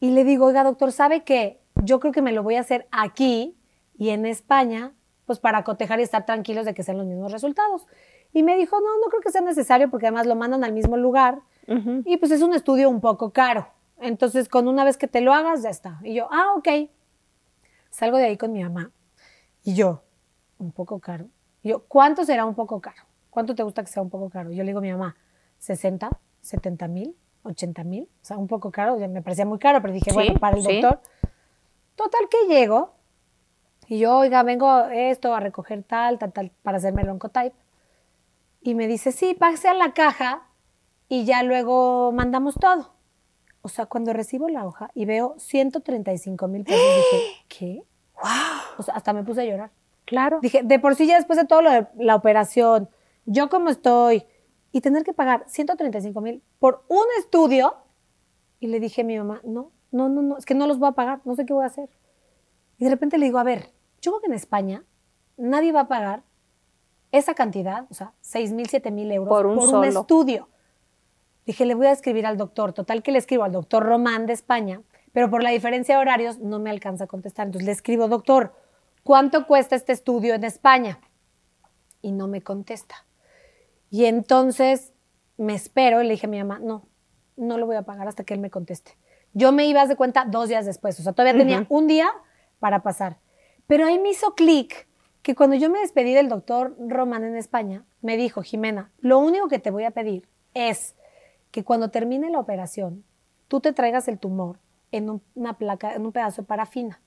Speaker 2: Y le digo, oiga, doctor, ¿sabe qué? Yo creo que me lo voy a hacer aquí y en España, pues para cotejar y estar tranquilos de que sean los mismos resultados. Y me dijo, no, no creo que sea necesario porque además lo mandan al mismo lugar y pues es un estudio un poco caro. Entonces, con una vez que te lo hagas, ya está. Y yo, ah, ok. Salgo de ahí con mi mamá. Y yo, un poco caro. Y yo, ¿cuánto será un poco caro? ¿Cuánto te gusta que sea un poco caro? Yo le digo a mi mamá, 60, 70 mil, 80 mil. O sea, un poco caro. me parecía muy caro, pero dije, bueno, para el doctor. Total que llego y yo, oiga, vengo esto a recoger tal, tal, tal, para hacerme el oncotype. Y me dice, sí, pase a la caja y ya luego mandamos todo. O sea, cuando recibo la hoja y veo 135 mil pesos, dije, ¿qué? ¡Wow! O sea, hasta me puse a llorar.
Speaker 1: Claro.
Speaker 2: Dije, de por sí ya después de todo lo de la operación, yo como estoy, y tener que pagar 135 mil por un estudio, y le dije a mi mamá, no, no, no, no, es que no los voy a pagar, no sé qué voy a hacer. Y de repente le digo, a ver, yo creo que en España nadie va a pagar esa cantidad, o sea, 6 mil, 7 mil euros por, un, estudio. Dije, le voy a escribir al doctor. Total que le escribo al doctor Román de España, pero por la diferencia de horarios no me alcanza a contestar. Entonces le escribo, doctor, ¿cuánto cuesta este estudio en España? Y no me contesta. Y entonces me espero y le dije a mi mamá, no, no lo voy a pagar hasta que él me conteste. Yo me iba de cuenta dos días después, o sea, todavía tenía un día para pasar. Pero ahí me hizo clic que cuando yo me despedí del doctor Román en España, me dijo, Jimena, lo único que te voy a pedir es que cuando termine la operación, tú te traigas el tumor en una placa, en un pedazo de parafina.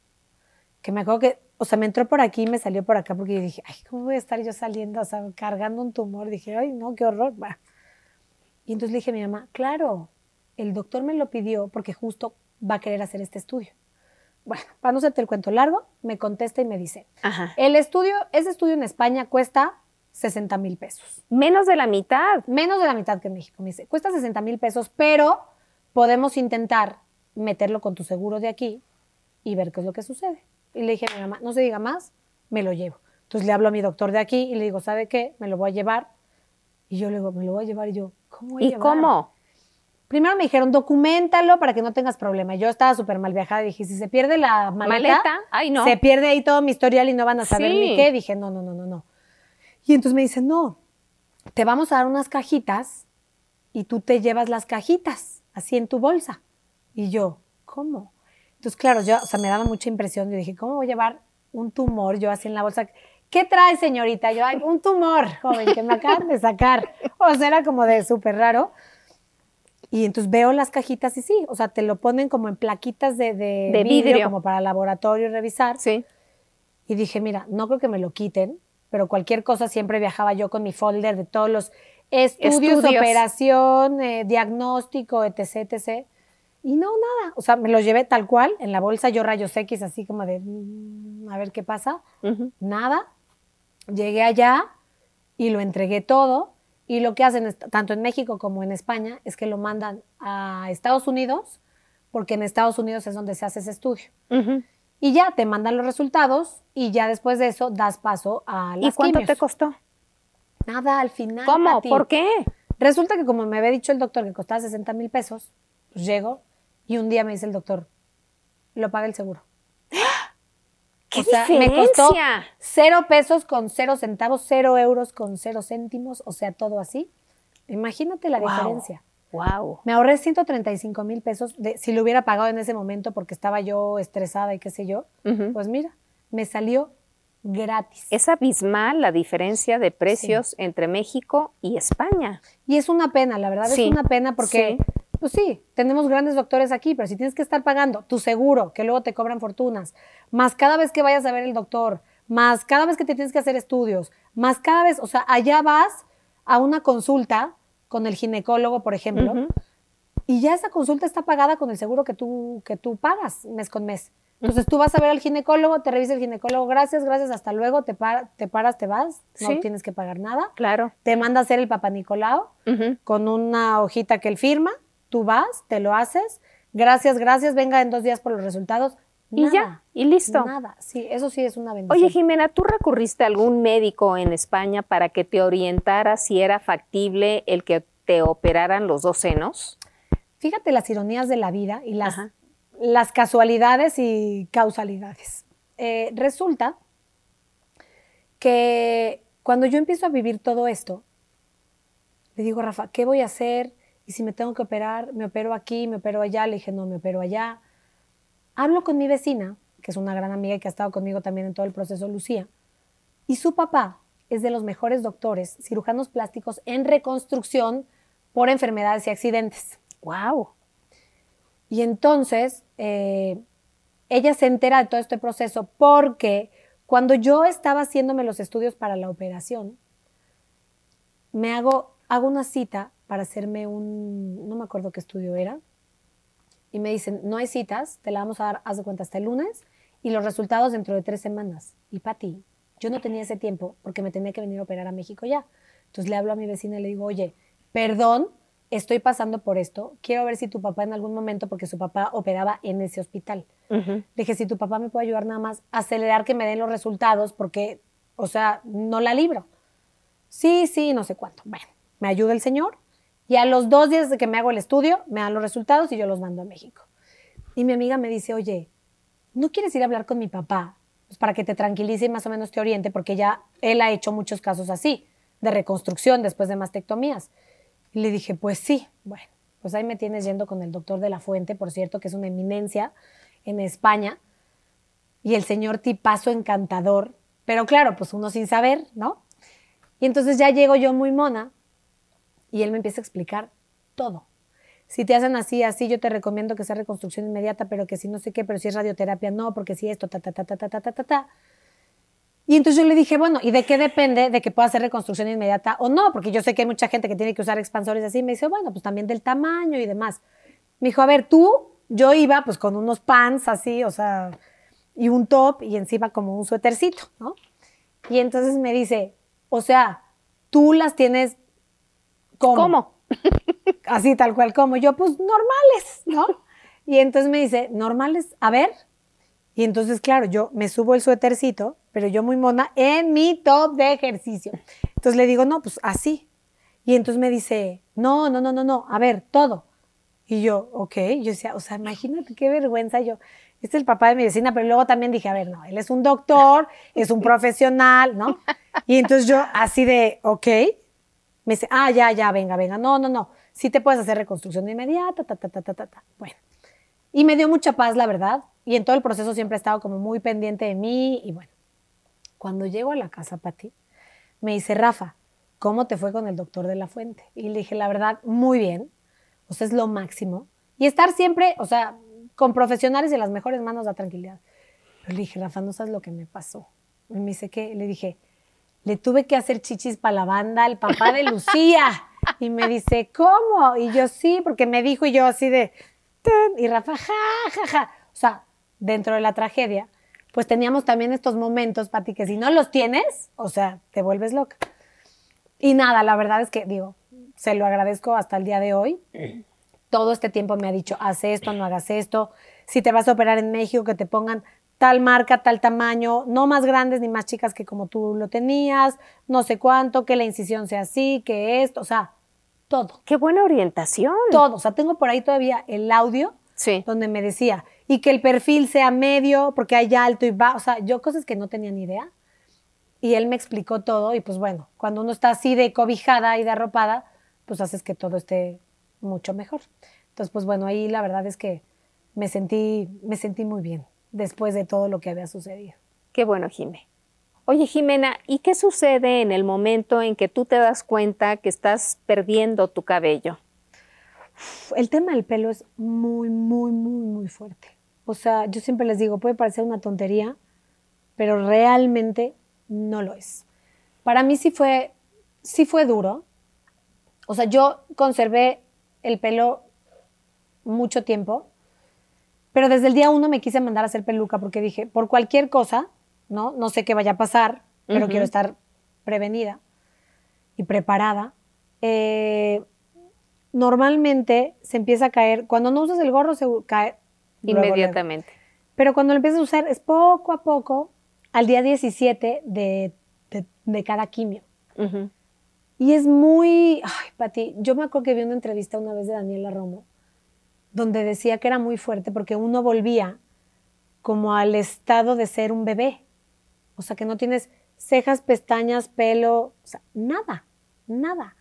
Speaker 2: Que me acuerdo que o sea, me entró por aquí y me salió por acá porque yo dije, ay, ¿cómo voy a estar yo saliendo, o sea, cargando un tumor? Dije, ay, no, qué horror. Bah. Y entonces le dije a mi mamá, claro, el doctor me lo pidió porque justo va a querer hacer este estudio. Bueno, para no hacerte el cuento largo, me contesta y me dice,
Speaker 1: Ajá.
Speaker 2: el estudio, ese estudio en España cuesta 60 mil pesos.
Speaker 1: Menos de la mitad.
Speaker 2: Menos de la mitad que en México. Me dice, cuesta 60 mil pesos, pero podemos intentar meterlo con tu seguro de aquí y ver qué es lo que sucede. Y le dije a mi mamá, no se diga más, me lo llevo. Entonces le hablo a mi doctor de aquí y le digo, ¿sabe qué? Me lo voy a llevar. Y yo le digo, me lo voy a llevar. Y yo, ¿cómo voy a
Speaker 1: ¿Y
Speaker 2: llevar?
Speaker 1: cómo?
Speaker 2: Primero me dijeron, documentalo para que no tengas problema. Yo estaba súper mal viajada y dije, si se pierde la maleta,
Speaker 1: ¿Maleta? Ay, no.
Speaker 2: se pierde ahí todo mi historial y no van a saber
Speaker 1: Sí.
Speaker 2: ni qué. Dije, no, no, no, no, no. Y entonces me dicen, no, te vamos a dar unas cajitas y tú te llevas las cajitas así en tu bolsa. Y yo, ¿cómo? Entonces, claro, yo, o sea, me daba mucha impresión. Yo dije, ¿cómo voy a llevar un tumor yo así en la bolsa? ¿Qué trae, señorita? Yo, ay, un tumor, joven, que me acaban de sacar. O sea, era como de súper raro. Y entonces veo las cajitas y sí, o sea, te lo ponen como en plaquitas de, de,
Speaker 1: De vidrio.
Speaker 2: como para laboratorio revisar.
Speaker 1: Sí.
Speaker 2: Y dije, mira, no creo que me lo quiten, pero cualquier cosa siempre viajaba yo con mi folder de todos los estudios,
Speaker 1: Estudios.
Speaker 2: operación, eh, diagnóstico, etc, etc. Y no, nada. O sea, me lo llevé tal cual, en la bolsa yo rayos X, así como de, mm, a ver qué pasa. Nada. Llegué allá y lo entregué todo. Y lo que hacen, tanto en México como en España, es que lo mandan a Estados Unidos, porque en Estados Unidos es donde se hace ese estudio.
Speaker 1: Ujú.
Speaker 2: Y ya te mandan los resultados y ya después de eso das paso a
Speaker 1: ¿Y
Speaker 2: las
Speaker 1: cuánto
Speaker 2: quimios.
Speaker 1: te costó?
Speaker 2: Nada, al final.
Speaker 1: ¿Cómo?
Speaker 2: Pati.
Speaker 1: ¿Por qué?
Speaker 2: Resulta que como me había dicho el doctor que costaba 60 mil pesos, pues llego y un día me dice el doctor, lo paga el seguro.
Speaker 1: ¿Qué
Speaker 2: O sea, me costó
Speaker 1: diferencia?
Speaker 2: cero pesos con cero centavos, cero euros con cero céntimos, o sea, todo así. Imagínate la
Speaker 1: Wow.
Speaker 2: diferencia.
Speaker 1: Wow.
Speaker 2: Me ahorré 135 mil pesos de, si lo hubiera pagado en ese momento porque estaba yo estresada y qué sé yo. Pues mira, me salió gratis.
Speaker 1: Es abismal la diferencia de precios entre México y España.
Speaker 2: Y es una pena, la verdad
Speaker 1: Sí,
Speaker 2: es una pena porque,
Speaker 1: sí.
Speaker 2: pues sí, tenemos grandes doctores aquí, pero si tienes que estar pagando tu seguro, que luego te cobran fortunas, más cada vez que vayas a ver el doctor, más cada vez que te tienes que hacer estudios, más cada vez, o sea, allá vas a una consulta con el ginecólogo, por ejemplo, y ya esa consulta está pagada con el seguro que tú, que tú pagas mes con mes. Entonces tú vas a ver al ginecólogo, te revisa el ginecólogo, gracias, gracias, hasta luego, te, te paras, te vas, no
Speaker 1: Sí.
Speaker 2: tienes que pagar nada.
Speaker 1: Claro.
Speaker 2: Te manda a hacer el papá Nicolau con una hojita que él firma, tú vas, te lo haces, gracias, gracias, venga en dos días por los resultados.
Speaker 1: Y
Speaker 2: Nada,
Speaker 1: ya, y listo.
Speaker 2: Nada, sí, eso sí es una bendición.
Speaker 1: Oye, Jimena, ¿tú recurriste a algún médico en España para que te orientara si era factible el que te operaran los dos senos?
Speaker 2: Fíjate las ironías de la vida y las,
Speaker 1: Ajá.
Speaker 2: las casualidades y causalidades. Eh, resulta que cuando yo empiezo a vivir todo esto, le digo, Rafa, ¿qué voy a hacer? Y si me tengo que operar, me opero aquí, me opero allá. Le dije, no, me opero allá. Hablo con mi vecina, que es una gran amiga y que ha estado conmigo también en todo el proceso, Lucía. Y su papá es de los mejores doctores, cirujanos plásticos en reconstrucción por enfermedades y accidentes.
Speaker 1: Wow.
Speaker 2: Y entonces eh, ella se entera de todo este proceso porque cuando yo estaba haciéndome los estudios para la operación, me hago, hago una cita para hacerme un, no me acuerdo qué estudio era, y me dicen, no hay citas, te la vamos a dar, haz de cuenta, hasta el lunes, y los resultados dentro de tres semanas. Y Pati, yo no tenía ese tiempo porque me tenía que venir a operar a México ya. Entonces le hablo a mi vecina y le digo, oye, perdón, estoy pasando por esto, quiero ver si tu papá en algún momento, porque su papá operaba en ese hospital.
Speaker 1: Ujú.
Speaker 2: Le dije, si tu papá me puede ayudar nada más acelerar que me den los resultados, porque, o sea, no la libro. Sí, sí, no sé cuánto. Bueno, me ayuda el señor y a los dos días de que me hago el estudio, me dan los resultados y yo los mando a México. Y mi amiga me dice, oye, ¿no quieres ir a hablar con mi papá? Pues para que te tranquilice y más o menos te oriente, porque ya él ha hecho muchos casos así, de reconstrucción después de mastectomías. Y le dije, pues sí, bueno, pues ahí me tienes yendo con el doctor de la Fuente, por cierto, que es una eminencia en España. Y el señor tipazo encantador, pero claro, pues uno sin saber, ¿no? Y entonces ya llego yo muy mona y él me empieza a explicar todo. si te hacen así, así, yo te recomiendo que sea reconstrucción inmediata, pero que si no sé qué, pero si es radioterapia, no, porque si esto, ta, ta, ta, ta, ta, ta, ta, ta. Y entonces yo le dije, bueno, ¿y de qué depende de que pueda hacer reconstrucción inmediata o no? Porque yo sé que hay mucha gente que tiene que usar expansores así. Me dice, bueno, pues también del tamaño y demás. Me dijo, a ver, tú, yo iba pues con unos pants así, o sea, y un top y encima como un suétercito, ¿no? Y entonces me dice, o sea, tú las tienes
Speaker 1: ¿Cómo?
Speaker 2: Así tal cual como. Yo, pues normales, ¿no? Y entonces me dice, normales, a ver. Y entonces, claro, yo me subo el suétercito pero yo muy mona, en mi top de ejercicio. Entonces le digo, no, pues así. Y entonces me dice, no, no, no, no, no, a ver, todo. Y yo, ok, yo decía, o sea, imagínate qué vergüenza yo. Este es el papá de medicina, pero luego también dije, a ver, no, él es un doctor, es un profesional, ¿no? Y entonces yo así de, ok, me dice, ah, ya, ya, venga, venga, no, no, no, sí te puedes hacer reconstrucción inmediata, ta, ta, ta, ta, ta, ta. Bueno, y me dio mucha paz, la verdad, y en todo el proceso siempre he estado como muy pendiente de mí, y bueno, cuando llego a la casa, Pati, me dice, Rafa, ¿cómo te fue con el doctor de la fuente? Y le dije, la verdad, muy bien. O sea, es lo máximo. Y estar siempre, o sea, con profesionales y las mejores manos da tranquilidad. Pero le dije, Rafa, no sabes lo que me pasó. Y me dice, ¿qué? Le dije, le tuve que hacer chichis para la banda al papá de Lucía. Y me dice, ¿cómo? Y yo, sí, porque me dijo y yo así de, y Rafa, ja, ja, ja. O sea, dentro de la tragedia, pues teníamos también estos momentos, Pati, que si no los tienes, o sea, te vuelves loca. Y nada, la verdad es que, digo, se lo agradezco hasta el día de hoy. Todo este tiempo me ha dicho, haz esto, no hagas esto. Si te vas a operar en México, que te pongan tal marca, tal tamaño, no más grandes ni más chicas que como tú lo tenías, no sé cuánto, que la incisión sea así, que esto, o sea, todo.
Speaker 1: Qué buena orientación.
Speaker 2: Todo, o sea, tengo por ahí todavía el audio
Speaker 1: Sí.
Speaker 2: donde me decía, y que el perfil sea medio, porque hay alto y bajo, o sea, yo cosas que no tenía ni idea. Y él me explicó todo y pues bueno, cuando uno está así de cobijada y de arropada, pues haces que todo esté mucho mejor. Entonces, pues bueno, ahí la verdad es que me sentí, me sentí muy bien después de todo lo que había sucedido.
Speaker 1: Qué bueno, Jimé. Oye, Jimena, ¿y qué sucede en el momento en que tú te das cuenta que estás perdiendo tu cabello?
Speaker 2: El tema del pelo es muy, muy, muy, muy fuerte. O sea, yo siempre les digo, puede parecer una tontería, pero realmente no lo es. Para mí sí fue, sí fue duro. O sea, yo conservé el pelo mucho tiempo, pero desde el día uno me quise mandar a hacer peluca porque dije, por cualquier cosa, ¿no? No sé qué vaya a pasar, pero quiero estar prevenida y preparada. Eh, normalmente se empieza a caer, cuando no usas el gorro se cae luego, luego.
Speaker 1: Inmediatamente.
Speaker 2: Pero cuando lo empiezas a usar es poco a poco al día 17 de, de- de cada quimio. Y es muy, ay, Pati, yo me acuerdo que vi una entrevista una vez de Daniela Romo, donde decía que era muy fuerte porque uno volvía como al estado de ser un bebé. O sea, que no tienes cejas, pestañas, pelo, o sea, nada, nada.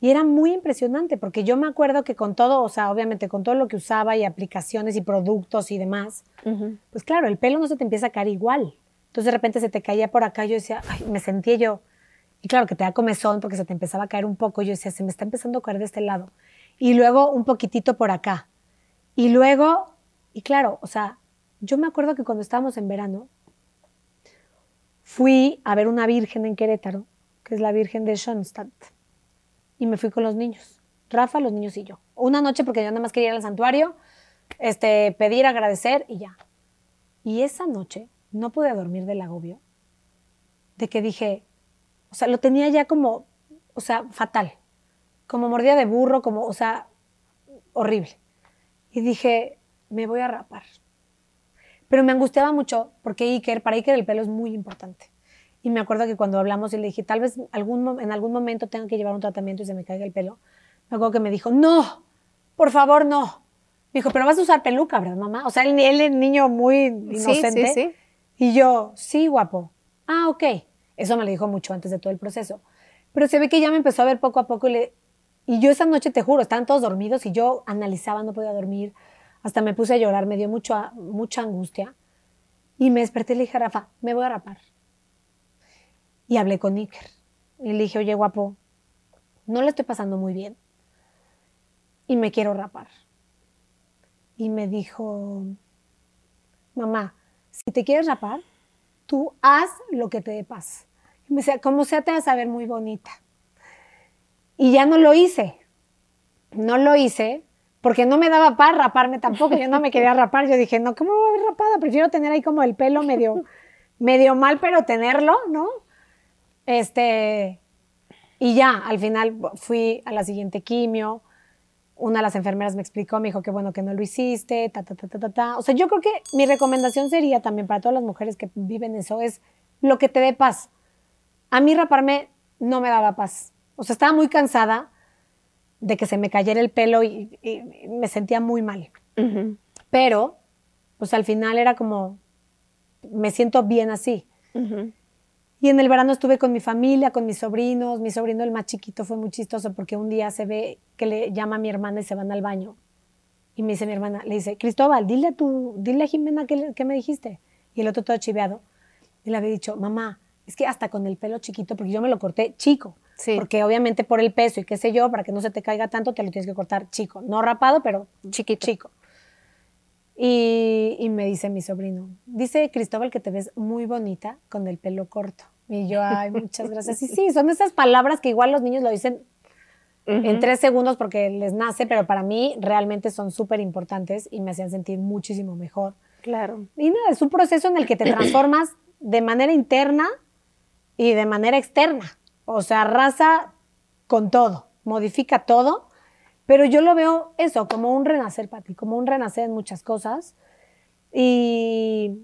Speaker 2: Y era muy impresionante porque yo me acuerdo que con todo, o sea, obviamente con todo lo que usaba y aplicaciones y productos y demás, pues claro, el pelo no se te empieza a caer igual. Entonces de repente se te caía por acá, yo decía, ay, me sentía yo. Y claro que te da comezón porque se te empezaba a caer un poco. Yo decía, se me está empezando a caer de este lado. Y luego un poquitito por acá. Y luego, y claro, o sea, yo me acuerdo que cuando estábamos en verano, fui a ver una virgen en Querétaro, que es la Virgen de Schoenstatt. Y me fui con los niños. Rafa, los niños y yo. Una noche porque yo nada más quería ir al santuario, este, pedir, agradecer y ya. Y esa noche no pude dormir del agobio, de que dije, o sea, lo tenía ya como, o sea, fatal, como mordida de burro, como, o sea, horrible. Y dije, me voy a rapar. Pero me angustiaba mucho porque Iker, para Iker el pelo es muy importante. Y me acuerdo que cuando hablamos y le dije, tal vez algún, en algún momento tenga que llevar un tratamiento y se me caiga el pelo. Me acuerdo que me dijo, no, por favor, no. Me dijo, pero vas a usar peluca, ¿verdad, mamá? O sea, él, él es niño muy inocente.
Speaker 1: Sí, sí, sí.
Speaker 2: Y yo, sí, guapo. Ah, ok. Eso me lo dijo mucho antes de todo el proceso. Pero se ve que ya me empezó a ver poco a poco y, le- y yo esa noche, te juro, estaban todos dormidos y yo analizaba, no podía dormir. Hasta me puse a llorar, me dio mucho, mucha angustia. Y me desperté y le dije Rafa, me voy a rapar. Y hablé con Iker. Y le dije, oye, guapo, no le estoy pasando muy bien. y me quiero rapar. Y me dijo, mamá, si te quieres rapar, tú haz lo que te dé paz. Y me como sea, te vas a ver muy bonita. Y ya no lo hice. No lo hice porque no me daba paz raparme tampoco. Yo no me quería rapar. Yo dije, no, ¿cómo voy a ver rapada? Prefiero tener ahí como el pelo medio, medio mal, pero tenerlo, ¿no? Este, y ya, al final fui a la siguiente quimio. Una de las enfermeras me explicó, me dijo que bueno que no lo hiciste, ta, ta, ta, ta, ta, ta. O sea, yo creo que mi recomendación sería también para todas las mujeres que viven eso es lo que te dé paz. A mí raparme no me daba paz. O sea, estaba muy cansada de que se me cayera el pelo y, y me sentía muy mal. Pero, pues al final era como, me siento bien así. Y en el verano estuve con mi familia, con mis sobrinos. Mi sobrino, el más chiquito, fue muy chistoso porque un día se ve que le llama a mi hermana y se van al baño. Y me dice mi hermana, le dice, Cristóbal, dile a, tu, dile a Jimena qué, me dijiste. Y el otro todo chiveado. Y le había dicho, mamá, es que hasta con el pelo chiquito, porque yo me lo corté chico. Porque obviamente por el peso y qué sé yo, para que no se te caiga tanto, te lo tienes que cortar chico. No rapado, pero chiquito. Chico. Y, y me dice mi sobrino, dice Cristóbal que te ves muy bonita con el pelo corto. Y yo, ay, muchas gracias. Y sí, son esas palabras que igual los niños lo dicen en tres segundos porque les nace, pero para mí realmente son súper importantes y me hacían sentir muchísimo mejor.
Speaker 1: Claro.
Speaker 2: Y nada, es un proceso en el que te transformas de manera interna y de manera externa. O sea, raza con todo, modifica todo, pero yo lo veo eso, como un renacer, Pati, como un renacer en muchas cosas y,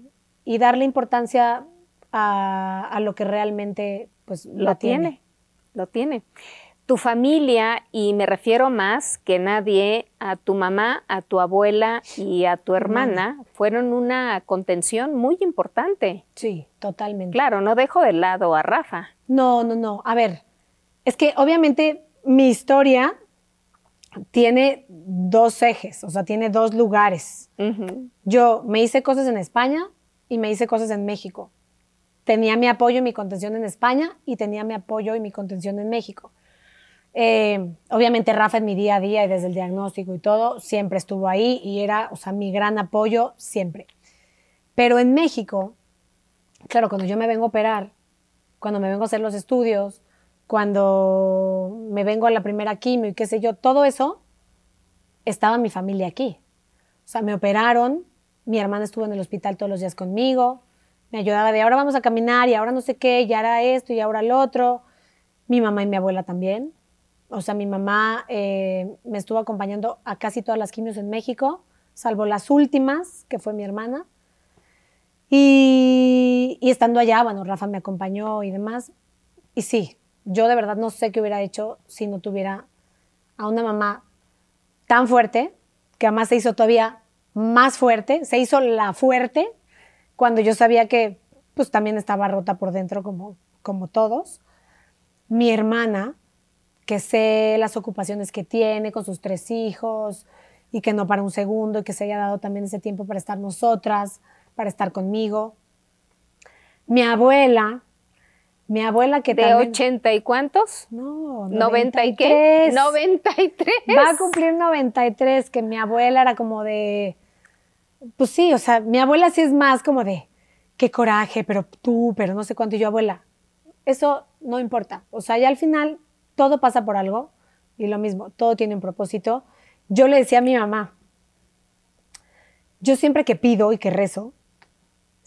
Speaker 2: y darle importancia a, lo que realmente pues
Speaker 1: lo tiene. Lo tiene. Tu familia, y me refiero más que nadie a tu mamá, a tu abuela y a tu hermana, fueron una contención muy importante.
Speaker 2: Sí, totalmente.
Speaker 1: Claro, no dejo de lado a Rafa.
Speaker 2: No, no, no. A ver, es que obviamente mi historia tiene dos ejes, o sea, tiene dos lugares. Yo me hice cosas en España y me hice cosas en México tenía mi apoyo y mi contención en España y tenía mi apoyo y mi contención en México. Eh, obviamente Rafa en mi día a día y desde el diagnóstico y todo, siempre estuvo ahí y era, o sea, mi gran apoyo siempre. Pero en México, claro, cuando yo me vengo a operar, cuando me vengo a hacer los estudios, cuando me vengo a la primera quimio y qué sé yo, todo eso, estaba mi familia aquí. O sea, me operaron, mi hermana estuvo en el hospital todos los días conmigo, me ayudaba de ahora vamos a caminar y ahora no sé qué, y ahora esto y ahora lo otro. Mi mamá y mi abuela también. O sea, mi mamá eh, me estuvo acompañando a casi todas las quimios en México, salvo las últimas, que fue mi hermana. Y, estando allá, bueno, Rafa me acompañó y demás. Y sí, yo de verdad no sé qué hubiera hecho si no tuviera a una mamá tan fuerte, que además se hizo todavía más fuerte, se hizo la fuerte cuando yo sabía que pues también estaba rota por dentro como, como todos. Mi hermana, que sé las ocupaciones que tiene con sus tres hijos y que no para un segundo y que se haya dado también ese tiempo para estar nosotras, para estar conmigo. Mi abuela, mi abuela que
Speaker 1: ¿De ochenta y cuántos?
Speaker 2: No,
Speaker 1: ¿Noventa y qué? ¿Noventa y tres?
Speaker 2: Va a cumplir 93, que mi abuela era como de pues sí, o sea, mi abuela sí es más como de, qué coraje, pero tú, pero no sé cuánto, y yo, abuela, eso no importa. O sea, ya al final todo pasa por algo, y lo mismo, todo tiene un propósito. Yo le decía a mi mamá, yo siempre que pido y que rezo,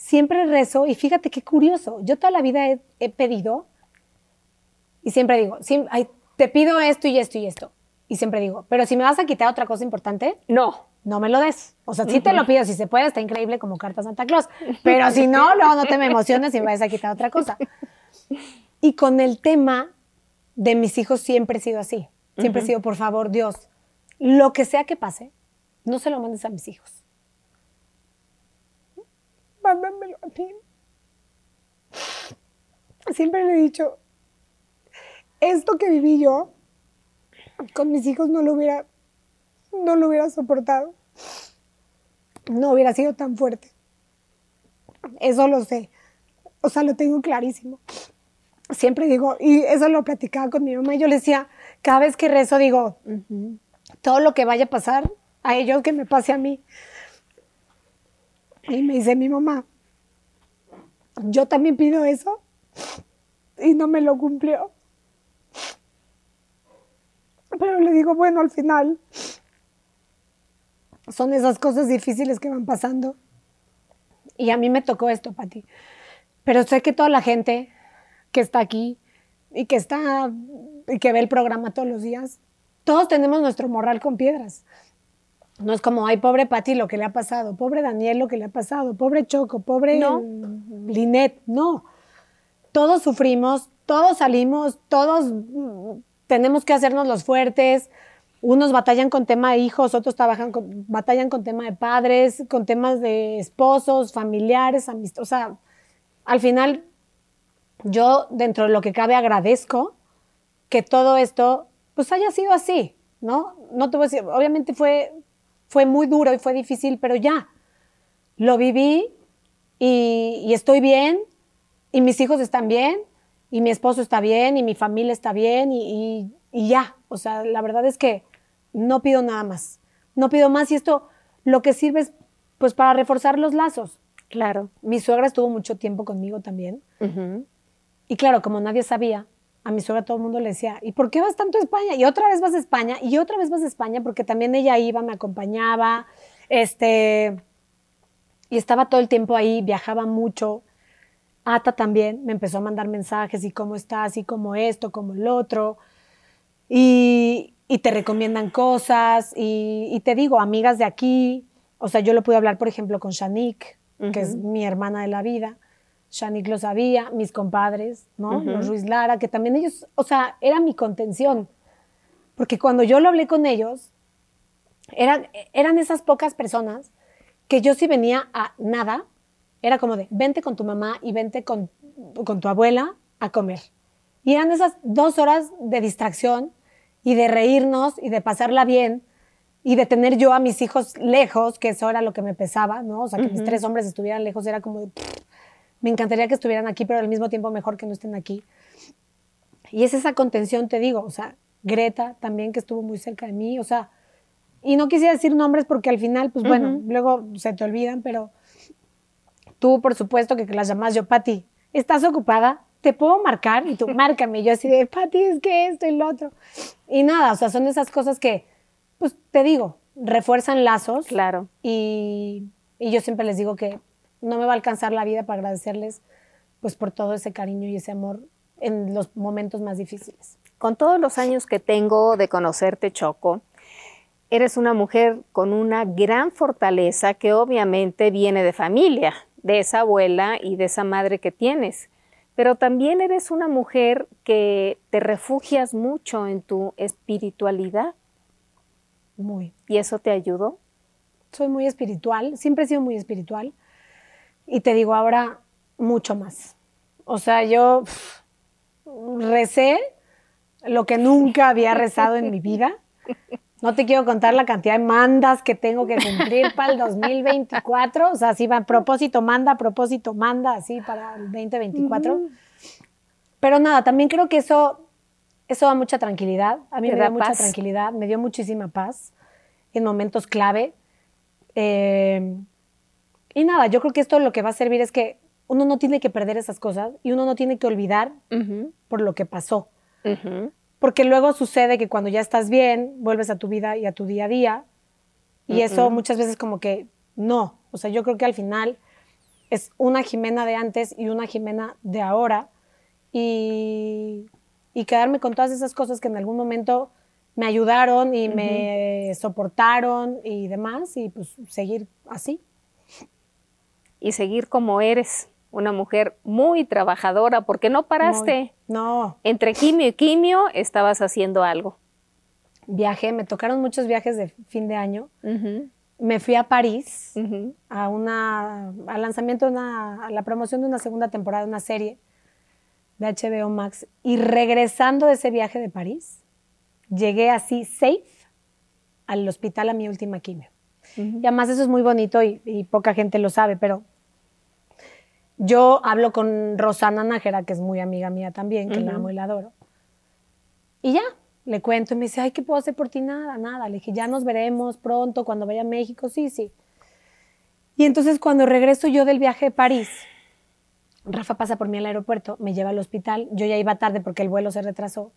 Speaker 2: siempre rezo, y fíjate qué curioso, yo toda la vida he, pedido, y siempre digo, te pido esto y esto y esto, y siempre digo, pero si me vas a quitar otra cosa importante,
Speaker 1: no
Speaker 2: no me lo des. O sea, si te lo pido, si se puede, está increíble como carta Santa Claus. Pero si no, luego no te me emociones y me vas a quitar otra cosa. Y con el tema de mis hijos siempre he sido así. Siempre he sido, por favor, Dios, lo que sea que pase, no se lo mandes a mis hijos. Mándamelo a ti. Siempre le he dicho, esto que viví yo, con mis hijos no lo hubiera no lo hubiera soportado. No hubiera sido tan fuerte. Eso lo sé. O sea, lo tengo clarísimo. Siempre digo, y eso lo platicaba con mi mamá, y yo le decía, cada vez que rezo digo, todo lo que vaya a pasar a ellos que me pase a mí. Y me dice mi mamá, yo también pido eso y no me lo cumplió. Pero le digo, bueno, al final son esas cosas difíciles que van pasando. Y a mí me tocó esto, Pati. Pero sé que toda la gente que está aquí y que está y que ve el programa todos los días, todos tenemos nuestro morral con piedras. No es como, ay, pobre Pati lo que le ha pasado, pobre Daniel lo que le ha pasado, pobre Choco, pobre
Speaker 1: No.
Speaker 2: Linet. No. Todos sufrimos, todos salimos, todos mm, tenemos que hacernos los fuertes. Unos batallan con tema de hijos, otros trabajan con, batallan con tema de padres, con temas de esposos, familiares, amistad. O sea, al final, yo dentro de lo que cabe agradezco que todo esto pues haya sido así, ¿no? No te voy a decir, obviamente fue, fue muy duro y fue difícil, pero ya, lo viví y, y estoy bien y mis hijos están bien y mi esposo está bien y mi familia está bien y, y- y ya, o sea, la verdad es que no pido nada más, no pido más y esto lo que sirve es pues para reforzar los lazos.
Speaker 1: Claro.
Speaker 2: Mi suegra estuvo mucho tiempo conmigo también. Y claro, como nadie sabía, a mi suegra todo el mundo le decía, ¿y por qué vas tanto a España? Y otra vez vas a España, y otra vez vas a España, porque también ella iba, me acompañaba, este, y estaba todo el tiempo ahí, viajaba mucho. Ata también me empezó a mandar mensajes, y cómo estás, y cómo esto, como el otro. Y, y te recomiendan cosas, y, y te digo, amigas de aquí, o sea, yo lo pude hablar, por ejemplo, con Shanique, que es mi hermana de la vida. Shanique lo sabía, mis compadres, ¿no? Los Ruiz Lara, que también ellos, o sea, era mi contención. Porque cuando yo lo hablé con ellos, eran, eran esas pocas personas que yo si venía a nada, era como de, vente con tu mamá y vente con, con tu abuela a comer. Y eran esas dos horas de distracción y de reírnos y de pasarla bien y de tener yo a mis hijos lejos, que eso era lo que me pesaba, ¿no? O sea, que mis tres hombres estuvieran lejos era como de, "Pff, me encantaría que estuvieran aquí, pero al mismo tiempo mejor que no estén aquí. Y es esa contención, te digo, o sea, Greta también que estuvo muy cerca de mí, o sea, y no quisiera decir nombres porque al final, pues bueno, luego se te olvidan, pero tú, por supuesto, que las llamas yo, Pati, ¿estás ocupada? ¿Te puedo marcar? Y tú, márcame. Y yo así de, Pati, es que esto y lo otro. Y nada, o sea, son esas cosas que, pues te digo, refuerzan lazos.
Speaker 1: Claro.
Speaker 2: Y, y yo siempre les digo que no me va a alcanzar la vida para agradecerles, pues por todo ese cariño y ese amor en los momentos más difíciles.
Speaker 1: Con todos los años que tengo de conocerte, Choco, eres una mujer con una gran fortaleza que obviamente viene de familia, de esa abuela y de esa madre que tienes. Pero también eres una mujer que te refugias mucho en tu espiritualidad
Speaker 2: Muy.
Speaker 1: y eso te ayudó.
Speaker 2: soy muy espiritual, siempre he sido muy espiritual. Y te digo ahora mucho más. O sea, yo pf, recé lo que nunca había rezado en mi vida. No te quiero contar la cantidad de mandas que tengo que cumplir para el 2024. O sea, así va, propósito manda, propósito manda, así para el 2024. Pero nada, también creo que eso, eso da mucha tranquilidad. A mí me
Speaker 1: da
Speaker 2: da mucha tranquilidad, me dio muchísima paz en momentos clave. Eh, y nada, yo creo que esto lo que va a servir es que uno no tiene que perder esas cosas y uno no tiene que olvidar por lo que pasó. Porque luego sucede que cuando ya estás bien, vuelves a tu vida y a tu día a día. Y eso muchas veces como que no. O sea, yo creo que al final es una Jimena de antes y una Jimena de ahora. Y, y quedarme con todas esas cosas que en algún momento me ayudaron y me soportaron y demás. Y pues seguir así.
Speaker 1: Y seguir como eres, una mujer muy trabajadora, porque no paraste.
Speaker 2: Muy- No,
Speaker 1: Entre quimio y quimio estabas haciendo algo.
Speaker 2: viajé, me tocaron muchos viajes de fin de año. Me fui a París. a una, al lanzamiento de una, a la promoción de una segunda temporada de una serie de HBO Max. Y regresando de ese viaje de París, llegué así safe al hospital a mi última quimio. Y además eso es muy bonito y, y poca gente lo sabe, pero yo hablo con Rosana Nájera, que es muy amiga mía también, que la amo y la adoro. Y ya, Le cuento y me dice, ay, ¿qué puedo hacer por ti? Nada, nada. Le dije, ya nos veremos pronto cuando vaya a México. Sí, sí. Y entonces cuando regreso yo del viaje de París, Rafa pasa por mí al aeropuerto, me lleva al hospital. Yo ya iba tarde porque el vuelo se retrasó.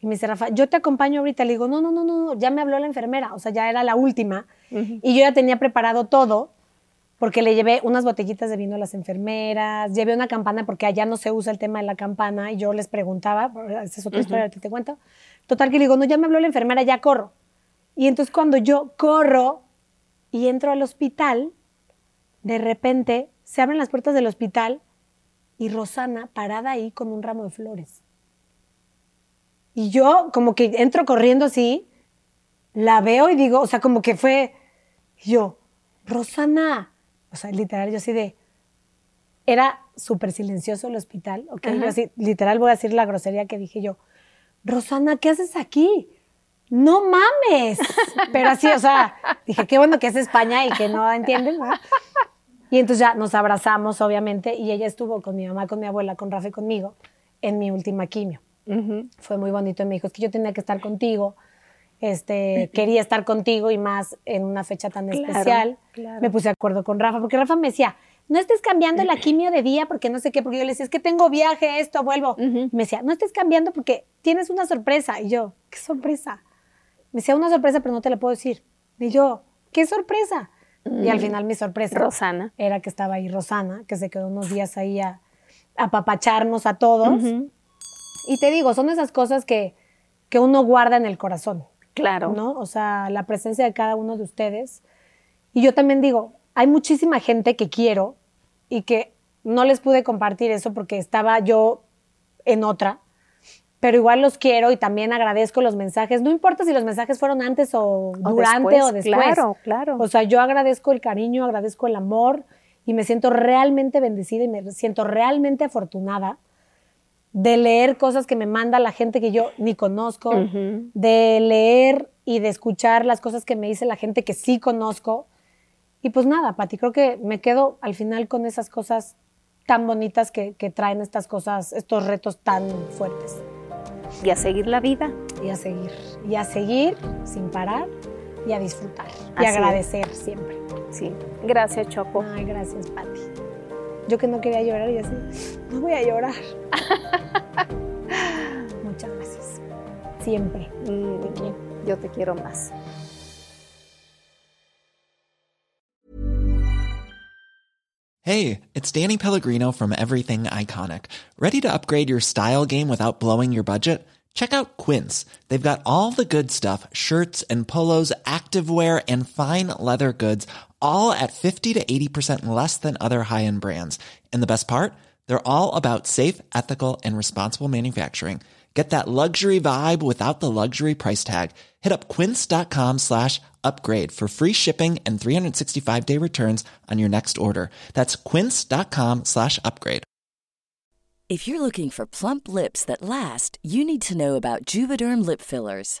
Speaker 2: Y me dice, Rafa, yo te acompaño ahorita. Le digo, no, no, no, no, ya me habló la enfermera. O sea, ya era la última. Y yo ya tenía preparado todo porque le llevé unas botellitas de vino a las enfermeras, llevé una campana porque allá no se usa el tema de la campana y yo les preguntaba, esa es otra historia que te cuento. Total que le digo, no, ya me habló la enfermera, ya corro. Y entonces cuando yo corro y entro al hospital, de repente se abren las puertas del hospital y Rosana parada ahí con un ramo de flores. Y yo como que entro corriendo así, la veo y digo, o sea, como que fue yo, Rosana, o sea, literal, yo así de, era súper silencioso el hospital, ok, yo así, literal voy a decir la grosería que dije yo, Rosana, ¿qué haces aquí? No mames. Pero así, o sea, dije, qué bueno que es España y que no entienden, ¿no? Y entonces ya nos abrazamos, obviamente, y ella estuvo con mi mamá, con mi abuela, con Rafa y conmigo en mi última quimio. Fue muy bonito. Y me dijo, es que yo tenía que estar contigo, este, quería estar contigo y más en una fecha tan especial. Me puse de acuerdo con Rafa, porque Rafa me decía, no estés cambiando la quimio de día porque no sé qué, porque yo le decía, es que tengo viaje, esto, vuelvo. Me decía, no estés cambiando porque tienes una sorpresa. Y yo, ¿qué sorpresa? Me decía, una sorpresa, pero no te la puedo decir. Y yo, ¿qué sorpresa? Y al final mi sorpresa
Speaker 1: Rosana.
Speaker 2: era que estaba ahí Rosana, que se quedó unos días ahí a apapacharnos a todos. Y te digo, son esas cosas que, que uno guarda en el corazón.
Speaker 1: Claro.
Speaker 2: ¿no? O sea, la presencia de cada uno de ustedes. Y yo también digo, hay muchísima gente que quiero y que no les pude compartir eso porque estaba yo en otra, pero igual los quiero y también agradezco los mensajes. No importa si los mensajes fueron antes o, durante
Speaker 1: después,
Speaker 2: o después.
Speaker 1: claro, claro.
Speaker 2: O sea, yo agradezco el cariño, agradezco el amor y me siento realmente bendecida y me siento realmente afortunada de leer cosas que me manda la gente que yo ni conozco, de leer y de escuchar las cosas que me dice la gente que sí conozco. Y pues nada, Pati, creo que me quedo al final con esas cosas tan bonitas que, que traen estas cosas, estos retos tan fuertes.
Speaker 1: Y a seguir la vida.
Speaker 2: Y a seguir, y a seguir sin parar y a disfrutar
Speaker 1: Así
Speaker 2: y
Speaker 1: es.
Speaker 2: agradecer siempre.
Speaker 1: Sí. Gracias, Choco.
Speaker 2: Ay, gracias, Pati. Yo que no quería llorar y así, no voy a llorar. Muchas gracias. Siempre.
Speaker 1: Mm,
Speaker 2: Te quiero.
Speaker 1: Yo te quiero más.
Speaker 7: Hey, it's Danny Pellegrino from Everything Iconic. Ready to upgrade your style game without blowing your budget? Check out Quince. They've got all the good stuff shirts and polos, activewear, and fine leather goods, all at 50 to 80% less than other high end brands. And the best part? They're all about safe, ethical, and responsible manufacturing. Get that luxury vibe without the luxury price tag. Hit up quince.com slash upgrade for free shipping and 365 day returns on your next order. That's quince.com slash upgrade.
Speaker 8: If you're looking for plump lips that last, you need to know about Juvederm lip fillers.